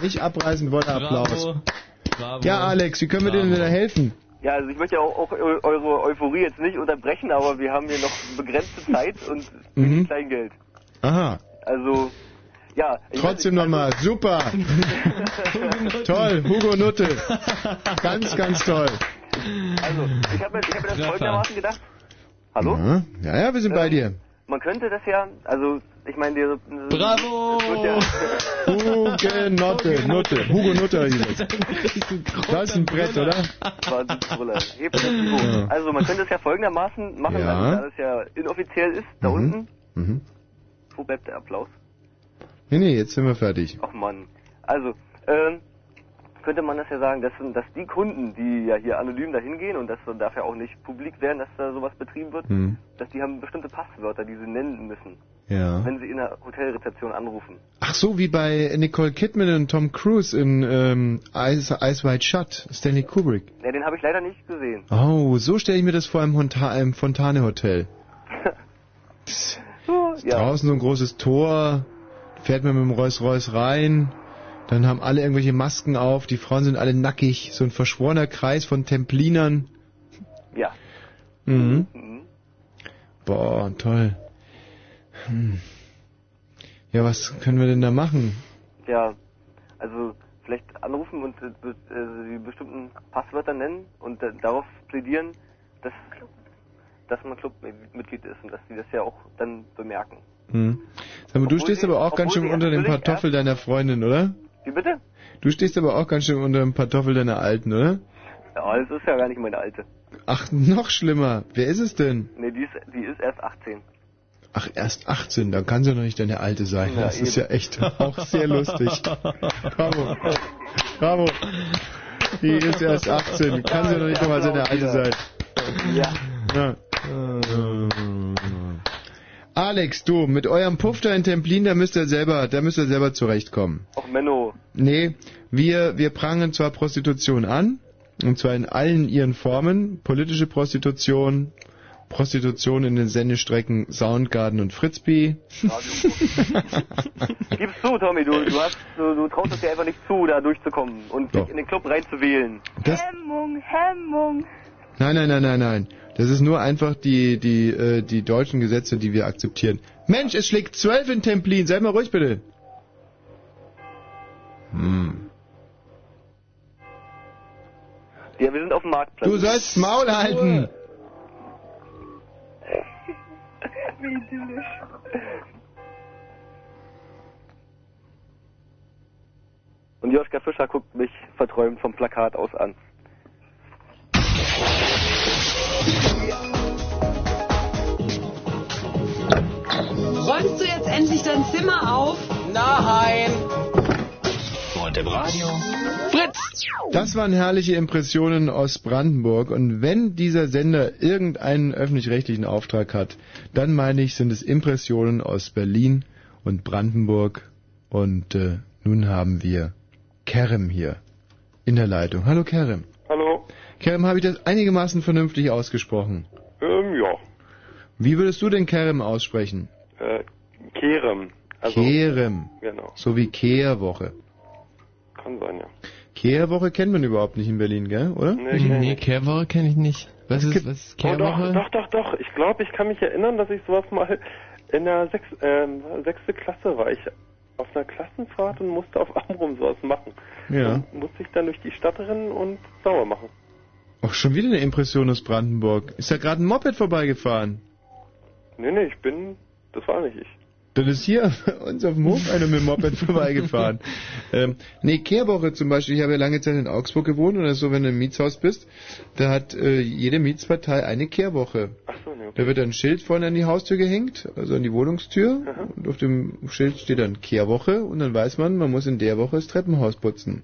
nicht abreißen, voller Applaus. Bravo. Ja, Alex, wie können wir dir denn da helfen? Ja, also ich möchte ja auch, auch eu- eure Euphorie jetzt nicht unterbrechen, aber wir haben hier noch begrenzte Zeit und Mhm. Kleingeld. Aha. Also, ja. Trotzdem nochmal, super. toll, Hugo Nutte. Ganz, ganz toll. Also, ich habe mir, ich hab mir das folgendermaßen gedacht. Hallo? Ja, ja, ja wir sind bei dir. man könnte das ja, also ich meine, der Bravo! Hugo Notte, Nutte, Hugo Nutte hier. Das ist ein Brett, oder? Das. Ja. Also man könnte es ja folgendermaßen machen, Ja. also, da es ja inoffiziell ist, da Mhm. unten. Mhm. Wo bleibt der Applaus? Nee, nee, jetzt sind wir fertig. Ach Mann. Also, ähm, könnte man das ja sagen, dass, dass die Kunden, die ja hier anonym dahin gehen und das darf ja auch nicht publik werden, dass da sowas betrieben wird, Hm. dass die haben bestimmte Passwörter, die sie nennen müssen, Ja. wenn sie in der Hotelrezeption anrufen. Ach so, wie bei Nicole Kidman und Tom Cruise in ähm, Eyes Wide Shut, Stanley Kubrick. Ja, den habe ich leider nicht gesehen. Oh, so stelle ich mir das vor im, Honta im Fontane Hotel. ja. Draußen so ein großes Tor, fährt man mit dem Rolls Royce rein, dann haben alle irgendwelche Masken auf, die Frauen sind alle nackig, so ein verschworener Kreis von Templinern. Ja. Mhm. Mhm. Boah, toll. Hm. Ja, was können wir denn da machen? Ja, also vielleicht anrufen und äh, äh, die bestimmten Passwörter nennen und äh, darauf plädieren, dass, dass man Clubmitglied ist und dass die das ja auch dann bemerken. Hm. Sag mal, du Obwohl stehst sie- aber auch ganz schön unter dem Pantoffel deiner Freundin, oder? Wie bitte? Du stehst aber auch ganz schön unter dem Pantoffel deiner Alten, oder? Ja, das ist ja gar nicht meine alte. Ach, noch schlimmer. Wer ist es denn? Nee, die ist, die ist erst 18. Ach, erst 18, dann kann sie noch nicht deine Alte sein. Ja, das ist ja eben. echt auch sehr lustig. Bravo. Bravo. Die ist erst 18, kann sie noch nicht nochmal seine Alte sein. Ja. Ja. Alex, du, mit eurem Puff da in Templin, da müsst ihr selber, da müsst ihr selber zurechtkommen. Auch Menno. Nee, wir, wir prangen zwar Prostitution an, und zwar in allen ihren Formen, politische Prostitution, Prostitution in den Sendestrecken Soundgarden und Fritzby. Gib's zu, Tommy, du, du, hast, du, du traust es dir einfach nicht zu, da durchzukommen und dich in den Club reinzuwählen. Das- Hemmung, Hemmung. Nein, nein, nein, nein, nein. Das ist nur einfach die, die, äh, die deutschen Gesetze, die wir akzeptieren. Mensch, es schlägt zwölf in Templin, sei mal ruhig bitte. Hm. Ja, wir sind auf dem Marktplatz. Du sollst Maul halten. Wie idyllisch. Und Joschka Fischer guckt mich verträumt vom Plakat aus an. Räumst du jetzt endlich dein Zimmer auf? Nein! Und im Radio? Fritz! Das waren herrliche Impressionen aus Brandenburg und wenn dieser Sender irgendeinen öffentlich-rechtlichen Auftrag hat, dann meine ich, sind es Impressionen aus Berlin und Brandenburg und äh, nun haben wir Kerem hier in der Leitung. Hallo Kerem. Hallo. Kerem, habe ich das einigermaßen vernünftig ausgesprochen? Ähm, ja. Wie würdest du denn Kerem aussprechen? Äh, Kerem. Also, Kerem. Genau. So wie Kehrwoche. Kann sein, ja. Kehrwoche kennt man überhaupt nicht in Berlin, gell, oder? Nee, Nee. Kehrwoche kenne ich nicht. Was ist, was ist Oh, doch, Kehrwoche? doch, doch, doch. Ich glaube, ich kann mich erinnern, dass ich sowas mal in der sechs, ähm, sechste Klasse war. Ich auf einer Klassenfahrt und musste auf Amrum sowas machen. Ja. Und musste ich dann durch die Stadt rennen und sauer machen. Ach, schon wieder eine Impression aus Brandenburg. Ist da gerade ein Moped vorbeigefahren? Nee, nee, ich bin, das war nicht ich. Dann ist hier bei uns auf dem Hof einer mit dem Moped vorbeigefahren. ähm, nee, Kehrwoche zum Beispiel. Ich habe ja lange Zeit in Augsburg gewohnt und das ist so, wenn du im Mietshaus bist, da hat äh, jede Mietspartei eine Kehrwoche. Ach so, nee, okay. Da wird ein Schild vorne an die Haustür gehängt, also an die Wohnungstür. Und auf dem Schild steht dann Kehrwoche und dann weiß man, man muss in der Woche das Treppenhaus putzen.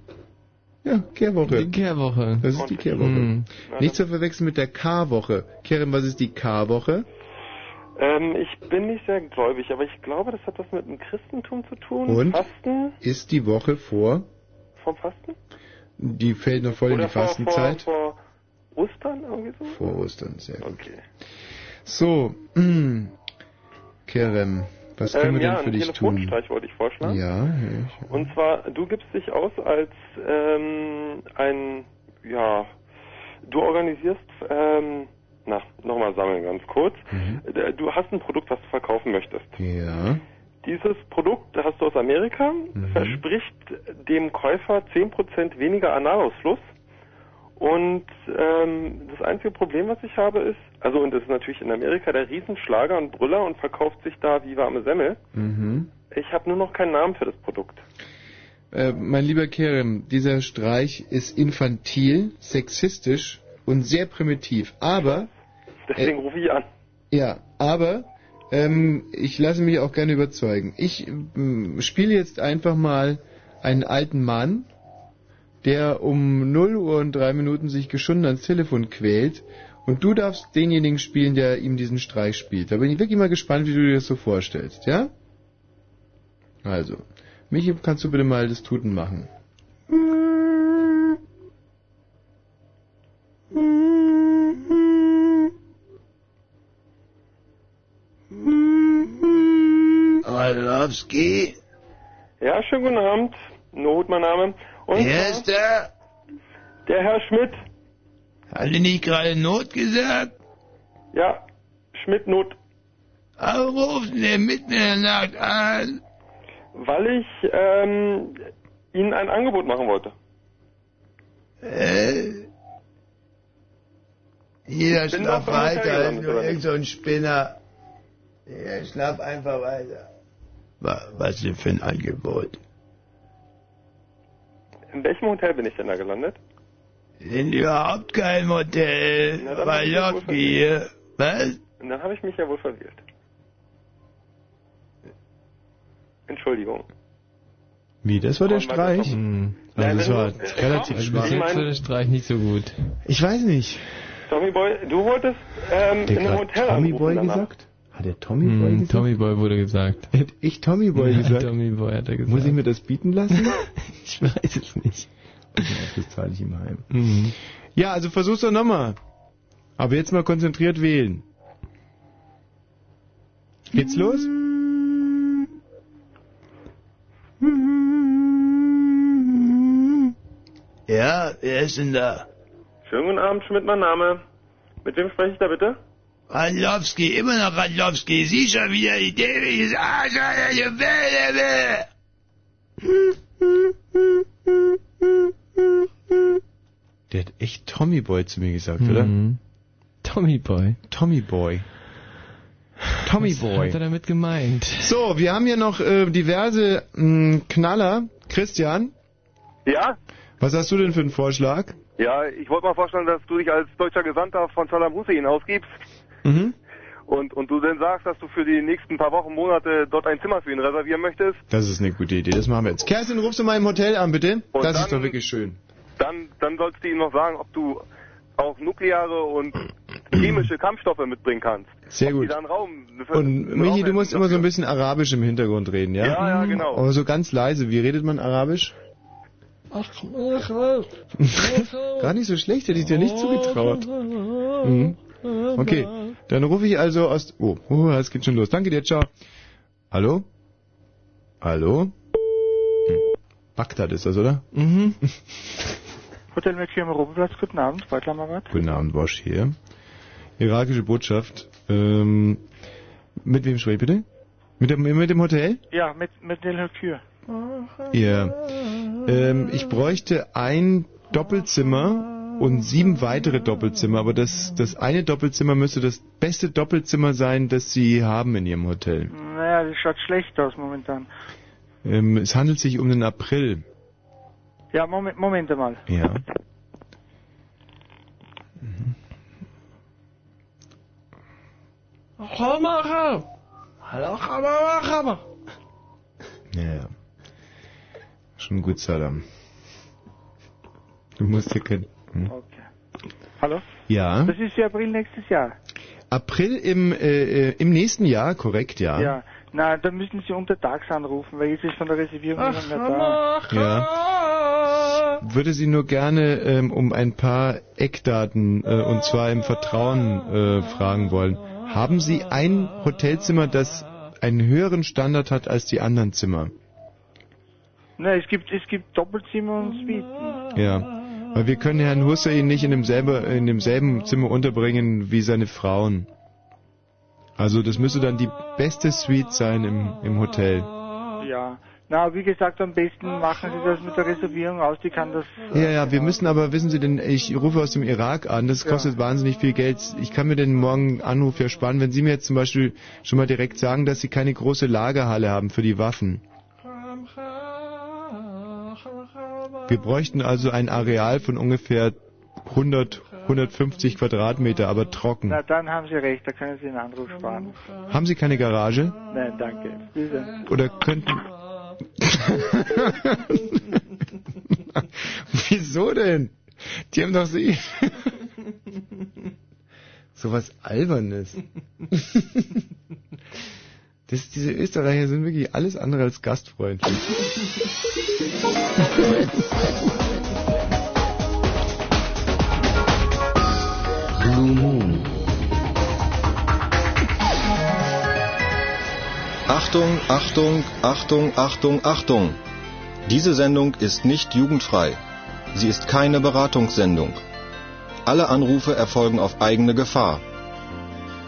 Ja, Kehrwoche. Die Kehrwoche. Das ist die Kehrwoche. Hm. Nicht zu verwechseln mit der K-Woche. Kerem, was ist die K-Woche? Ähm, ich bin nicht sehr gläubig, aber ich glaube, das hat was mit dem Christentum zu tun. Und? Fasten? Ist die Woche vor? Vom Fasten? Die fällt noch voll in Oder die vor, Fastenzeit. Vor, vor Ostern irgendwie so? Vor Ostern, sehr gut. Okay. So, mm, Kerem, was können ähm, wir ja, denn für einen dich tun? Telefonstreich wollte ich vorschlagen. Ja, ja, Und zwar, du gibst dich aus als ähm, ein, ja, du organisierst, ähm, na, nochmal sammeln ganz kurz. Äh, Du hast ein Produkt, was du verkaufen möchtest. ja. Dieses Produkt hast du aus Amerika, verspricht dem Käufer 10% weniger Analausfluss. Und ähm, das einzige Problem, was ich habe, ist, Also und das ist natürlich in Amerika der Riesenschlager und Brüller und verkauft sich da wie warme Semmel. Mhm. Ich habe nur noch keinen Namen für das Produkt. Äh, mein lieber Kerem, dieser Streich ist infantil, sexistisch und sehr primitiv. Aber, Deswegen rufe ich an. ja, aber ähm, ich lasse mich auch gerne überzeugen. Ich ähm, spiele jetzt einfach mal einen alten Mann, der um 0 Uhr und 3 Minuten sich geschunden ans Telefon quält. Und du darfst denjenigen spielen, der ihm diesen Streich spielt. Da bin ich wirklich mal gespannt, wie du dir das so vorstellst, ja? Also, Michi, kannst du bitte mal das Tuten machen? Orlowski? Ja, schönen guten Abend. Not, mein Name. Und Wer ist da? Der Herr Schmidt. Hat er nicht gerade Not gesagt? Ja, Schmidt Not. Ruft denn der mitten in der Nacht an? Weil ich ähm, Ihnen ein Angebot machen wollte. Äh? Jeder schlaft weiter, ist nur irgend so ein Spinner. Ja, schlaf einfach weiter. Wa- Was denn für ein Angebot? In welchem Hotel bin ich denn da gelandet? In überhaupt kein Hotel. Na, Bei hier. Was? Und dann habe ich mich ja wohl verwählt. Entschuldigung. Wie, das war der Streich? komm. Also Nein, das war du- relativ Also schwach. bis jetzt war der Streich nicht so gut. Ich weiß nicht. Tommy Boy, du wolltest ähm, in einem Hotel Tommy anrufen Boy danach. gesagt? Hat er Tommy Boy Hm, gesagt? Tommy Boy wurde gesagt. Hätte ich Tommy Boy Ja, gesagt? Tommy Boy hat er gesagt. Muss ich mir das bieten lassen? ich weiß es nicht. Das zahle ich ihm heim. Mhm. Ja, also versuch's doch nochmal. Aber jetzt mal konzentriert wählen. Geht's los? Ja, wer ist denn da? Schönen guten Abend, Schmidt, mein Name. Mit wem spreche ich da bitte? Radlowski, immer noch Radlowski. Sie schon wieder die dämliches Arsch, Alter, du Bälle, Der hat echt Tommy Boy zu mir gesagt, Mhm. oder? Tommy Boy. Tommy Boy. Tommy Was Boy. hat er damit gemeint? So, wir haben hier noch äh, diverse mh, Knaller. Christian, Ja? was hast du denn für einen Vorschlag? Ja, ich wollte mal vorstellen, dass du dich als deutscher Gesandter von Saddam Hussein ausgibst Mhm. und, und du dann sagst, dass du für die nächsten paar Wochen, Monate dort ein Zimmer für ihn reservieren möchtest. Das ist eine gute Idee, das machen wir jetzt. Kerstin, rufst du mal im Hotel an, bitte? Und das ist dann- doch wirklich schön. Dann, dann sollst du ihm noch sagen, ob du auch nukleare und chemische Kampfstoffe mitbringen kannst. Sehr gut. dann Raum, Und Michi, du musst immer so ein bisschen Arabisch im Hintergrund reden, ja? Ja, ja, genau. Aber so ganz leise. Wie redet man Arabisch? Gar nicht so schlecht, hätte ich dir nicht zugetraut. Mhm. Okay, dann rufe ich also aus... Oh, oh, es geht schon los. Danke dir, ciao. Hallo? Hallo? Hm. Bagdad ist das, oder? Mhm. Hotel Mercure im Europaplatz, guten Abend, Beutlermarat. Guten Abend, Bosch hier. Irakische Botschaft. Ähm, mit wem spreche ich bitte? Mit dem, mit dem Hotel? Ja, mit, mit Del Mercure. Ja. Ähm, ich bräuchte ein Doppelzimmer und sieben weitere Doppelzimmer, aber das, das eine Doppelzimmer müsste das beste Doppelzimmer sein, das Sie haben in Ihrem Hotel. Naja, das schaut schlecht aus momentan. Ähm, es handelt sich um den April. Ja, Moment, Moment mal. Ja. Ja, ja. Schon gut, Saddam. Du musst hier kein... Hm? Okay. Hallo? Ja. Das ist ja April nächstes Jahr. April im, äh, äh, im nächsten Jahr, korrekt, ja. Ja. Na, dann müssen Sie untertags anrufen, weil jetzt ist von der Reservierung niemand mehr da. Ja. Würde Sie nur gerne ähm, um ein paar Eckdaten äh, und zwar im Vertrauen äh, fragen wollen. Haben Sie ein Hotelzimmer, das einen höheren Standard hat als die anderen Zimmer? Na, es gibt, es gibt Doppelzimmer und Suiten. Ja. Weil wir können Herrn Hussein nicht in demselben, in demselben Zimmer unterbringen wie seine Frauen. Also das müsste dann die beste Suite sein im, im Hotel. Ja. Na, wie gesagt, am besten machen Sie das mit der Reservierung aus, die kann das... Ja, ja, wir müssen aber, wissen Sie denn, ich rufe aus dem Irak an, das kostet wahnsinnig viel Geld. Ich kann mir den morgen Anruf ja sparen, wenn Sie mir jetzt zum Beispiel schon mal direkt sagen, dass Sie keine große Lagerhalle haben für die Waffen. Wir bräuchten also ein Areal von ungefähr 100, 150 Quadratmeter, aber trocken. Na, dann haben Sie recht, da können Sie den Anruf sparen. Haben Sie keine Garage? Nein, danke. Bitte. Oder könnten... Wieso denn? Die haben doch sie. so was Albernes. Das, diese Österreicher sind wirklich alles andere als gastfreundlich. Achtung, Achtung, Achtung, Achtung, Achtung. Diese Sendung ist nicht jugendfrei. Sie ist keine Beratungssendung. Alle Anrufe erfolgen auf eigene Gefahr.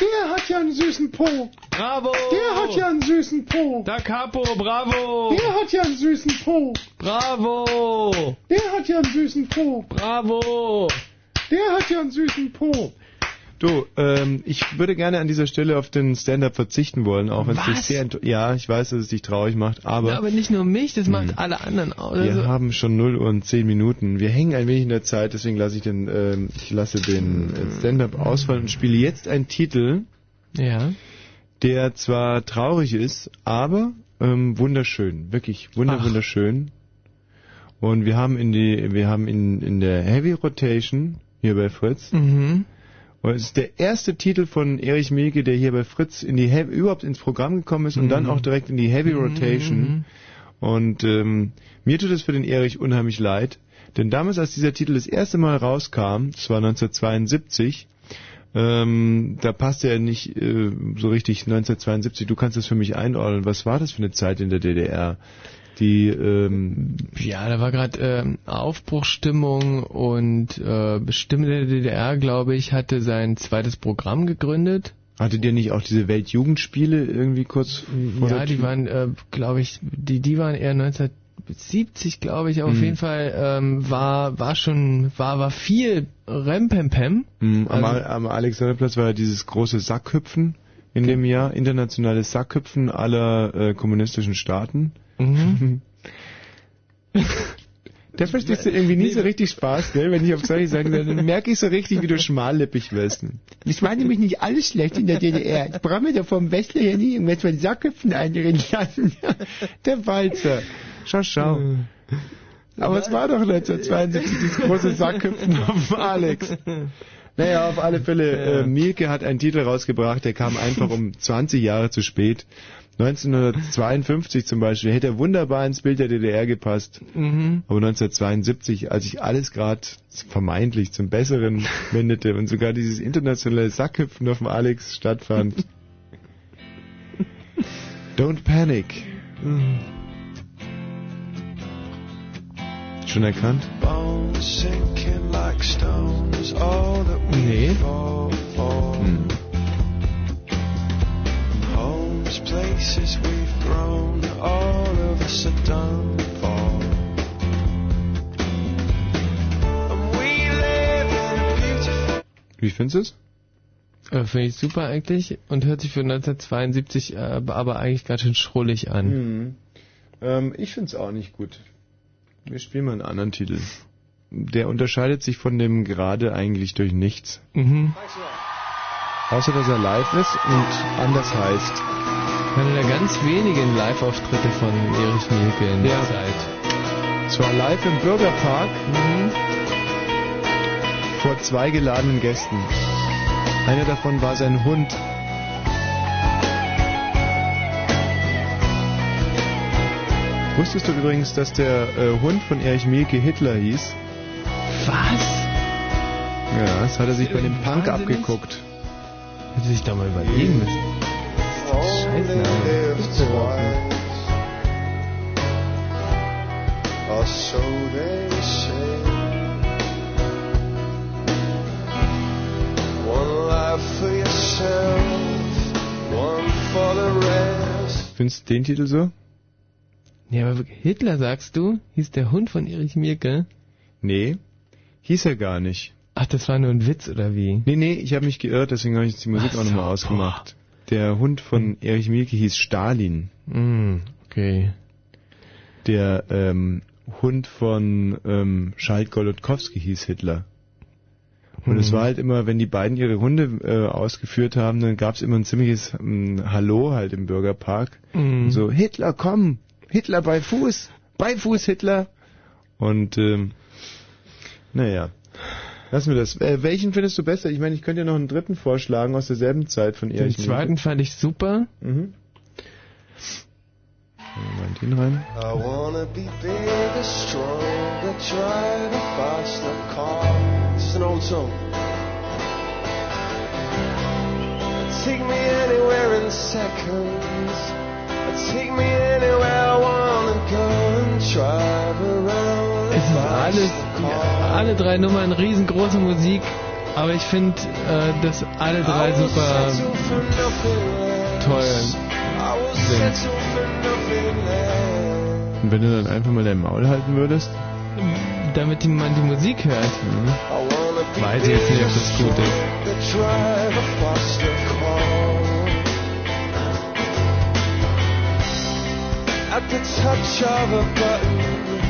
Der hat ja einen süßen Po. Bravo! Der hat ja einen süßen Po. Da Capo, bravo! Der hat ja einen süßen Po. Bravo! Der hat ja einen süßen Po. Bravo! Der hat ja einen süßen Po. Du, ähm, ich würde gerne an dieser Stelle auf den Stand-up verzichten wollen, auch wenn es dich sehr ja, ich weiß, dass es dich traurig macht, aber Ja, aber nicht nur mich, das macht alle anderen auch. wir Also, haben schon 0 Uhr und 10 Minuten. Wir hängen ein wenig in der Zeit, deswegen lasse ich den, ähm, ich lasse den äh, Stand-up ausfallen und spiele jetzt einen Titel, ja. der zwar traurig ist, aber ähm, wunderschön, wirklich wunder wunderschön. Und wir haben in die, wir haben in in der Heavy Rotation hier bei Fritz. Mhm. Und es ist der erste Titel von Erich Mielke, der hier bei Fritz in die Heavy, überhaupt ins Programm gekommen ist und dann auch direkt in die Heavy Rotation. Und ähm, mir tut es für den Erich unheimlich leid, denn damals, als dieser Titel das erste Mal rauskam, das war 1972, ähm, da passte er nicht äh, so richtig 1972. Du kannst das für mich einordnen. Was war das für eine Zeit in der DDR? Die ähm, Ja, da war gerade ähm, Aufbruchsstimmung und äh, Bestimme der DDR, glaube ich, hatte sein zweites Programm gegründet. Hattet ihr nicht auch diese Weltjugendspiele irgendwie kurz vor ja, der die waren, äh, glaube ich, die die waren eher 1970, glaube ich, aber auf Mhm. jeden Fall ähm, war war schon war war viel Rempempem. Mhm, am, Also- am Alexanderplatz war ja dieses große Sackhüpfen in dem Jahr, internationales Sackhüpfen aller äh, kommunistischen Staaten. Mhm. Da verstehst du irgendwie nie so richtig Spaß, gell? Wenn ich auf solche Sachen sage, dann merke ich so richtig, wie du schmallippig wirst. Das war nämlich nicht alles schlecht in der DDR. Ich brauche mir da vom Westler ja nie irgendwas von Sackhüpfen einreden lassen. Der Walzer. Schau, schau. Aber es war doch 1972 dieses große Sackhüpfen auf Alex. Naja, auf alle Fälle, äh, Mielke hat einen Titel rausgebracht, der kam einfach um 20 Jahre zu spät. 1952 zum Beispiel hätte er wunderbar ins Bild der DDR gepasst. Mhm. Aber 1972, als sich alles gerade vermeintlich zum Besseren wendete und sogar dieses internationale Sackhüpfen auf dem Alex stattfand. Don't panic. Schon erkannt? Bones sinking Homes, places we've grown, all of us are done for. And we live in a beautiful Wie findest du es? Äh, Finde ich super eigentlich und hört sich für 1972 äh, aber eigentlich ganz schön schrullig an. Mhm. Ähm, ich finde es auch nicht gut. Wir spielen mal einen anderen Titel. Der unterscheidet sich von dem gerade eigentlich durch nichts. Mhm. Außer dass er live ist und anders heißt. Einer der ganz wenigen Live-Auftritte von Erich Mielke in der Ja. Zeit. Zwar live im Bürgerpark Mhm. vor zwei geladenen Gästen. Einer davon war sein Hund. Wusstest du übrigens, dass der äh, Hund von Erich Mielke Hitler hieß? Was? Ja, das hat er sich bei dem Punk abgeguckt. Hätte sich doch mal überlegen müssen. Scheiße. Or so they say. One life for yourself, one for the rest. Findest du den Titel so? Ja, aber Hitler, sagst du? Hieß der Hund von Erich Mielke? Nee, hieß er gar nicht. Ach, das war nur ein Witz, oder wie? Nee, nee, ich habe mich geirrt, deswegen habe ich jetzt die Musik auch nochmal ausgemacht. Der Hund von Erich Mielke hieß Stalin. Mm, okay. Der ähm, Hund von ähm, Schalt Golodkowski hieß Hitler. Und es Hm. war halt immer, wenn die beiden ihre Hunde äh, ausgeführt haben, dann gab es immer ein ziemliches ähm, Hallo halt im Bürgerpark. Mhm. So, Hitler, komm! Hitler bei Fuß! Bei Fuß, Hitler! Und ähm, naja. Lassen wir das. Äh, welchen findest du besser? Ich meine, ich könnte ja noch einen dritten vorschlagen aus derselben Zeit von Den Erich Mielke. zweiten fand ich super. Mhm. Mal in den rein. I wanna be bigger, stronger, drive a faster car. This is an old song. Take me anywhere in seconds. Take me anywhere I wanna go and drive alles, alle drei Nummern riesengroße Musik, aber ich finde, äh, dass alle drei super toll sind. Und wenn du dann einfach mal dein Maul halten würdest? Damit man die Musik hört. Be Weiß ich jetzt nicht, ob das gut ist. At the touch of a button,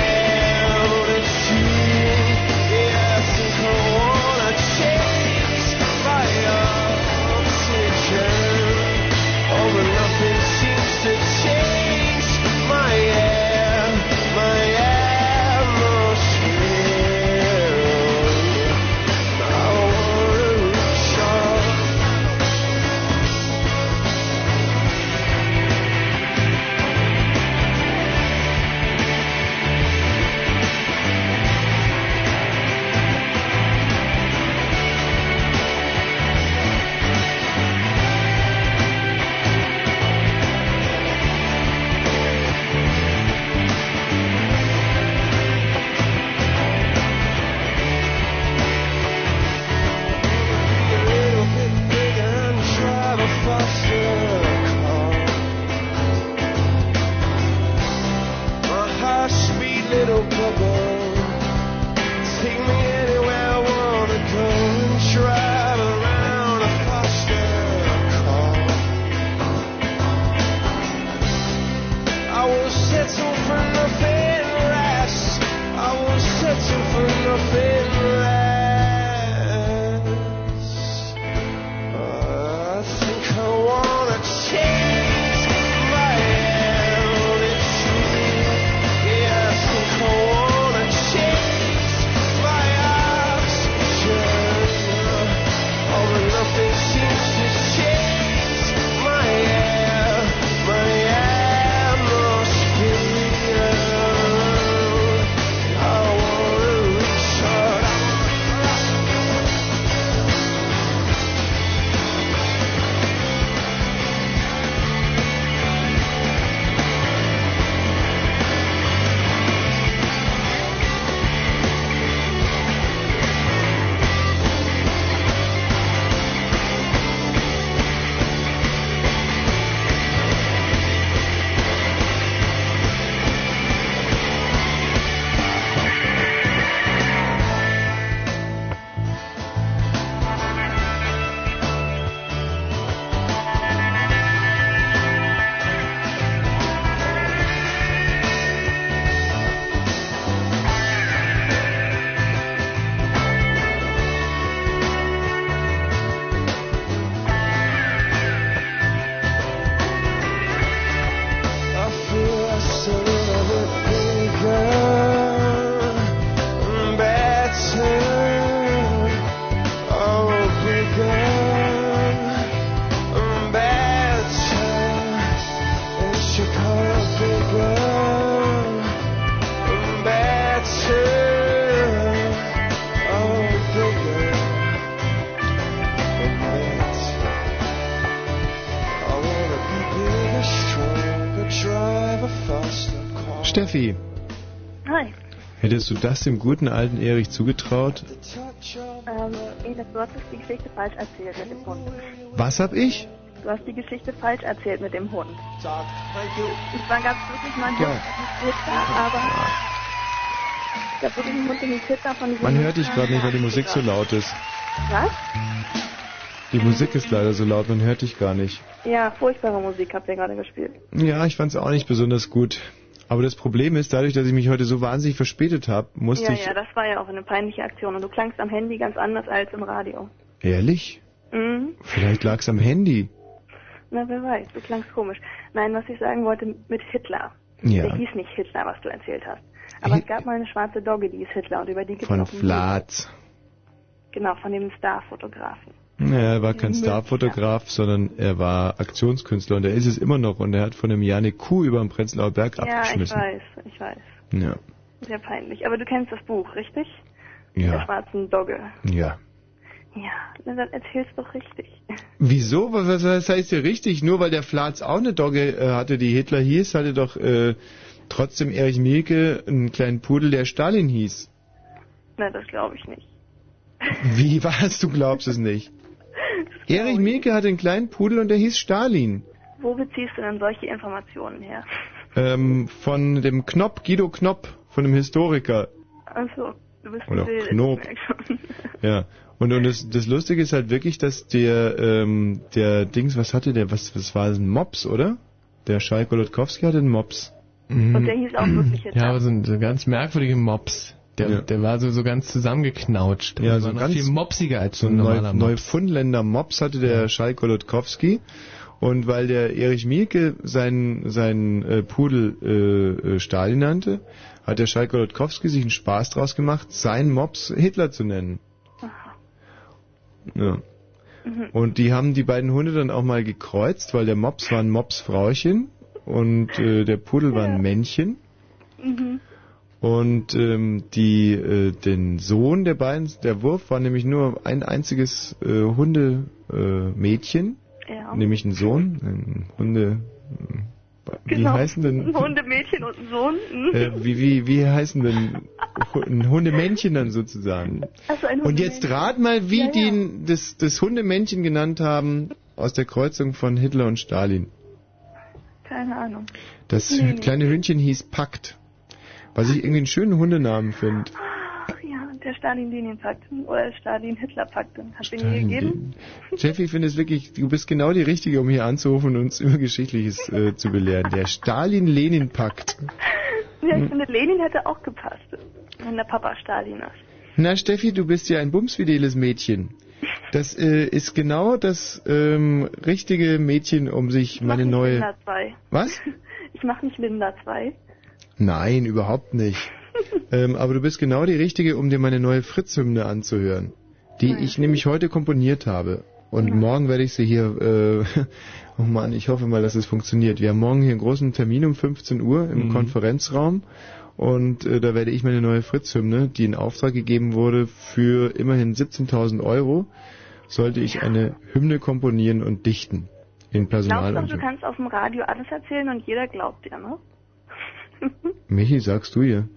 hättest du das dem guten alten Erich zugetraut? Ähm, Ines, du hast die Geschichte falsch erzählt mit dem Hund. Was hab ich? Du hast die Geschichte falsch erzählt mit dem Hund. Es war ganz wirklich mal ein Ja. Hund, aber da wurde ein Hund, der hieß Hitler von diesem Man hört dich gerade nicht, weil die Musik so laut ist. Was? Die Musik ist leider so laut, man hört dich gar nicht. Ja, furchtbare Musik habt ihr gerade gespielt. Ja, ich fand's auch nicht besonders gut. Aber das Problem ist, dadurch, dass ich mich heute so wahnsinnig verspätet habe, musste ja, ich... ja, das war ja auch eine peinliche Aktion und du klangst am Handy ganz anders als im Radio. Ehrlich? Mhm. Vielleicht lag's am Handy. Na, wer weiß, du klangst komisch. Nein, was ich sagen wollte mit Hitler. Ja. Der hieß nicht Hitler, was du erzählt hast. Aber es gab mal eine schwarze Dogge, die ist Hitler und über die gibt es Von. Flatz. Genau, von dem Starfotografen. Naja, er war kein Starfotograf, sondern er war Aktionskünstler und er ist es immer noch und er hat von einem Jahr eine Kuh über den Prenzlauer Berg Ja, ich abgeschmissen. weiß, ich weiß. Ja, Sehr peinlich. Aber du kennst das Buch, richtig? Der ja, schwarzen Dogge. ja. Ja, na, dann erzählst doch richtig. Wieso? Was, was heißt hier richtig? Nur weil der Flatz auch eine Dogge äh, hatte, die Hitler hieß, hatte doch äh, trotzdem Erich Mielke einen kleinen Pudel, der Stalin hieß. Na, das glaube ich nicht. Wie was? Du glaubst es nicht. Erich Mielke hatte einen kleinen Pudel und der hieß Stalin. Wo beziehst du denn solche Informationen her? Ähm, von dem Knopp, Guido Knopp, von dem Historiker. Also, du bist Oder ein Knob. Ja. Und, und das, das Lustige ist halt wirklich, dass der, ähm, der Dings, was hatte der, was, was war das, ein Mops, oder? Der Schalk Golodkowski hatte einen Mops. Und der hieß auch wirklich Hitler. Ja, aber so ein, so ein ganz merkwürdiger Mops. Der, der war so, so ganz zusammengeknautscht. Ja, so war noch ganz viel mopsiger als so ein normaler Neu, Mops. Neufundländer Mops hatte der Schalk Golodkowski. Und weil der Erich Mielke seinen, seinen äh, Pudel äh, äh, Stalin nannte, hat der Schalk Golodkowski sich einen Spaß draus gemacht, seinen Mops Hitler zu nennen. Ja. Mhm. Und die haben die beiden Hunde dann auch mal gekreuzt, weil der Mops war ein Mopsfrauchen und äh, der Pudel war ein Männchen. Mhm. Und ähm, die, äh, den Sohn der beiden, der Wurf war nämlich nur ein einziges äh, Hundemädchen, äh, Ja. nämlich ein Sohn, ein Hunde. Wie genau. heißen denn? Ein Hundemädchen und ein Sohn. Äh, wie, wie, wie heißen denn ein Hundemännchen dann sozusagen? Ach so, ein Und jetzt rat mal, wie Ja, ja. die das, das Hundemännchen genannt haben aus der Kreuzung von Hitler und Stalin. Keine Ahnung. Das Nee, nee. kleine Hündchen hieß Pakt. Was ich irgendwie einen schönen Hundenamen finde. Ach ja, der Stalin-Lenin-Pakt. Oder der Stalin-Hitler-Pakt. Hat den nie gegeben? Jeffy, ich finde es wirklich, du bist genau die Richtige, um hier anzurufen und uns über Geschichtliches äh, zu belehren. Der Stalin-Lenin-Pakt. Ja, Hm. ich finde, Lenin hätte auch gepasst. Wenn der Papa Stalin ist. Na, Steffi, du bist ja ein bumsfideles Mädchen. Das äh, ist genau das ähm, richtige Mädchen, um sich meine Nicht neue... Linda 2. Was? Ich mache nicht Linda 2. Nein, überhaupt nicht. ähm, aber du bist genau die Richtige, um dir meine neue Fritz-Hymne anzuhören, die ich nämlich heute komponiert habe. Und morgen werde ich sie hier, äh, oh Mann, ich hoffe mal, dass es funktioniert. Wir haben morgen hier einen großen Termin um 15 Uhr im Mhm. Konferenzraum und äh, da werde ich meine neue Fritz-Hymne, die in Auftrag gegeben wurde, für immerhin 17.000 Euro, sollte ich eine Hymne komponieren und dichten. In Personal Glaubst du, du kannst auf dem Radio alles erzählen und jeder glaubt dir, ne? Michi, sagst du ihr?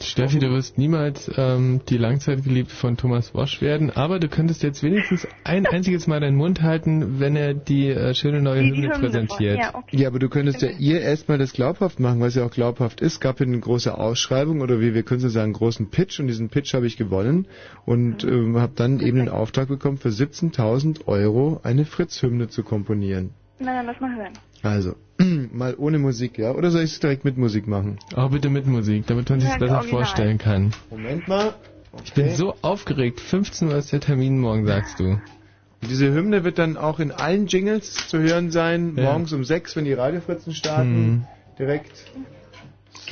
Steffi, du wirst niemals ähm, die Langzeitgeliebte von Thomas Wosch werden, aber du könntest jetzt wenigstens ein einziges Mal deinen Mund halten, wenn er die äh, schöne neue Hymne präsentiert. Ja, aber du könntest ja ihr erstmal das glaubhaft machen, was ja auch glaubhaft ist. gab hier eine große Ausschreibung oder wie wir können so sagen, einen großen Pitch und diesen Pitch habe ich gewonnen und ähm, habe dann eben den Auftrag bekommen, für 17.000 Euro eine Fritz-Hymne zu komponieren. Na dann lass mal hören. Also, mal ohne Musik, ja? Oder soll ich es direkt mit Musik machen? Auch bitte mit Musik, damit man sich das besser original. vorstellen kann. Moment mal. Ich bin so aufgeregt. 15 Uhr ist der Termin morgen, sagst du. Diese Hymne wird dann auch in allen Jingles zu hören sein, Ja. morgens um 6, wenn die Radiofritzen starten. Hm. Direkt.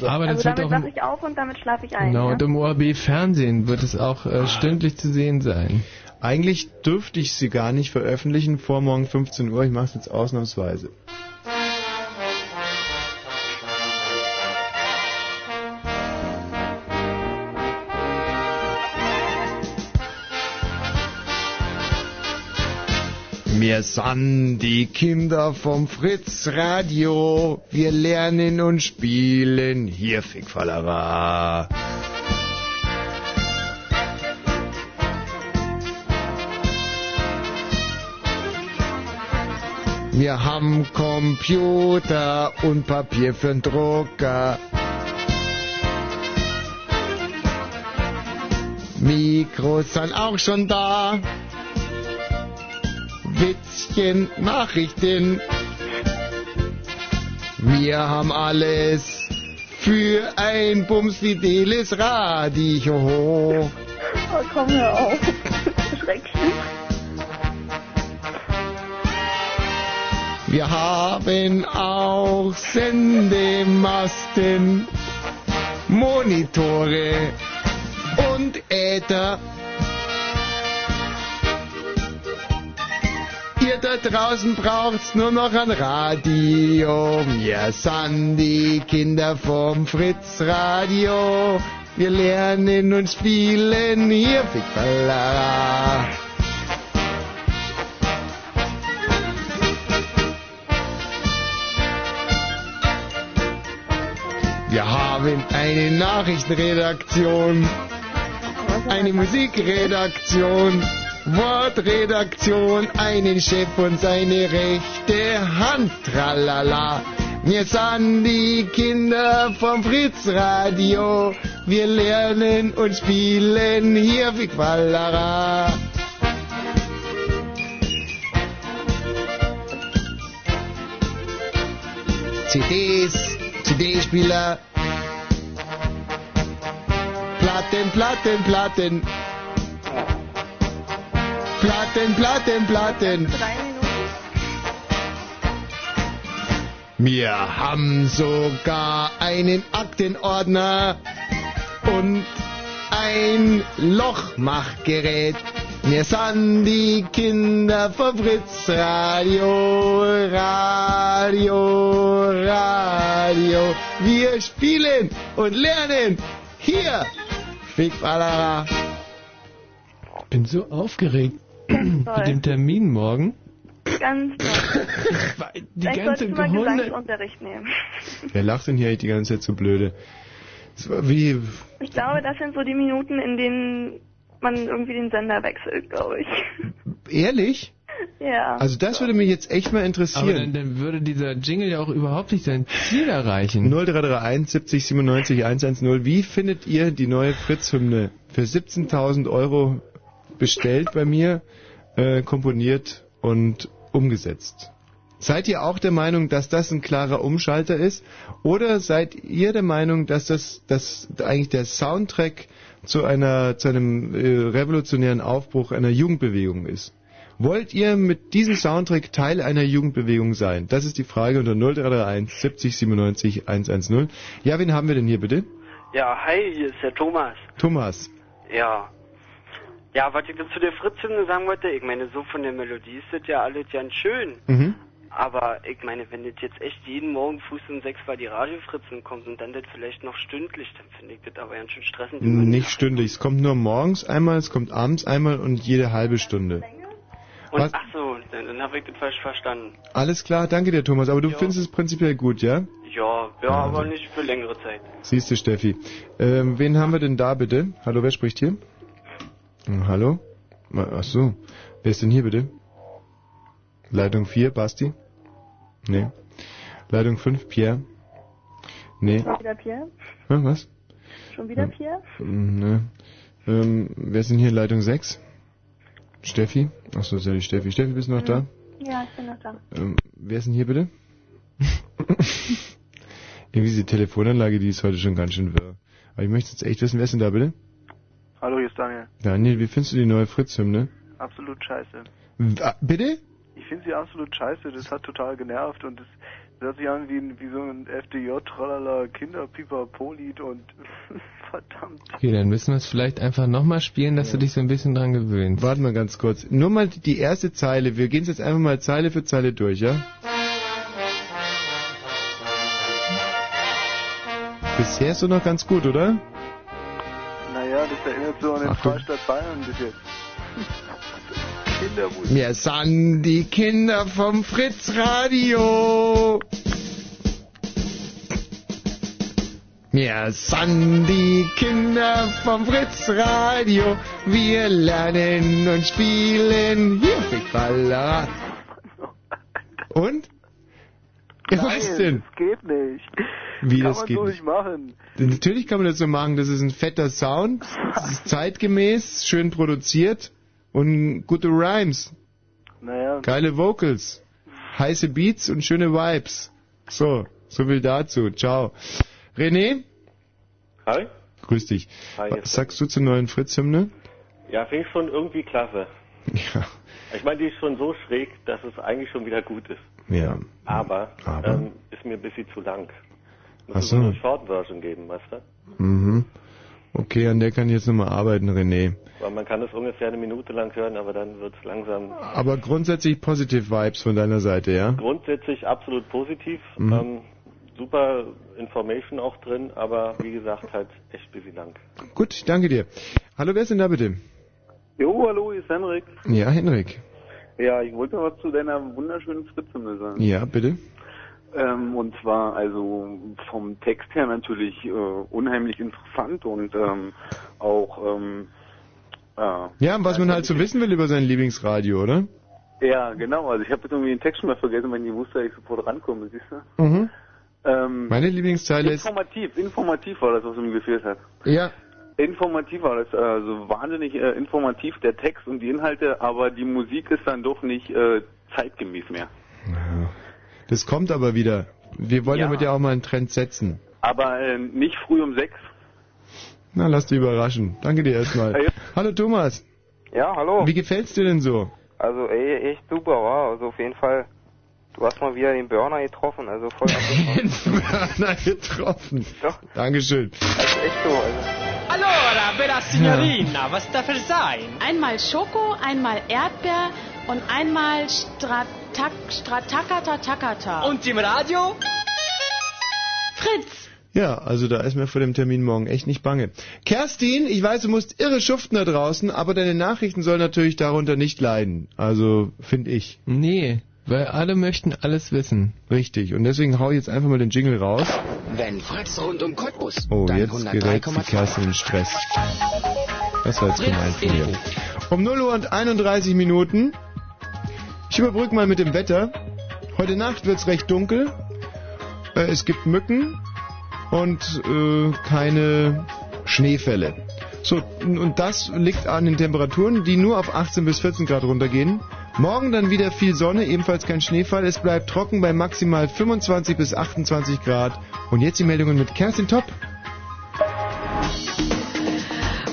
Aber das also wird damit wache ich auf und damit schlafe ich ein. Genau, ja? und im ORB Fernsehen wird es auch Ah. äh, stündlich zu sehen sein. Eigentlich dürfte ich sie gar nicht veröffentlichen vor morgen 15 Uhr. Ich mache es jetzt ausnahmsweise. Wir sind die Kinder vom Fritz Radio. Wir lernen und spielen hier Fickfallera. Wir haben Computer und Papier für den Drucker. Mikros sind auch schon da. Witzchen, Nachrichten. Wir haben alles für ein bumsfideles Radio. Oh, komm, hör auf. Schrecklich. Wir haben auch Sendemasten, Monitore und Äther. Da draußen braucht's nur noch ein Radio. Wir sind die Kinder vom Fritz Radio. Wir lernen und spielen hier Fickballera. Wir haben eine Nachrichtenredaktion, eine Musikredaktion, Wortredaktion, einen Chef und seine rechte Hand, tralala. Wir sind die Kinder vom Fritz Radio, wir lernen und spielen hier wie Quallara. CDs, CD-Spieler, Platten, Platten, Platten. Platten, Platten, Platten. Wir haben sogar einen Aktenordner und ein Lochmachgerät. Wir sind die Kinder vom Fritz Radio, Radio, Radio. Wir spielen und lernen hier. Fickballera. bin so aufgeregt mit dem Termin morgen. Ganz toll. Die Vielleicht ganze solltest du mal. Gesangsunterricht nehmen. Wer lacht denn hier eigentlich die ganze Zeit so blöde? Das war wie, Ich glaube, das sind so die Minuten, in denen man irgendwie den Sender wechselt, glaube ich. ehrlich? Ja. Also das würde mich jetzt echt mal Aber dann, interessieren. dann würde dieser Jingle ja auch überhaupt nicht sein Ziel erreichen. 0331 70 97 110. Wie findet ihr die neue Fritz-Hymne? Für 17.000 Euro bestellt bei mir, äh, komponiert und umgesetzt. Seid ihr auch der Meinung, dass das ein klarer Umschalter ist? Oder seid ihr der Meinung, dass das, dass eigentlich der Soundtrack zu einer, zu einem äh, revolutionären Aufbruch einer Jugendbewegung ist? Wollt ihr mit diesem Soundtrack Teil einer Jugendbewegung sein? Das ist die Frage unter 0331 70 97 110. Ja, wen haben wir denn hier bitte? Ja, hi, hier ist der Thomas. Thomas. Ja. Ja, was ich zu der Fritz-Hymne sagen wollte, ich meine, so von der Melodie ist das ja alles ganz schön. Mhm. Aber ich meine, wenn das jetzt echt jeden Morgen Fuß um sechs bei die Radiofritzen kommt und dann das vielleicht noch stündlich, dann finde ich das aber ganz schön stressend. Nicht stündlich. Es kommt nur morgens einmal, es kommt abends einmal und jede halbe Stunde. Und Was? ach so, dann, dann habe ich das falsch verstanden. Alles klar, danke dir, Thomas. Aber du Ja. findest es prinzipiell gut, ja? Ja, ja, aber nicht für längere Zeit. Siehst du, Steffi. Ähm, wen haben wir denn da bitte? Hallo, wer spricht hier? Hm, hallo? Ach so. Wer ist denn hier bitte? Leitung 4, Basti? Nee. Leitung 5, Pierre? Nee. Schon wieder Pierre? Hm, was? Schon wieder Ja. Pierre? Hm, Ne. Ähm, wer ist denn hier Leitung 6? Steffi? Ach so, ist ja die Steffi. Steffi, bist du noch da? Ja, ich bin noch da. Ähm, wer ist denn hier bitte? Irgendwie diese Telefonanlage, die ist heute schon ganz schön wirr. Aber ich möchte jetzt echt wissen, wer ist denn da bitte? Hallo, hier ist Daniel. Daniel, wie findest du die neue Fritz-Hymne? Absolut scheiße. W- ah, Bitte? Ich finde sie absolut scheiße. Das hat total genervt und das hört sich an wie, ein- wie so ein FDJ-Tralala Kinderpipa-Polied und verdammt. Okay, dann müssen wir es vielleicht einfach nochmal spielen, dass du dich so ein bisschen dran gewöhnst. Warte mal ganz kurz. Nur mal die erste Zeile. Wir gehen es jetzt einfach mal Zeile für Zeile durch, ja? Bisher ist so noch ganz gut, oder? Das erinnert so an den Achtung. Freistaat Bayern bis jetzt. Kindermusik. Wir sind die Kinder vom Fritz Radio. Wir sind die Kinder vom Fritz Radio. Wir lernen und spielen hier Big Baller. Und? Ja, was denn? Das geht nicht. Wie, Kann das man geht so nicht? machen. Natürlich kann man das so machen. Das ist ein fetter Sound, das ist zeitgemäß, schön produziert und gute Rhymes, Naja, geile Vocals, heiße Beats und schöne Vibes. So, so viel dazu. Ciao. René, Hi. grüß dich. Hi, Was sagst du zur neuen Fritz-Hymne? Ja, finde ich schon irgendwie klasse. Ja. Ich meine, die ist schon so schräg, dass es eigentlich schon wieder gut ist. Ja. Aber, Aber? Ähm, ist mir ein bisschen zu lang. Muss so eine Short-Version geben, weißt du? Mhm. Okay, an der kann ich jetzt nochmal arbeiten, René. Weil man kann es ungefähr eine Minute lang hören, aber dann wird es langsam Aber grundsätzlich positive Vibes von deiner Seite, ja? grundsätzlich absolut positiv. Mhm. Ähm, super Information auch drin, aber wie gesagt, halt echt ein bisschen lang. Gut, danke dir. Hallo, wer ist denn da bitte? Jo, hallo, hier ist Henrik. Ja, Henrik. Ja, ich wollte was zu deiner wunderschönen Fritz-Hymne sagen. Ja, bitte. Ähm, und zwar also vom Text her natürlich äh, unheimlich interessant und ähm, auch ähm, äh, Ja, was man halt so wissen will über sein Lieblingsradio, oder? ja genau. Also ich habe jetzt irgendwie den Text schon mal vergessen, wenn ich wusste, dass ich sofort rankomme, siehst du? Mhm. Ähm, Meine Lieblingszeile ist, informativ, informativ war das, was mir gefehlt hat. ja, Informativ war das, also wahnsinnig äh, informativ der Text und die Inhalte, aber die Musik ist dann doch nicht äh, zeitgemäß mehr. Das kommt aber wieder. Wir wollen Ja. damit ja auch mal einen Trend setzen. Aber äh, nicht früh um sechs. Na, lass dich überraschen. Danke dir erstmal. Ja. Hallo Thomas. Ja, hallo. Wie gefällt's dir denn so? Also ey, echt super, war. Also auf jeden Fall, du hast mal wieder den Burner getroffen, also voll abgefahren. Burner getroffen. Doch. Dankeschön. Also echt so, also. Allora, bella signorina, was darf es sein? Einmal Schoko, einmal Erdbeer und einmal Stratakata Takata. Und im Radio? Fritz! Ja, also da ist mir vor dem Termin morgen echt nicht bange. Kerstin, ich weiß, du musst irre schuften da draußen, aber deine Nachrichten sollen natürlich darunter nicht leiden. Also, finde ich. Nee, weil alle möchten alles wissen. Richtig, und deswegen hau ich jetzt einfach mal den Jingle raus. Wenn Fritz rund um Cottbus, Oh, dann jetzt gerät die 103,2. Kerstin in Stress. Das war jetzt gemein von mir. Um 0 Uhr und 31 Minuten. Ich überbrücke mal mit dem Wetter. Heute Nacht wird's recht dunkel. Äh, es gibt Mücken und äh, keine Schneefälle. So, und das liegt an den Temperaturen, die nur auf 18 bis 14 Grad runtergehen. Morgen dann wieder viel Sonne, ebenfalls kein Schneefall. Es bleibt trocken bei maximal 25 bis 28 Grad. Und jetzt die Meldungen mit Kerstin Topp.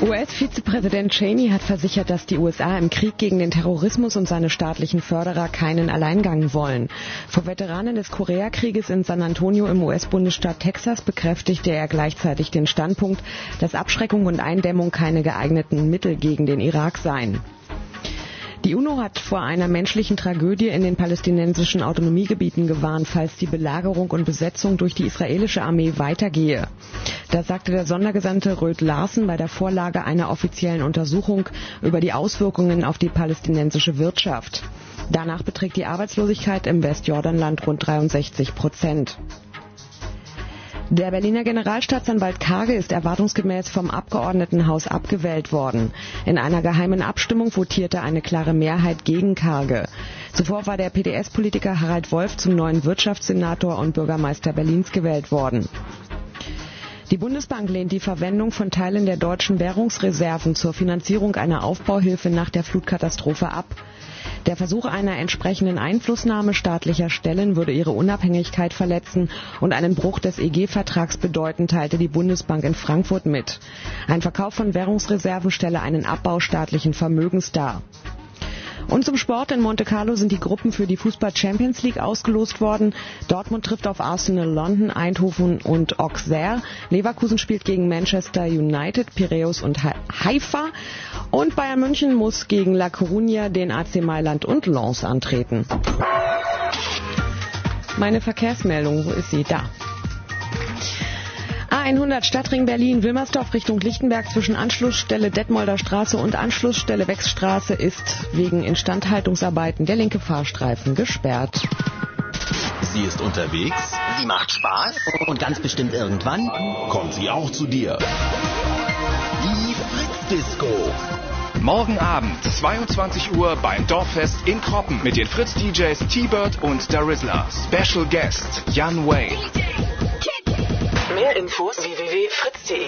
US-Vizepräsident Cheney hat versichert, dass die USA im Krieg gegen den Terrorismus und seine staatlichen Förderer keinen Alleingang wollen. Vor Veteranen des Koreakrieges in San Antonio im US-Bundesstaat Texas bekräftigte er gleichzeitig den Standpunkt, dass Abschreckung und Eindämmung keine geeigneten Mittel gegen den Irak seien. Die UNO hat vor einer menschlichen Tragödie in den palästinensischen Autonomiegebieten gewarnt, falls die Belagerung und Besetzung durch die israelische Armee weitergehe. Das sagte der Sondergesandte Röd Larsen bei der Vorlage einer offiziellen Untersuchung über die Auswirkungen auf die palästinensische Wirtschaft. Danach beträgt die Arbeitslosigkeit im Westjordanland rund 63 Prozent. Der Berliner Generalstaatsanwalt Karge ist erwartungsgemäß vom Abgeordnetenhaus abgewählt worden. In einer geheimen Abstimmung votierte eine klare Mehrheit gegen Karge. Zuvor war der PDS-Politiker Harald Wolf zum neuen Wirtschaftssenator und Bürgermeister Berlins gewählt worden. Die Bundesbank lehnt die Verwendung von Teilen der deutschen Währungsreserven zur Finanzierung einer Aufbauhilfe nach der Flutkatastrophe ab. Der Versuch einer entsprechenden Einflussnahme staatlicher Stellen würde ihre Unabhängigkeit verletzen und einen Bruch des EG-Vertrags bedeuten, teilte die Bundesbank in Frankfurt mit. Ein Verkauf von Währungsreserven stelle einen Abbau staatlichen Vermögens dar. Und zum Sport in Monte Carlo sind die Gruppen für die Fußball Champions League ausgelost worden. Dortmund trifft auf Arsenal London, Eindhoven und Auxerre. Leverkusen spielt gegen Manchester United, Piraeus und Ha- Haifa. Und Bayern München muss gegen La Coruña, den AC Mailand und Lens antreten. Meine Verkehrsmeldung, wo ist sie? Da. A100 Stadtring Berlin, Wilmersdorf Richtung Lichtenberg zwischen Anschlussstelle Detmolder Straße und Anschlussstelle Wechsstraße ist wegen Instandhaltungsarbeiten der linke Fahrstreifen gesperrt. Sie ist unterwegs, Sie macht Spaß und ganz bestimmt irgendwann kommt sie auch zu dir. die Fritz-Disco. Morgen Abend, 22 Uhr beim Dorffest in Kroppen mit den Fritz-DJs T-Bird und Darizla. Special Guest Jan Wayne. Mehr Infos www.fritz.de.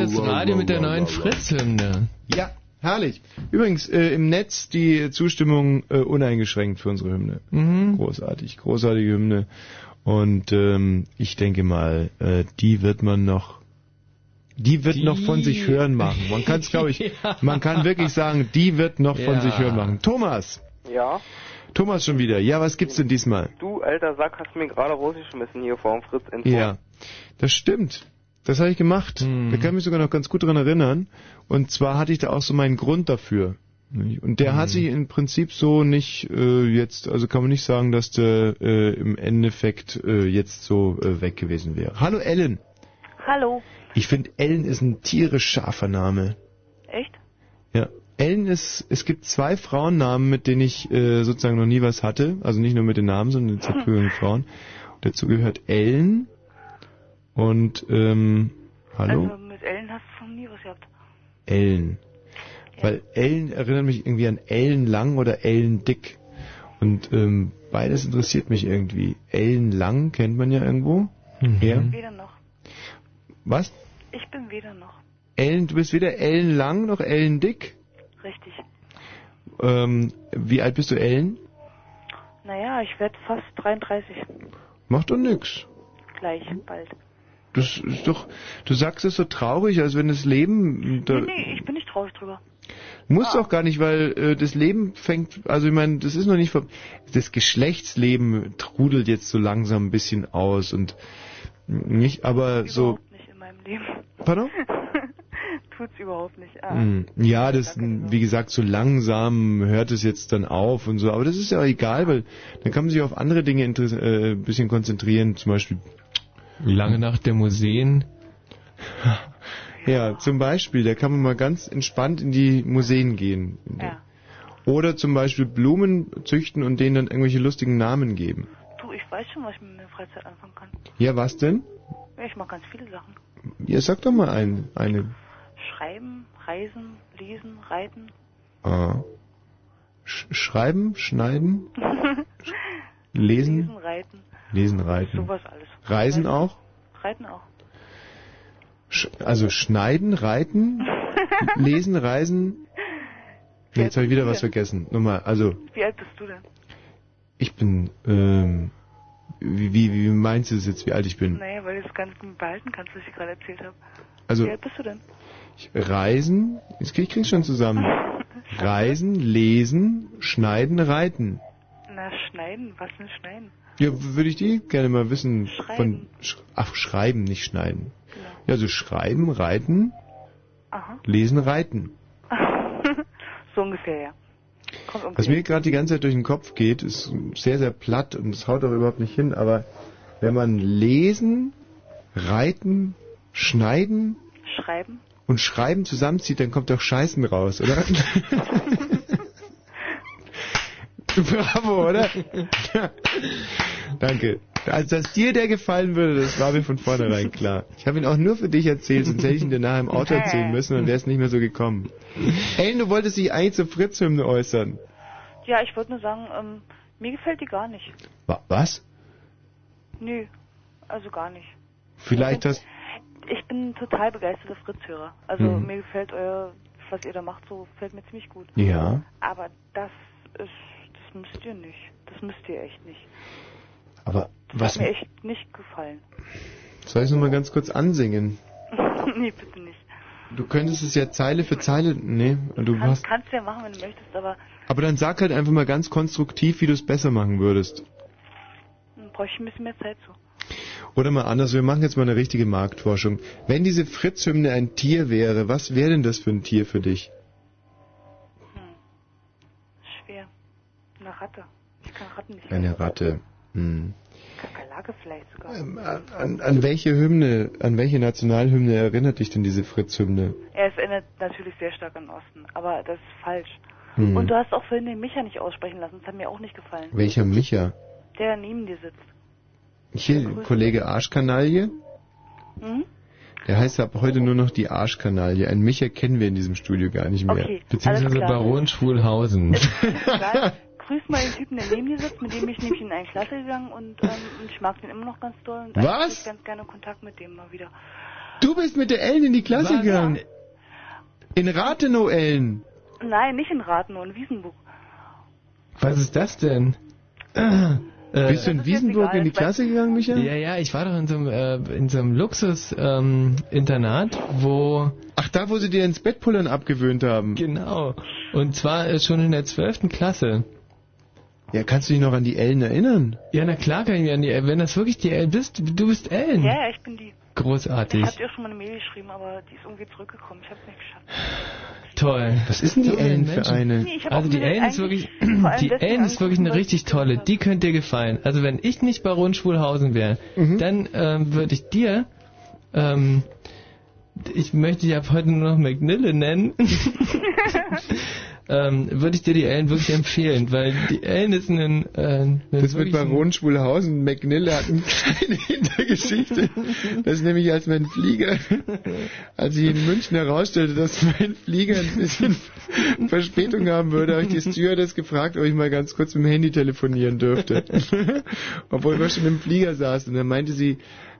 das Radio mit der neuen Fritz-Hymne. Ja, herrlich. Übrigens, äh, im Netz die Zustimmung äh, uneingeschränkt für unsere Hymne. Mhm. Großartig, großartige Hymne. Und ähm, ich denke mal, äh, die wird man noch, die wird Die- noch von sich hören machen. Man kann es, glaube ich, Ja. man kann wirklich sagen, die wird noch von Ja. sich hören machen. Thomas, Ja, Thomas schon wieder. Ja, was gibt's denn diesmal? du alter Sack hast mir gerade rausgeschmissen hier vor dem Fritz Info. Ja, das stimmt. Das habe ich gemacht. Hm. Da kann ich mich sogar noch ganz gut dran erinnern. Und zwar hatte ich da auch so meinen Grund dafür. Und der Hm. hat sich im Prinzip so nicht äh, jetzt, also kann man nicht sagen, dass der äh, im Endeffekt äh, jetzt so äh, weg gewesen wäre. Hallo Ellen. Hallo. Ich finde Ellen ist ein tierisch scharfer Name. Echt? Ja. Ellen ist, es gibt zwei Frauennamen, mit denen ich äh, sozusagen noch nie was hatte. Also nicht nur mit den Namen, sondern den zugehörigen Frauen. Und dazu gehört Ellen und, ähm, hallo? Also mit Ellen hast du noch nie was gehabt. Ellen. Weil Ellen erinnert mich irgendwie an Ellen Lang oder Ellen Dick. Und ähm, beides interessiert mich irgendwie. Ellen Lang kennt man ja irgendwo. Ja. Weder noch. Was? Ich bin weder noch. Ellen, du bist weder Ellen Lang noch Ellen Dick. Richtig. Ähm, wie alt bist du, Ellen? Naja, ich werde fast 33. Macht doch nix. Gleich, bald. Das ist doch, du sagst es so traurig, als wenn das Leben, da, Nee, nee, ich bin nicht traurig drüber. muss doch gar nicht, weil äh, das Leben fängt, also ich meine, das ist noch nicht, ver- das Geschlechtsleben trudelt jetzt so langsam ein bisschen aus und nicht, aber so, Nicht in meinem Leben. Pardon? Tut's überhaupt nicht. Ah. Hm, Ja, das, wie gesagt, so langsam hört es jetzt dann auf und so, aber das ist ja auch egal, weil dann kann man sich auf andere Dinge interess- äh, ein bisschen konzentrieren, zum Beispiel Lange Nacht der Museen. Ja, zum Beispiel, da kann man mal ganz entspannt in die Museen gehen. Ja. Oder zum Beispiel Blumen züchten und denen dann irgendwelche lustigen Namen geben. Du, ich weiß schon, was ich mit meiner Freizeit anfangen kann. Ja, was denn? Ja, Ich mache ganz viele Sachen. Ja, sag doch mal ein, eine. Schreiben, reisen, lesen, reiten. Ah. Sch schreiben, schneiden, lesen, Lesen, reiten. lesen, reiten. Sowas alles. Reisen auch? Reiten auch. Sch also schneiden, reiten, lesen, reisen. Nee, jetzt habe ich wieder was vergessen. Nochmal, also Wie alt bist du denn? ich bin, ähm, wie, wie, wie meinst du das jetzt, wie alt ich bin? Naja, weil du es ganz behalten kannst, was ich gerade erzählt habe. Also- Wie alt bist du denn? Ich, reisen, jetzt krieg ich krieg's schon zusammen. Reisen, lesen, schneiden, reiten. Na, schneiden. Was denn schneiden? Ja, würde ich die gerne mal wissen. Von, sch ach, schreiben, nicht schneiden. Ja, also schreiben, reiten, Aha. lesen, reiten. so ungefähr, ja. Was mir gerade die ganze Zeit durch den Kopf geht, ist sehr, sehr platt und es haut auch überhaupt nicht hin, aber wenn man lesen, reiten, schneiden Schreiben. und schreiben zusammenzieht, dann kommt doch Scheißen raus, oder? Bravo, oder? Danke. Also, dass dir der gefallen würde, das war mir von vornherein klar. Ich habe ihn auch nur für dich erzählt, sonst hätte ich ihn dir nachher im Auto erzählen müssen und wäre es nicht mehr so gekommen. Ey, du wolltest dich eigentlich zur Fritz-Hymne äußern. Ja, ich wollte nur sagen, ähm, mir gefällt die gar nicht. Wa- Was? Nö, also gar nicht. Vielleicht hast... Ich bin total begeisterter Fritz-Hörer. Also Mhm. mir gefällt euer, was ihr da macht, so gefällt mir ziemlich gut. Ja. Aber das ist, das müsst ihr nicht. Das müsst ihr echt nicht. Aber Das was... hat mir echt nicht gefallen. Soll ich es nochmal ganz kurz ansingen? nee, bitte nicht. Du könntest es ja Zeile für Zeile... Nee, du Kann, hast... kannst du ja machen, wenn du möchtest, aber Aber dann sag halt einfach mal ganz konstruktiv, wie du es besser machen würdest. hm, bräuchte ich ein bisschen mehr Zeit zu. Oder mal anders, wir machen jetzt mal eine richtige Marktforschung. Wenn diese Fritz-Hymne ein Tier wäre, was wäre denn das für ein Tier für dich? Schwer. Eine Ratte. Ich kann Ratten nicht Eine. Ratte. Hm. Flagge vielleicht sogar. Ähm, An, an welche Hymne, an welche Nationalhymne erinnert dich denn diese Fritz-Hymne? Er erinnert natürlich sehr stark an Osten, aber das ist falsch. Hm. Und du hast auch vorhin den Micha nicht aussprechen lassen, das hat mir auch nicht gefallen. Welcher Micha? Der neben dir sitzt. Hier, Kollege Arschkanaille? Hm? Der heißt ab heute nur noch die Arschkanaille. Ein Micha kennen wir in diesem Studio gar nicht mehr. Okay, Beziehungsweise. Baron Schwulhausen. Egal. Grüß mal den Typen, der neben dir sitzt, mit dem bin ich nämlich in eine Klasse gegangen und, ähm, und ich mag den immer noch ganz doll. Und Was? ich ganz gerne Kontakt mit dem mal wieder. Du bist mit der Ellen in die Klasse Was? gegangen. In Rathenow, Ellen. Nein, nicht in Rathenow, in Wiesenburg. Was ist das denn? Äh, Bist du in Wiesenburg in die Klasse gegangen, Micha? Ja, ja, ich war doch in so einem, äh, in so einem Luxus-Internat, wo... Ach, da, wo sie dir ins Bettpullern abgewöhnt haben. Genau. Und zwar äh, schon in der 12. Klasse. Ja, kannst du dich noch an die Ellen erinnern? Ja, na klar kann ich mich an die Wenn das wirklich die Ellen bist, du bist Ellen. Ja, ja, ich bin die. Großartig. Ich hab dir schon mal eine Mail geschrieben, aber die ist irgendwie zurückgekommen. Ich hab's nicht geschafft. Toll. Was ist denn die So Ellen für eine? Nee, Also die Ellen ist wirklich, die Ellen ist wirklich eine richtig tolle. Die könnte dir gefallen. Also wenn ich nicht Baron Schwulhausen wäre, Mhm. dann ähm, würde ich dir, ähm, ich möchte dich ab heute nur noch McNille nennen, ähm, würde ich dir die Ellen wirklich empfehlen, weil die Ellen ist ein, äh, Das mit Baron Schwulhausen, McNille hat eine kleine Hintergeschichte. Das ist nämlich, als mein Flieger, als ich in München herausstellte, dass mein Flieger ein bisschen Verspätung haben würde, habe ich die Stewardess gefragt, ob ich mal ganz kurz mit dem Handy telefonieren dürfte. Obwohl wir schon im Flieger saßen. Und dann meinte sie,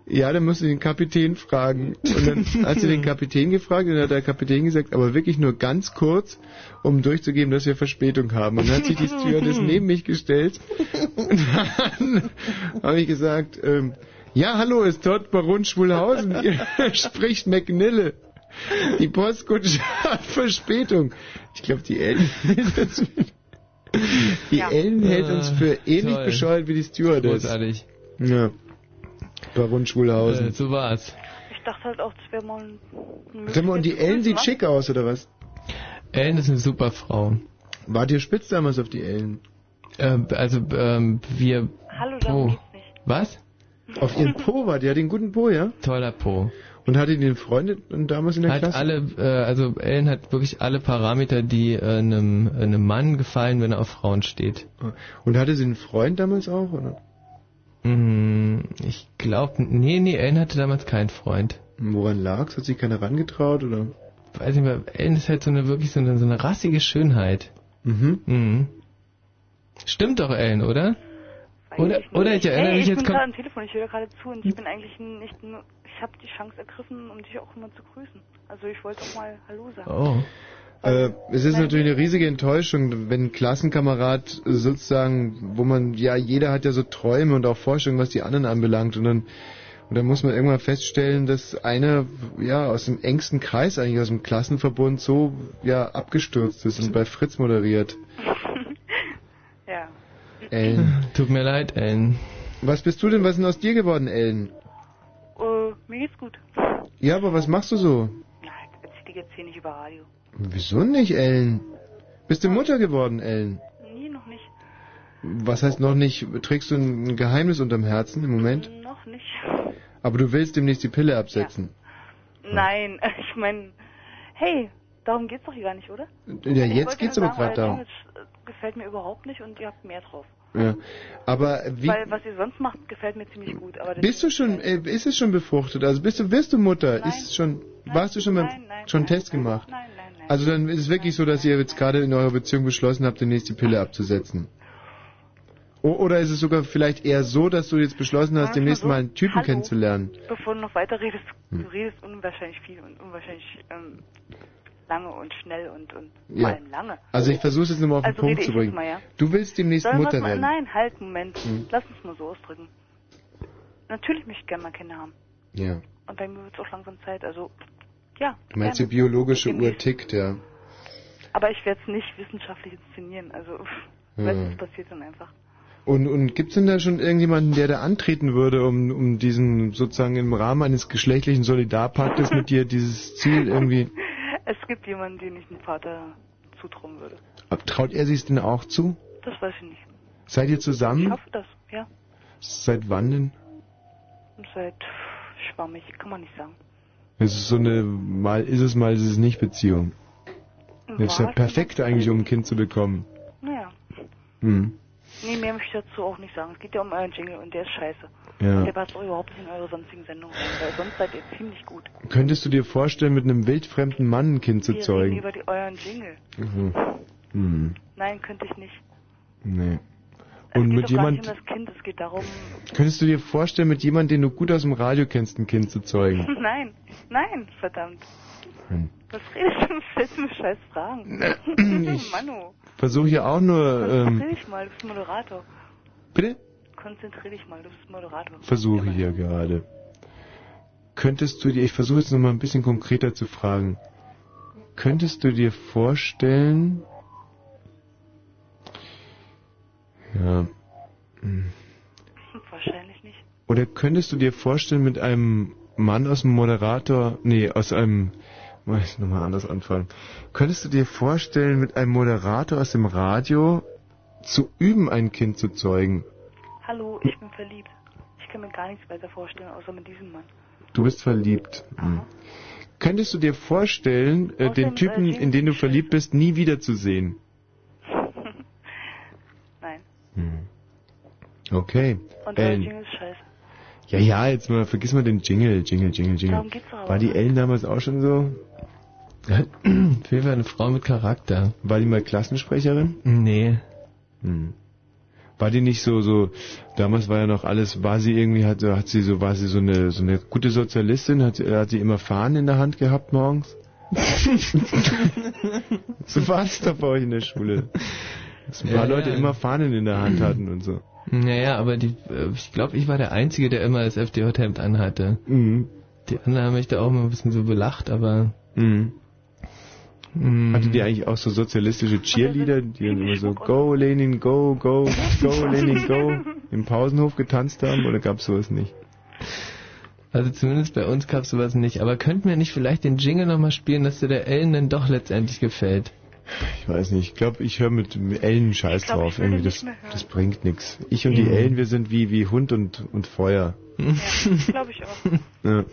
ja, dann musst du den Kapitän fragen. Und dann hat sie den Kapitän gefragt und dann hat der Kapitän gesagt, aber wirklich nur ganz kurz, um durchzugeben, dass wir Verspätung haben. Und dann hat sich die Stewardess neben mich gestellt und dann habe ich gesagt, ähm, ja, hallo, ist dort Baron Schwulhausen. Spricht McNille. Die Postkutsche hat Verspätung. Ich glaube, die Ellen, die Ja. Ellen hält uns für ähnlich toll. bescheuert wie die Stewardess. Großartig. Ja. Baron Schwulhausen. Äh, so war's. Ich dachte halt auch, das wäre mal ein... Sag mal, und die Ellen sieht schick aus, oder was? Ellen ist eine super Frau. Wart ihr spitz damals auf die Ellen? Ähm, also ähm, wir... Hallo, darum Po. geht's nicht. Was? Auf ihren Po war die, hat den guten Po, ja? Toller Po. Und hatte die den Freund damals in der Hat Klasse? alle, äh, also Ellen hat wirklich alle Parameter, die äh, einem, einem Mann gefallen, wenn er auf Frauen steht. Und hatte sie einen Freund damals auch, oder? Mm, ich glaube, nee, nee, Ellen hatte damals keinen Freund. Woran lag's? Hat sich keiner rangetraut, oder? Weiß nicht mehr, Ellen ist halt so eine wirklich so eine, so eine rassige Schönheit. Mhm. Mhm. Stimmt doch, Ellen, oder? Oder, oder ich erinnere hey, mich ich jetzt bin kom- gerade am Telefon, ich höre gerade zu und ich bin eigentlich nicht nur... Ich habe die Chance ergriffen, um dich auch immer zu grüßen. Also ich wollte auch mal Hallo sagen. Oh. Äh, es ist natürlich eine riesige Enttäuschung, wenn ein Klassenkamerad sozusagen, wo man, ja, jeder hat ja so Träume und auch Vorstellungen, was die anderen anbelangt und dann, und dann muss man irgendwann feststellen, dass einer, ja, aus dem engsten Kreis eigentlich, aus dem Klassenverbund so, ja, abgestürzt ist und bei Fritz moderiert. Ja. Ellen. Tut mir leid, Ellen. Was bist du denn, was ist denn aus dir geworden, Ellen? Äh, mir geht's gut. Ja, aber was machst du so? Erzähl dir jetzt hier nicht über Radio. Wieso nicht, Ellen? Bist du Mutter geworden, Ellen? Nee, noch nicht. Was heißt noch nicht? Trägst du ein Geheimnis unterm Herzen im Moment? Noch nicht. Aber du willst demnächst die Pille absetzen. Nein, ich meine, hey, darum geht's doch hier gar nicht, oder? Ja, jetzt geht's aber gerade darum. Image, äh, gefällt mir überhaupt nicht und ihr habt mehr drauf. Ja. Aber wie Weil was ihr sonst macht, gefällt mir ziemlich gut. Aber das bist du schon? Äh, ist es schon befruchtet? Also bist du, wirst du Mutter? Ist es schon? warst du schon mal schon einen Test gemacht? Nein, nein, nein. Also dann ist es wirklich so, dass ihr jetzt gerade in eurer Beziehung beschlossen habt, demnächst die Pille abzusetzen. O oder ist es sogar vielleicht eher so, dass du jetzt beschlossen hast, demnächst mal einen Typen Hallo. kennenzulernen? Bevor du noch weiter redest, Hm. du redest unwahrscheinlich viel und unwahrscheinlich ähm, lange und schnell und, und vor Ja. allem lange. Also ich versuche es jetzt nochmal auf den Also Punkt zu bringen. mal, ja? Du willst demnächst Sollen Mutter werden. Nein, halt, Moment. Hm. Lass uns mal so ausdrücken. Natürlich möchte ich gerne mal Kinder haben. Ja. Und bei mir wird es auch langsam Zeit. Also, ja. Du meinst, die biologische. Uhr tickt, ja. Aber ich werde es nicht wissenschaftlich inszenieren. Also, du, es passiert dann einfach. Und, und gibt's denn da schon irgendjemanden, der da antreten würde, um, um diesen sozusagen im Rahmen eines geschlechtlichen Solidarpaktes mit dir dieses Ziel irgendwie, Es gibt jemanden, den ich einem Vater zutrauen würde. ab- traut er sich denn auch zu? Das weiß ich nicht. Seid ihr Ich zusammen? hoffe das, ja. Seit wann denn? Halt schwammig, kann man nicht sagen. Es ist so eine, mal ist es, mal ist es nicht Beziehung. Das ist ja perfekt eigentlich, um ein Kind zu bekommen. Naja. Hm. Nee, mehr möchte ich dazu auch nicht sagen. Es geht ja um euren Jingle und der ist scheiße. Ja. Der passt auch überhaupt nicht in eure sonstigen Sendungen rein, weil sonst seid ihr ziemlich gut. Könntest du dir vorstellen, mit einem wildfremden Mann ein Kind zu Wir reden zeugen? über die, euren Jingle. Mhm. Hm. Nein, könnte ich nicht. Nee. Und mit jemand, um das Kind, es geht darum... könntest du dir vorstellen, mit jemandem, den du gut aus dem Radio kennst, ein Kind zu zeugen? nein, nein, verdammt. Hm. Was redest du? Stellst du mir scheiß Fragen? Ich- Manu, Versuche ja auch nur, konzentrier ähm, dich mal, du bist Moderator. bitte? Konzentrier dich mal, du bist Moderator. Versuche hier gerade. Könntest du dir, ich versuche jetzt nochmal ein bisschen konkreter zu fragen. Könntest du dir vorstellen, ja, hm. Wahrscheinlich nicht. oder könntest du dir vorstellen, mit einem Mann aus dem Moderator, nee, aus einem, muss ich nochmal anders anfangen. Könntest du dir vorstellen, mit einem Moderator aus dem Radio zu üben, ein Kind zu zeugen? Hallo, ich bin verliebt. Ich kann mir gar nichts weiter vorstellen, außer mit diesem Mann. Du bist verliebt. Hm. Könntest du dir vorstellen, äh, den Typen, in den du verliebt bist, nie wiederzusehen? Nein. Okay. Und euer Ellen. Jingle ist scheiße. Ja, ja, jetzt mal, vergiss mal den Jingle, Jingle, Jingle, Jingle. Darum geht's aber War die. Ellen damals auch schon so? Auf jeden Fall eine Frau mit Charakter. War die mal Klassensprecherin? Nee. Hm. War die nicht so, so, damals war ja noch alles, war sie irgendwie, hat, hat sie so, war sie so eine, so eine gute Sozialistin, hat, hat sie immer Fahnen in der Hand gehabt morgens? so war es doch bei euch in der Schule. Dass ein paar Ja, Leute ja. immer Fahnen in der Hand hatten und so. Naja, aber die, äh, ich glaube, ich war der Einzige, der immer das FDJ-Hemd anhatte. Mhm. Die anderen haben mich da auch immer ein bisschen so belacht, aber... Mhm. Mhm. Hatte die eigentlich auch so sozialistische Cheerleader, die dann immer so Go Lenin, go, go, go Lenin, go im Pausenhof getanzt haben oder gab's sowas nicht? Also zumindest bei uns gab's sowas nicht. Aber könnten wir nicht vielleicht den Jingle nochmal spielen, dass der der Ellen dann doch letztendlich gefällt? Ich weiß nicht, ich glaube, ich höre mit Ellen Scheiß Ich glaub, drauf. Irgendwie, das, nicht mehr hören. das bringt nichts. Ich und die Mhm. Ellen, wir sind wie, wie Hund und, und Feuer. Glaube ich auch. Ja.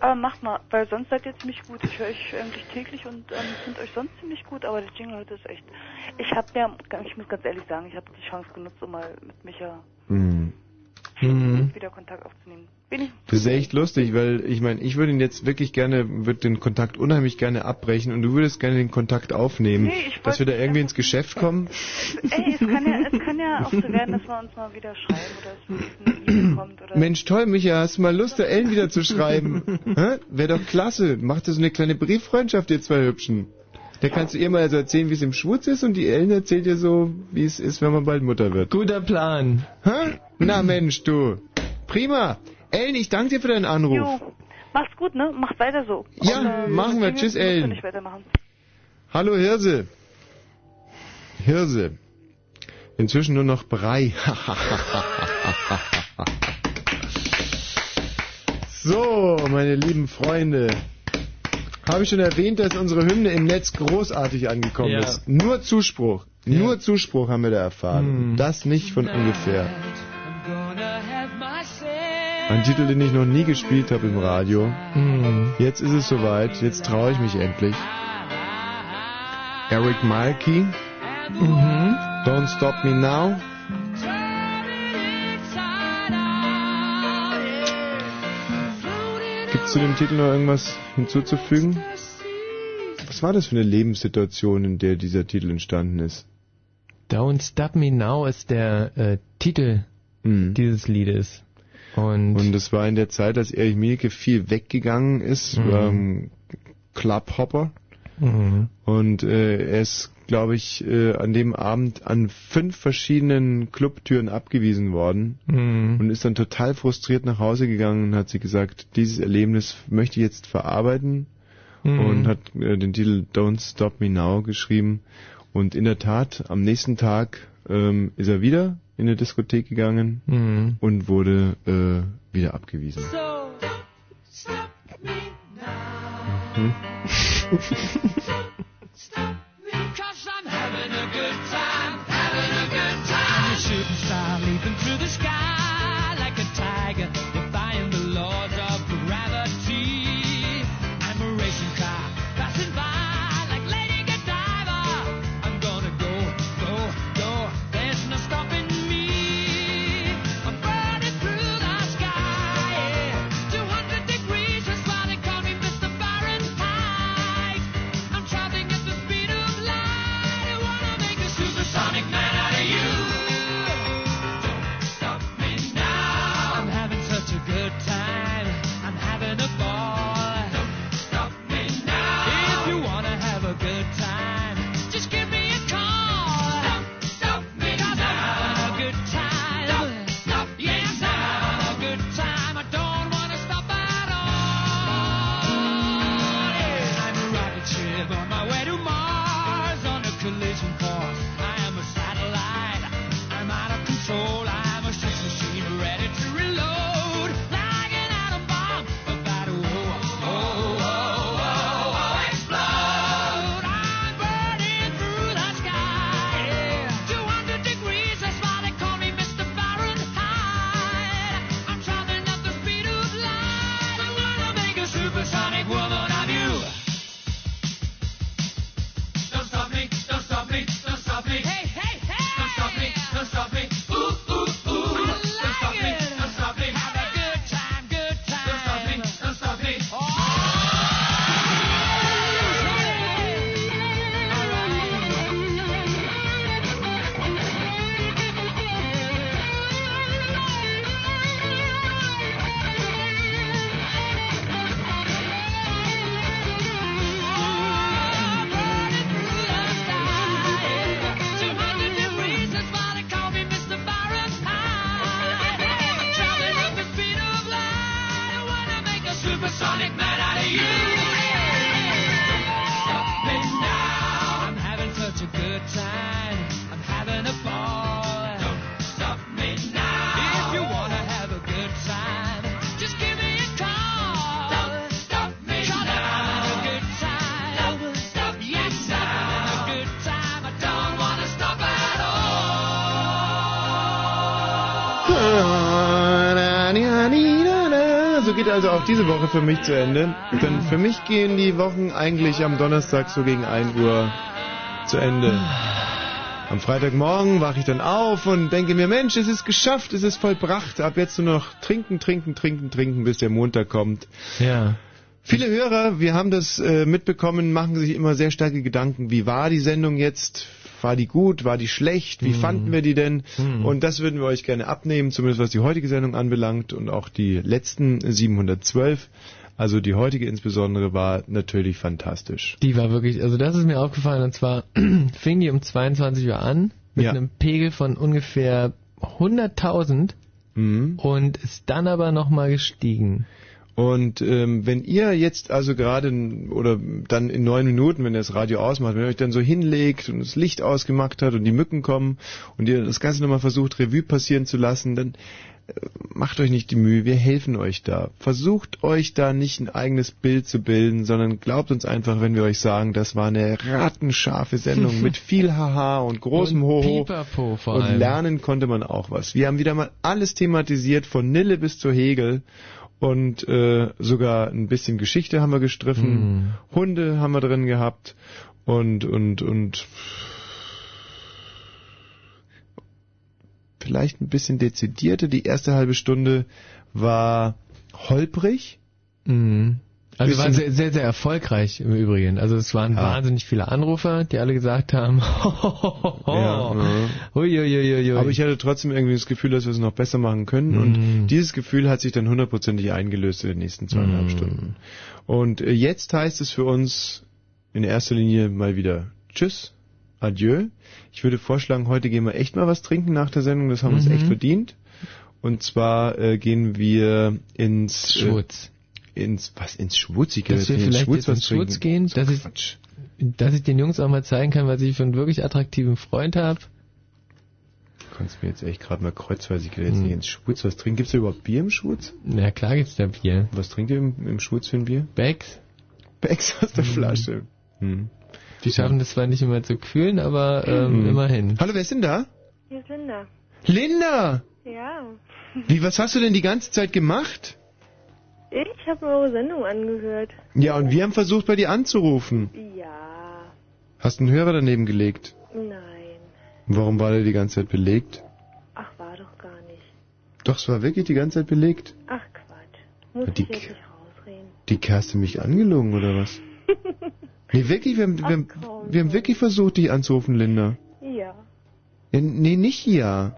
Aber macht mal, weil sonst seid ihr ziemlich gut. Ich höre euch eigentlich täglich und ähm, finde euch sonst ziemlich gut, aber der Jingle heute ist echt. Ich habe ja, ich muss ganz ehrlich sagen, ich habe die Chance genutzt, um mal mit Micha Mhm. Wieder Kontakt aufzunehmen. Das ist echt lustig, weil ich meine, ich würde ihn jetzt wirklich gerne, würde den Kontakt unheimlich gerne abbrechen und du würdest gerne den Kontakt aufnehmen, Nee, ich dass wir da irgendwie ins Geschäft kommen. Ey, es kann ja, es kann ja auch so werden, dass wir uns mal wieder schreiben oder es eine E-Mail kommt oder. Mensch, toll, Micha, hast du mal Lust, der Ellen wieder zu schreiben? Wäre doch klasse. Macht so eine kleine Brieffreundschaft, ihr zwei Hübschen. Da kannst du ihr mal so erzählen, wie es im Schwutz ist und die Ellen erzählt dir so, wie es ist, wenn man bald Mutter wird. Guter Plan. Hä? Na Mensch, du. Prima. Ellen, ich danke dir für deinen Anruf. Jo, macht's gut, ne? Macht weiter so. Ja, Und, äh, machen wir. Tschüss, Ellen. Hallo Hirse. Hirse. Inzwischen nur noch Brei. so, meine lieben Freunde. Habe ich schon erwähnt, dass unsere Hymne im Netz großartig angekommen Ja. ist. Nur Zuspruch. Nur Zuspruch haben wir da erfahren. Das nicht von ungefähr. Ein Titel, den ich noch nie gespielt habe im Radio. Jetzt ist es soweit. Jetzt traue ich mich endlich. Eric Malky. Don't Stop Me Now. Zu dem Titel noch irgendwas hinzuzufügen? Was war das für eine Lebenssituation, in der dieser Titel entstanden ist? Don't Stop Me Now ist der äh, Titel dieses Liedes. Und, Und das war in der Zeit, als Erich Mielke viel weggegangen ist, Mhm. ein Clubhopper. Mhm. Und äh, er ist, glaube ich, äh, an dem Abend an fünf verschiedenen Clubtüren abgewiesen worden Mhm. und ist dann total frustriert nach Hause gegangen und hat sich gesagt, dieses Erlebnis möchte ich jetzt verarbeiten Mhm. und hat äh, den Titel Don't Stop Me Now geschrieben. Und in der Tat, am nächsten Tag ähm, ist er wieder in eine Diskothek gegangen Mhm. und wurde äh, wieder abgewiesen. Mhm. Hmm? also auch diese Woche für mich zu Ende. Denn für mich gehen die Wochen eigentlich am Donnerstag so gegen 1 Uhr zu Ende. Am Freitagmorgen wache ich dann auf und denke mir, Mensch, es ist geschafft, es ist vollbracht. Ab jetzt nur noch trinken, trinken, trinken, trinken, bis der Montag kommt. Ja. Viele Hörer, wir haben das äh, mitbekommen, machen sich immer sehr starke Gedanken. Wie war die Sendung jetzt? War die gut? War die schlecht? Wie Mhm. fanden wir die denn? Mhm. Und das würden wir euch gerne abnehmen, zumindest was die heutige Sendung anbelangt und auch die letzten 712. Also die heutige insbesondere war natürlich fantastisch. Die war wirklich, also das ist mir aufgefallen, und zwar fing die um 22 Uhr an, mit Ja. einem Pegel von ungefähr 100.000 Mhm. und ist dann aber nochmal gestiegen. Und ähm, wenn ihr jetzt also gerade oder dann in neun Minuten, wenn ihr das Radio ausmacht, wenn ihr euch dann so hinlegt und das Licht ausgemacht hat und die Mücken kommen und ihr das Ganze nochmal versucht, Revue passieren zu lassen, dann äh, macht euch nicht die Mühe, wir helfen euch da. Versucht euch da nicht ein eigenes Bild zu bilden, sondern glaubt uns einfach, wenn wir euch sagen, das war eine ratenscharfe Sendung mit viel Haha und großem Und Hoho. Pipapo vor und allem. lernen konnte man auch was. Wir haben wieder mal alles thematisiert, von Nille bis zur Hegel. Und äh, sogar ein bisschen Geschichte haben wir gestriffen. Hunde haben wir drin gehabt. Und, und, und vielleicht ein bisschen dezidierter. Die erste halbe Stunde war holprig. Mhm. Also war sehr, sehr, sehr erfolgreich im Übrigen. Also es waren Ja. wahnsinnig viele Anrufer, die alle gesagt haben, Ja. Uiuiuiui. Aber ich hatte trotzdem irgendwie das Gefühl, dass wir es noch besser machen können. Mhm. Und dieses Gefühl hat sich dann hundertprozentig eingelöst in den nächsten zweieinhalb Mhm. Stunden. Und äh, jetzt heißt es für uns in erster Linie mal wieder Tschüss, Adieu. Ich würde vorschlagen, heute gehen wir echt mal was trinken nach der Sendung. Das haben wir uns Mhm. echt verdient. Und zwar äh, gehen wir ins Schwutz. Ins was ins Schwutz? Ich gehe dass wir vielleicht ins jetzt Schwutz was ins Schwutz trinken. gehen, dass ich, dass ich den Jungs auch mal zeigen kann, was ich für einen wirklich attraktiven Freund habe. Du kannst mir jetzt echt gerade mal kreuzweise, Mhm. nicht ins Schwutz was trinken. Gibt's da überhaupt Bier im Schwutz? Na klar gibt's da Bier. Was trinkt ihr im, im Schwutz für ein Bier? Becks. Becks aus der Flasche. Hm. Die schaffen das zwar nicht immer zu kühlen, aber ähm, Hm. immerhin. Hallo, wer ist denn da? Hier ist Linda. Linda! Ja. Wie, was hast du denn die ganze Zeit gemacht? Ich habe eure Sendung angehört. Ja, und wir haben versucht, bei dir anzurufen. Ja. Hast einen Hörer daneben gelegt? Nein. Warum war der die ganze Zeit belegt? Ach, war doch gar nicht. Doch, es war wirklich die ganze Zeit belegt. Ach, Quatsch. Muss Die ich jetzt nicht rausreden. Die Kerste mich angelogen, oder was? Nee, wirklich, wir haben, wir, haben, wir haben wirklich versucht, dich anzurufen, Linda. Ja. Ja, nee, nicht ja.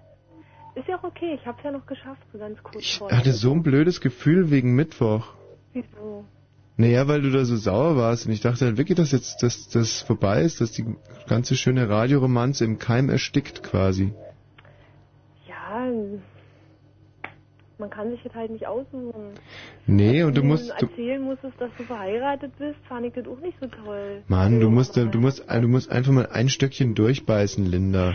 Ist ja auch okay. Ich hab's ja noch geschafft, so ganz kurz Ich vorher. hatte so ein blödes Gefühl wegen Mittwoch. Wieso? Naja, weil du da so sauer warst und ich dachte halt wirklich, dass jetzt dass das vorbei ist, dass die ganze schöne Radioromanze im Keim erstickt quasi. Ja, man kann sich das halt nicht aussuchen. Nee, und du musst du, erzählen musstest, dass du verheiratet bist, fand ich das auch nicht so toll. Mann, du musst du musst du musst einfach mal ein Stückchen durchbeißen, Linda.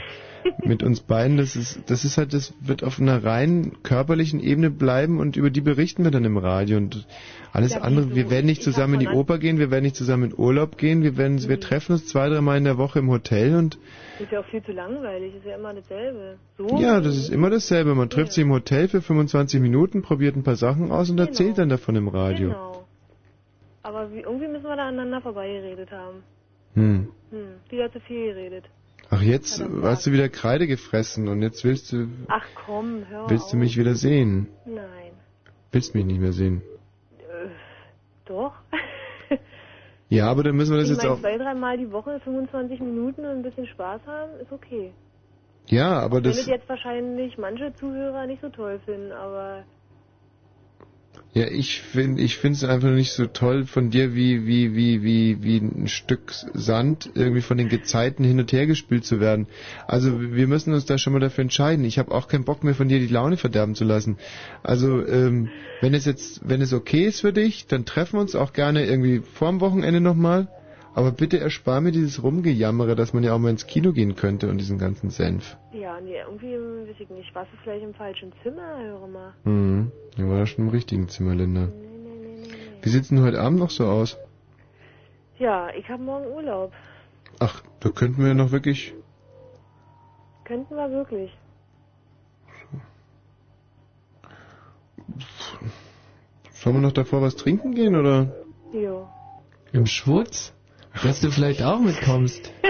Mit uns beiden, das ist das ist halt das wird auf einer rein körperlichen Ebene bleiben und über die berichten wir dann im Radio und alles Ja, andere, wir werden nicht zusammen in die Oper gehen, wir werden nicht zusammen in Urlaub gehen, wir werden wir treffen uns zwei, dreimal in der Woche im Hotel und Ist ja auch viel zu langweilig, ist ja immer dasselbe. So? Ja, das ist immer dasselbe. Man trifft sich im Hotel für 25 Minuten, probiert ein paar Sachen aus und erzählt dann davon im Radio. Genau. Aber wie, irgendwie müssen wir da aneinander vorbeigeredet haben. Hm. Hm, wieder zu viel geredet. Ach, jetzt hast du wieder Kreide gefressen und jetzt willst du Ach komm, hör willst du mich wieder sehen. Nein. Willst mich nicht mehr sehen. Äh, doch. Ja, aber dann müssen wir das ich jetzt meine, auch. zwei, dreimal die Woche 25 Minuten und ein bisschen Spaß haben, ist okay. Ja, aber Wenn das das jetzt wahrscheinlich manche Zuhörer nicht so toll finden, aber Ja, ich finde ich finde es einfach nicht so toll von dir wie wie wie wie wie ein Stück Sand irgendwie von den Gezeiten hin und her gespült zu werden. Also wir müssen uns da schon mal dafür entscheiden. Ich habe auch keinen Bock mehr von dir die Laune verderben zu lassen. Also ähm, wenn es jetzt wenn es okay ist für dich, dann treffen wir uns auch gerne irgendwie vorm Wochenende nochmal. Aber bitte erspar mir dieses Rumgejammere, dass man ja auch mal ins Kino gehen könnte und diesen ganzen Senf. ja, nee, irgendwie weiß ich nicht. Warst du vielleicht im falschen Zimmer, höre mal. Mhm. Ja, war ja schon im richtigen Zimmer, Linda. Wie sieht's denn heute Abend noch so aus? Ja, ich habe morgen Urlaub. Ach, da könnten wir noch wirklich. Könnten wir wirklich. Sollen wir noch davor was trinken gehen, oder? Ja. Im Schwutz? Dass du vielleicht auch mitkommst.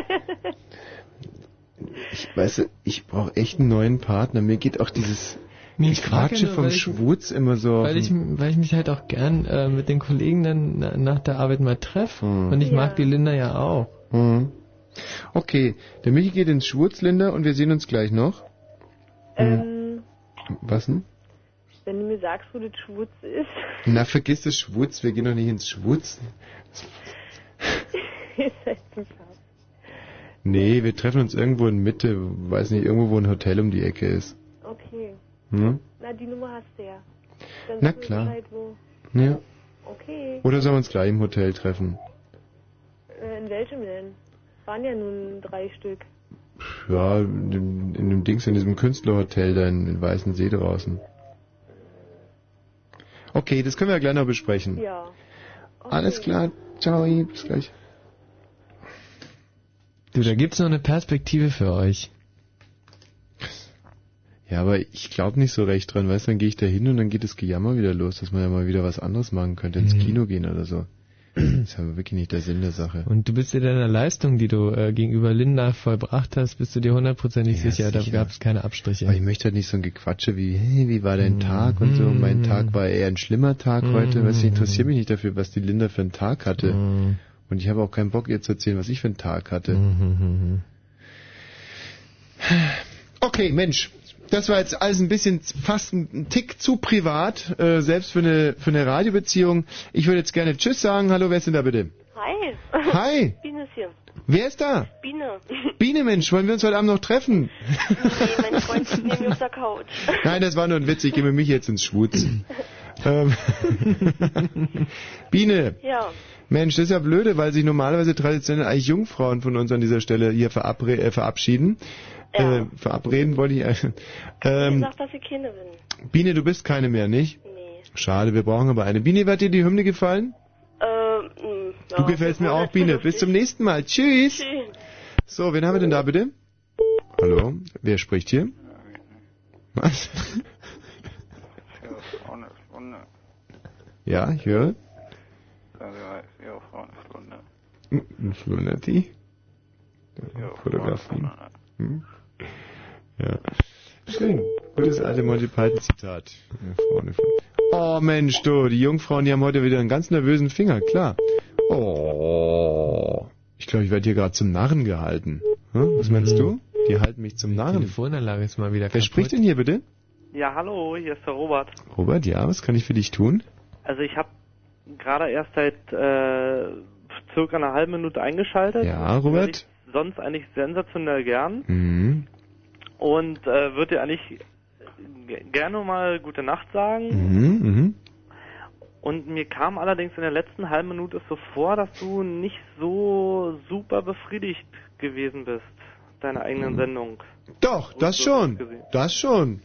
Ich weiß, ich brauche echt einen neuen Partner. Mir geht auch dieses Nee, ich Quatsche nur, vom ich- Schwutz immer so. Weil ich, weil ich mich halt auch gern äh, mit den Kollegen dann na, nach der Arbeit mal treffe. Hm. Und ich Ja. mag die Linda ja auch. Mhm. Okay, der Michi geht ins Schwurzländer und wir sehen uns gleich noch. Ähm, Was denn? wenn du mir sagst, wo das Schwutz ist, Na, vergiss das Schwutz, wir gehen doch nicht ins Schwutz. halt. Nee, wir treffen uns irgendwo in Mitte, weiß nicht, irgendwo, wo ein Hotel um die Ecke ist. Okay. Hm? Na, die Nummer hast du ja. Dann Na klar. Bescheid, wo. Ja. Okay. Oder sollen wir uns gleich im Hotel treffen? Äh, in welchem denn? Waren ja nun drei Stück. Ja, in dem, in dem Dings, in diesem Künstlerhotel da in, in Weißensee draußen. Okay, das können wir ja gleich noch besprechen. Ja. Alles klar, ciao, bis gleich. Du, da gibt's noch eine Perspektive für euch. Ja, aber ich glaube nicht so recht dran, weißt du, dann gehe ich da hin und dann geht das Gejammer wieder los, dass man ja mal wieder was anderes machen könnte, ins Mhm. Kino gehen oder so. Das ist aber wirklich nicht der Sinn der Sache. Und du bist dir deiner Leistung, die du äh, gegenüber Linda vollbracht hast, bist du dir hundertprozentig sicher, da gab's keine Abstriche. Aber ich möchte halt nicht so ein Gequatsche wie, hey, wie war dein Tag und so. Mein Tag war eher ein schlimmer Tag heute. Weißt du, ich interessiere mich nicht dafür, was die Linda für einen Tag hatte. Und ich habe auch keinen Bock, ihr zu erzählen, was ich für einen Tag hatte. Okay, Mensch. Das war jetzt alles ein bisschen fast ein Tick zu privat, äh, selbst für eine, für eine Radiobeziehung. Ich würde jetzt gerne Tschüss sagen. Hallo, wer ist denn da bitte? Hi. Hi. Biene ist hier. Wer ist da? Biene. Biene, Mensch, wollen wir uns heute Abend noch treffen? Nee, mein Freund sitzt neben mir auf der Couch. Nein, das war nur ein Witz. Ich gehe mit mich jetzt ins Schwutz. ähm, Biene. Ja. Mensch, das ist ja blöde, weil sich normalerweise traditionell eigentlich Jungfrauen von uns an dieser Stelle hier verabre äh, verabschieden. Äh, verabreden wollte ich. Äh, Ich ähm, sag, dass ich keine bin. Biene, du bist keine mehr, nicht? Nee. Schade, wir brauchen aber eine. Biene, wird dir die Hymne gefallen? Ähm, ja. du gefällst mir auch, Biene. Bis zum nächsten Mal. Tschüss. Tschüss. So, wen haben wir denn da bitte? Hallo, wer spricht hier? Was? Ja, ich höre. Hm, Flunetti? Fotografie. Hm? Ja. Schön. Gutes alte Monty Python Zitat. Ja, Frauen, Oh Mensch, du, die Jungfrauen, die haben heute wieder einen ganz nervösen Finger, klar. Oh. Ich glaube, ich werde hier gerade zum Narren gehalten. Hm? Was meinst du? Die halten mich zum Narren. Telefonanlage ist mal wieder Wer spricht denn hier bitte? Ja, hallo, hier ist der Robert. Robert, ja, was kann ich für dich tun? Also ich habe gerade erst seit äh, circa einer halben Minute eingeschaltet. Ja, Robert? Sonst eigentlich sensationell gern Mhm. und äh, würde dir eigentlich gerne mal gute Nacht sagen. Mhm, mhm. Und mir kam allerdings in der letzten halben Minute so vor, dass du nicht so super befriedigt gewesen bist, deiner eigenen Sendung. Doch, das schon. Das schon.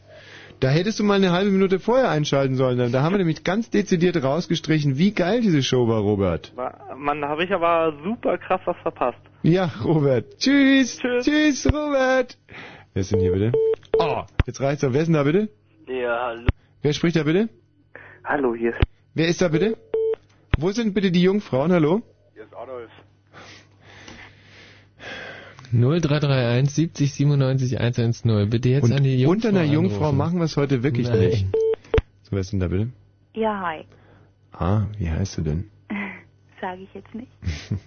Da hättest du mal eine halbe Minute vorher einschalten sollen. Da haben wir nämlich ganz dezidiert rausgestrichen, wie geil diese Show war, Robert. Mann, da habe ich aber super krass was verpasst. Ja, Robert. Tschüss. Tschüss, Robert. Wer ist denn hier bitte? Oh, jetzt reicht's doch. Wer ist denn da bitte? Ja, hallo. Wer spricht da bitte? Hallo, hier ist, Wer ist da bitte? Wo sind bitte die Jungfrauen? Hallo? hier ist Adolf. 0331 70 97 110. Bitte jetzt Und an die Jungfrau unter einer Jungfrau anrufen. machen wir es heute wirklich Nein. nicht. So, wer ist denn da bitte? Ja, hi. Ah, wie heißt du denn? Sage ich jetzt nicht.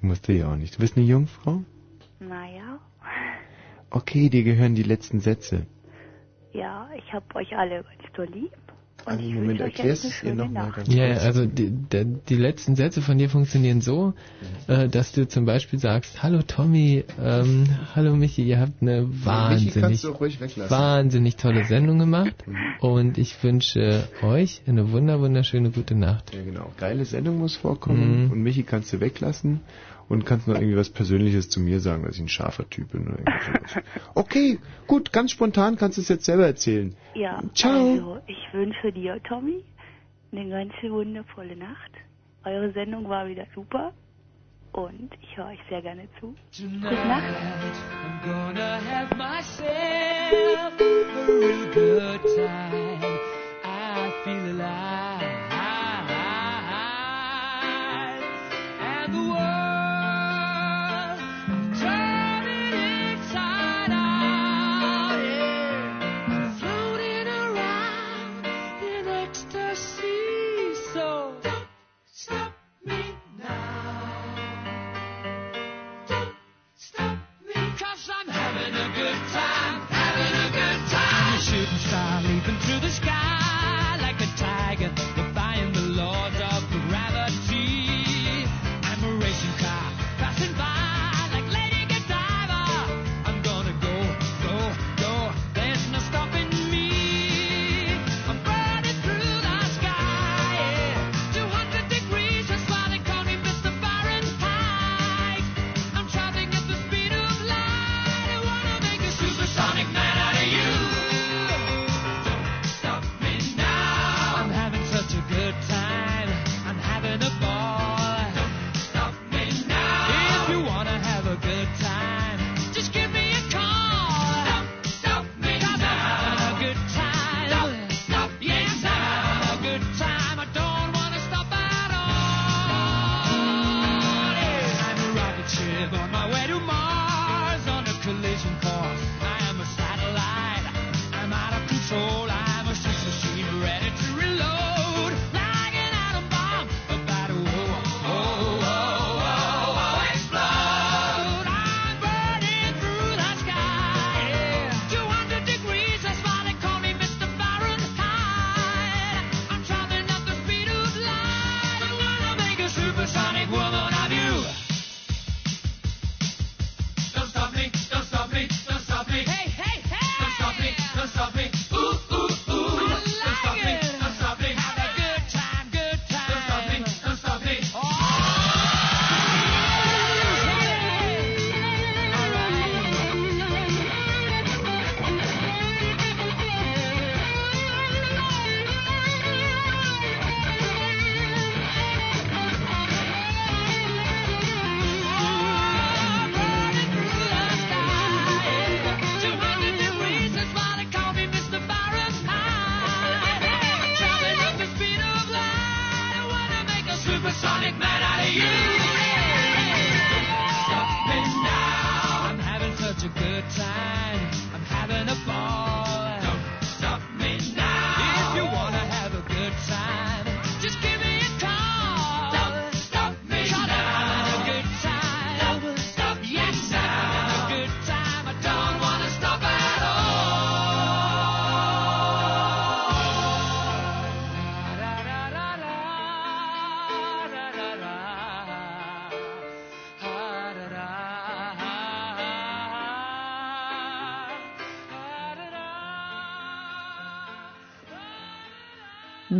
Musst du ja auch nicht. Du bist eine Jungfrau? Naja, Okay, dir gehören die letzten Sätze. ja, ich hab euch alle ganz doll lieb. Also, ich Moment, erklärst es ihr nochmal ganz Ja, kurz. also die, die, die letzten Sätze von dir funktionieren so, äh, dass du zum Beispiel sagst, hallo Tommy, ähm, hallo Michi, ihr habt eine wahnsinnig, wahnsinnig tolle Sendung gemacht und ich wünsche euch eine wunder, wunderschöne gute Nacht. Ja, genau. Geile Sendung muss vorkommen Mhm. und Michi kannst du weglassen und kannst noch irgendwie was Persönliches zu mir sagen, dass ich ein scharfer Typ bin oder irgendwas. okay, gut, ganz spontan kannst du es jetzt selber erzählen. Ja, Ciao. also ich wünsche dir, Tommy, eine ganz wundervolle Nacht. Eure Sendung war wieder super und ich höre euch sehr gerne zu. Gute Nacht. I'm gonna have myself a real good time. I feel alive.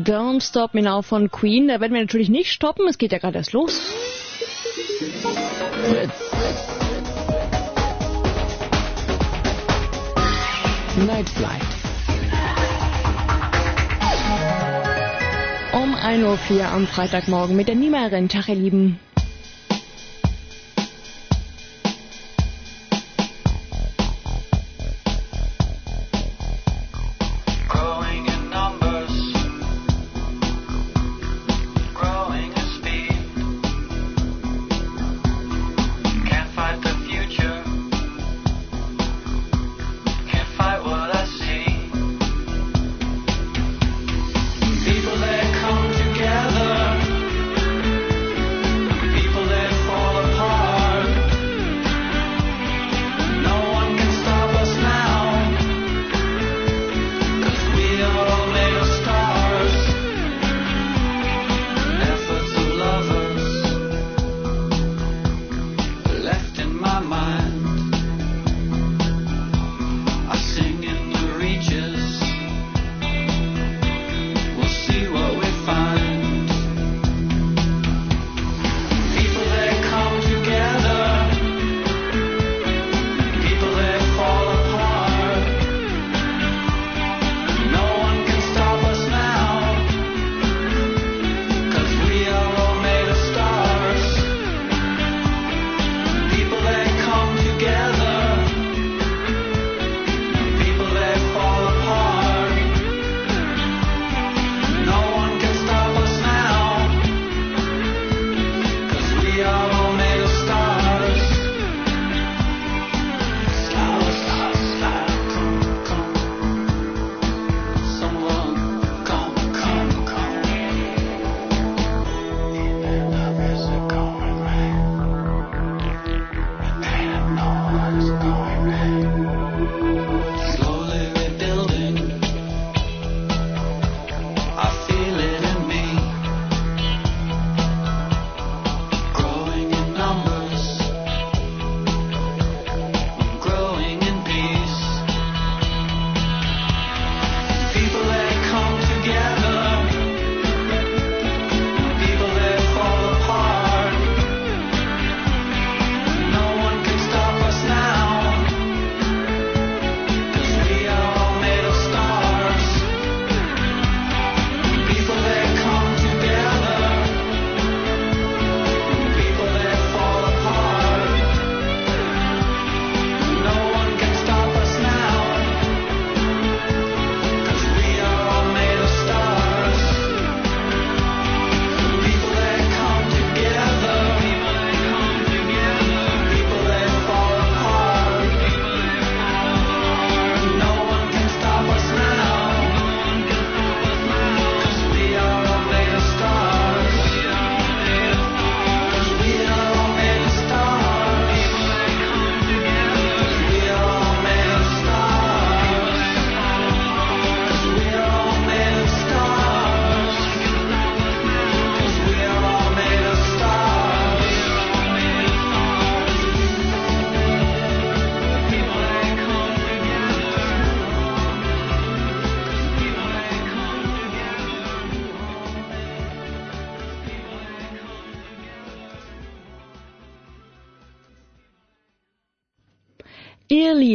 Don't Stop Me Now von Queen. Da werden wir natürlich nicht stoppen, es geht ja gerade erst los. Night Flight. Um 1.04 Uhr am Freitagmorgen mit der Niemeyerin. Tag, ihr Lieben.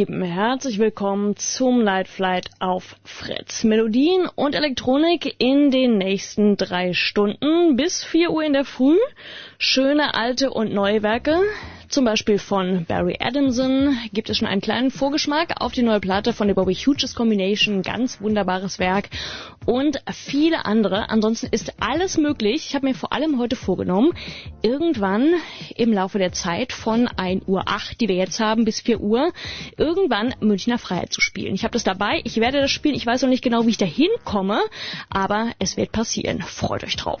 Lieben, herzlich willkommen zum Night Flight auf Fritz. Melodien und Elektronik in den nächsten drei Stunden bis 4 Uhr in der Früh. Schöne alte und neue Werke, zum Beispiel von Barry Adamson, gibt es schon einen kleinen Vorgeschmack auf die neue Platte von der Bobby Hughes Combination. Ganz wunderbares Werk. Und viele andere. Ansonsten ist alles möglich. Ich habe mir vor allem heute vorgenommen, irgendwann im Laufe der Zeit von 1 Uhr 8, die wir jetzt haben, bis 4 Uhr, irgendwann Münchner Freiheit zu spielen. Ich habe das dabei. Ich werde das spielen. Ich weiß noch nicht genau, wie ich da hinkomme, aber es wird passieren. Freut euch drauf.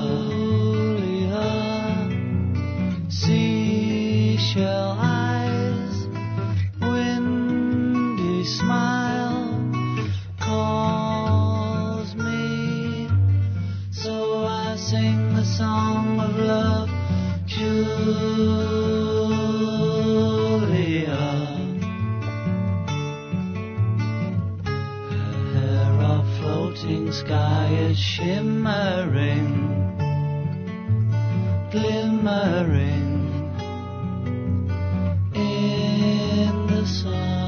Seashell eyes, windy smile calls me. So I sing the song of love, Julia. floating sky is shimmering, glimmering in the sun.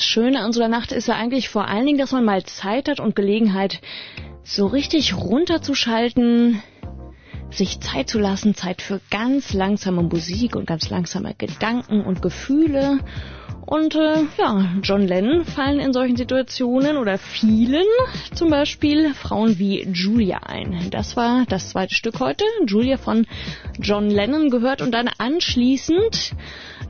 Das Schöne an so einer Nacht ist ja eigentlich vor allen Dingen, dass man mal Zeit hat und Gelegenheit, so richtig runterzuschalten, sich Zeit zu lassen, Zeit für ganz langsame Musik und ganz langsame Gedanken und Gefühle. Und äh, ja, John Lennon fallen in solchen Situationen oder vielen zum Beispiel Frauen wie Julia ein. Das war das zweite Stück heute. Julia von John Lennon gehört und dann anschließend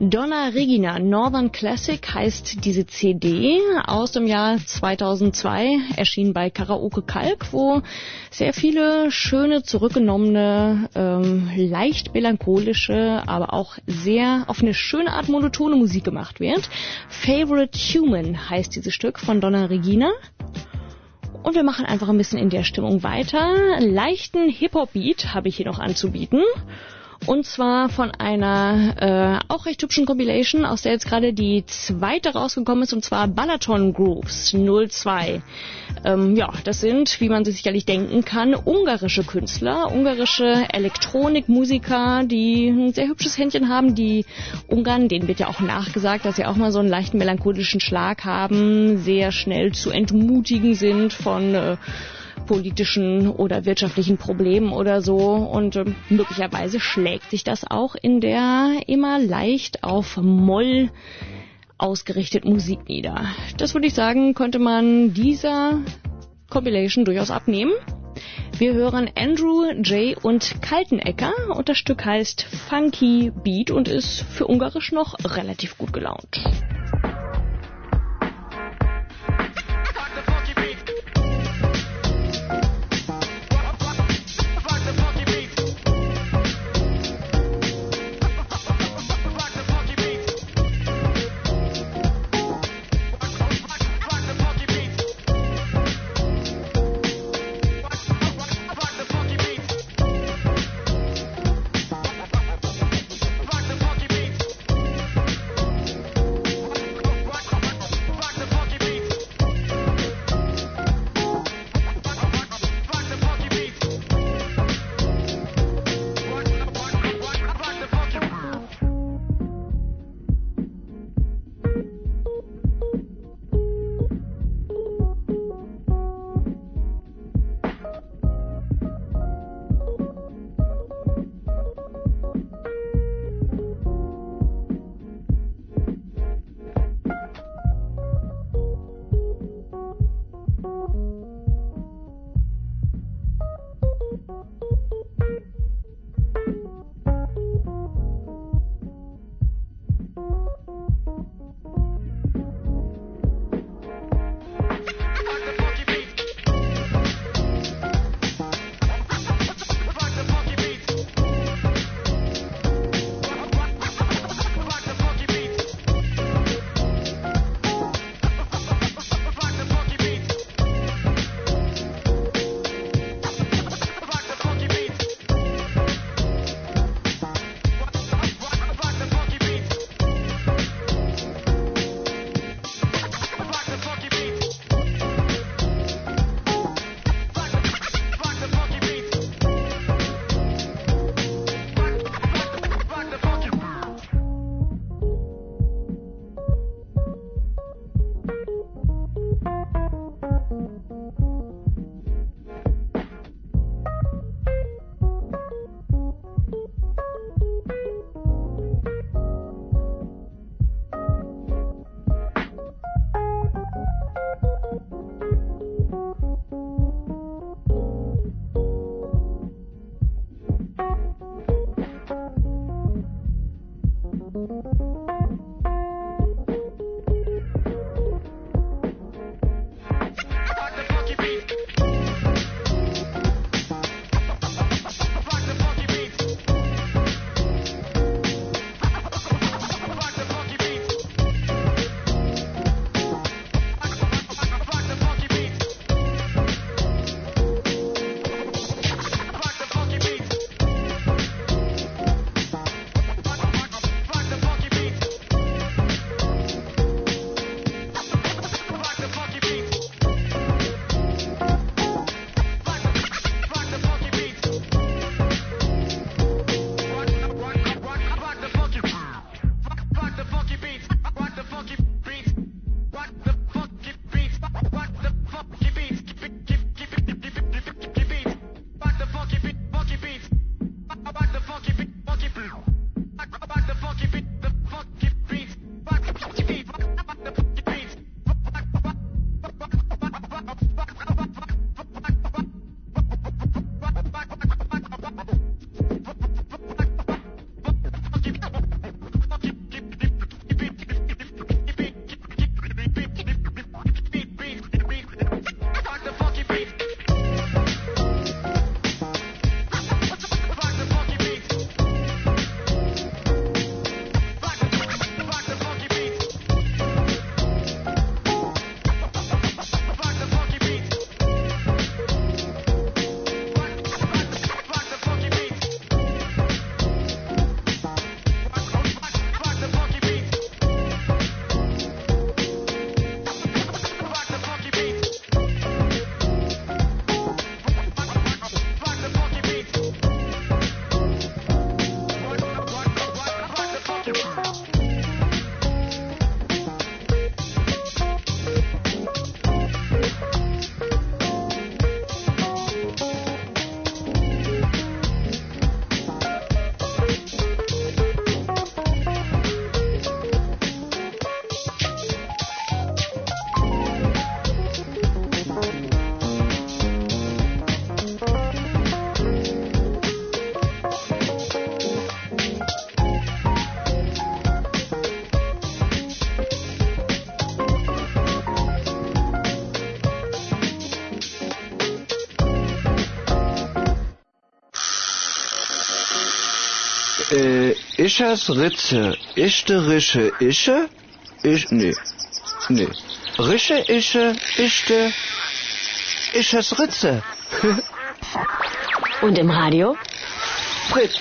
Donna Regina Northern Classic heißt diese CD aus dem Jahr 2002, erschien bei Karaoke Kalk, wo sehr viele schöne, zurückgenommene, ähm, leicht melancholische, aber auch sehr auf eine schöne Art monotone Musik gemacht wird. Favorite Human heißt dieses Stück von Donna Regina. Und wir machen einfach ein bisschen in der Stimmung weiter. Leichten Hip-Hop-Beat habe ich hier noch anzubieten. Und zwar von einer äh, auch recht hübschen Compilation, aus der jetzt gerade die zweite rausgekommen ist, und zwar Balaton Grooves 02. Ähm, ja, das sind, wie man sich sicherlich denken kann, ungarische Künstler, ungarische Elektronikmusiker, die ein sehr hübsches Händchen haben. Die Ungarn, denen wird ja auch nachgesagt, dass sie auch mal so einen leichten melancholischen Schlag haben, sehr schnell zu entmutigen sind von äh, politischen oder wirtschaftlichen Problemen oder so. Und äh, möglicherweise schlägt sich das auch in der immer leicht auf Moll ausgerichtet Musik nieder. Das würde ich sagen, könnte man dieser Compilation durchaus abnehmen. Wir hören Andrew, Jay und Kaltenecker und das Stück heißt Funky Beat und ist für Ungarisch noch relativ gut gelaunt. Ischers Ritze. Ischte Rische Ische? Ich, nee. Nee. Rische Ische, Ischte, Ischers Ritze. Und im Radio? Fritz.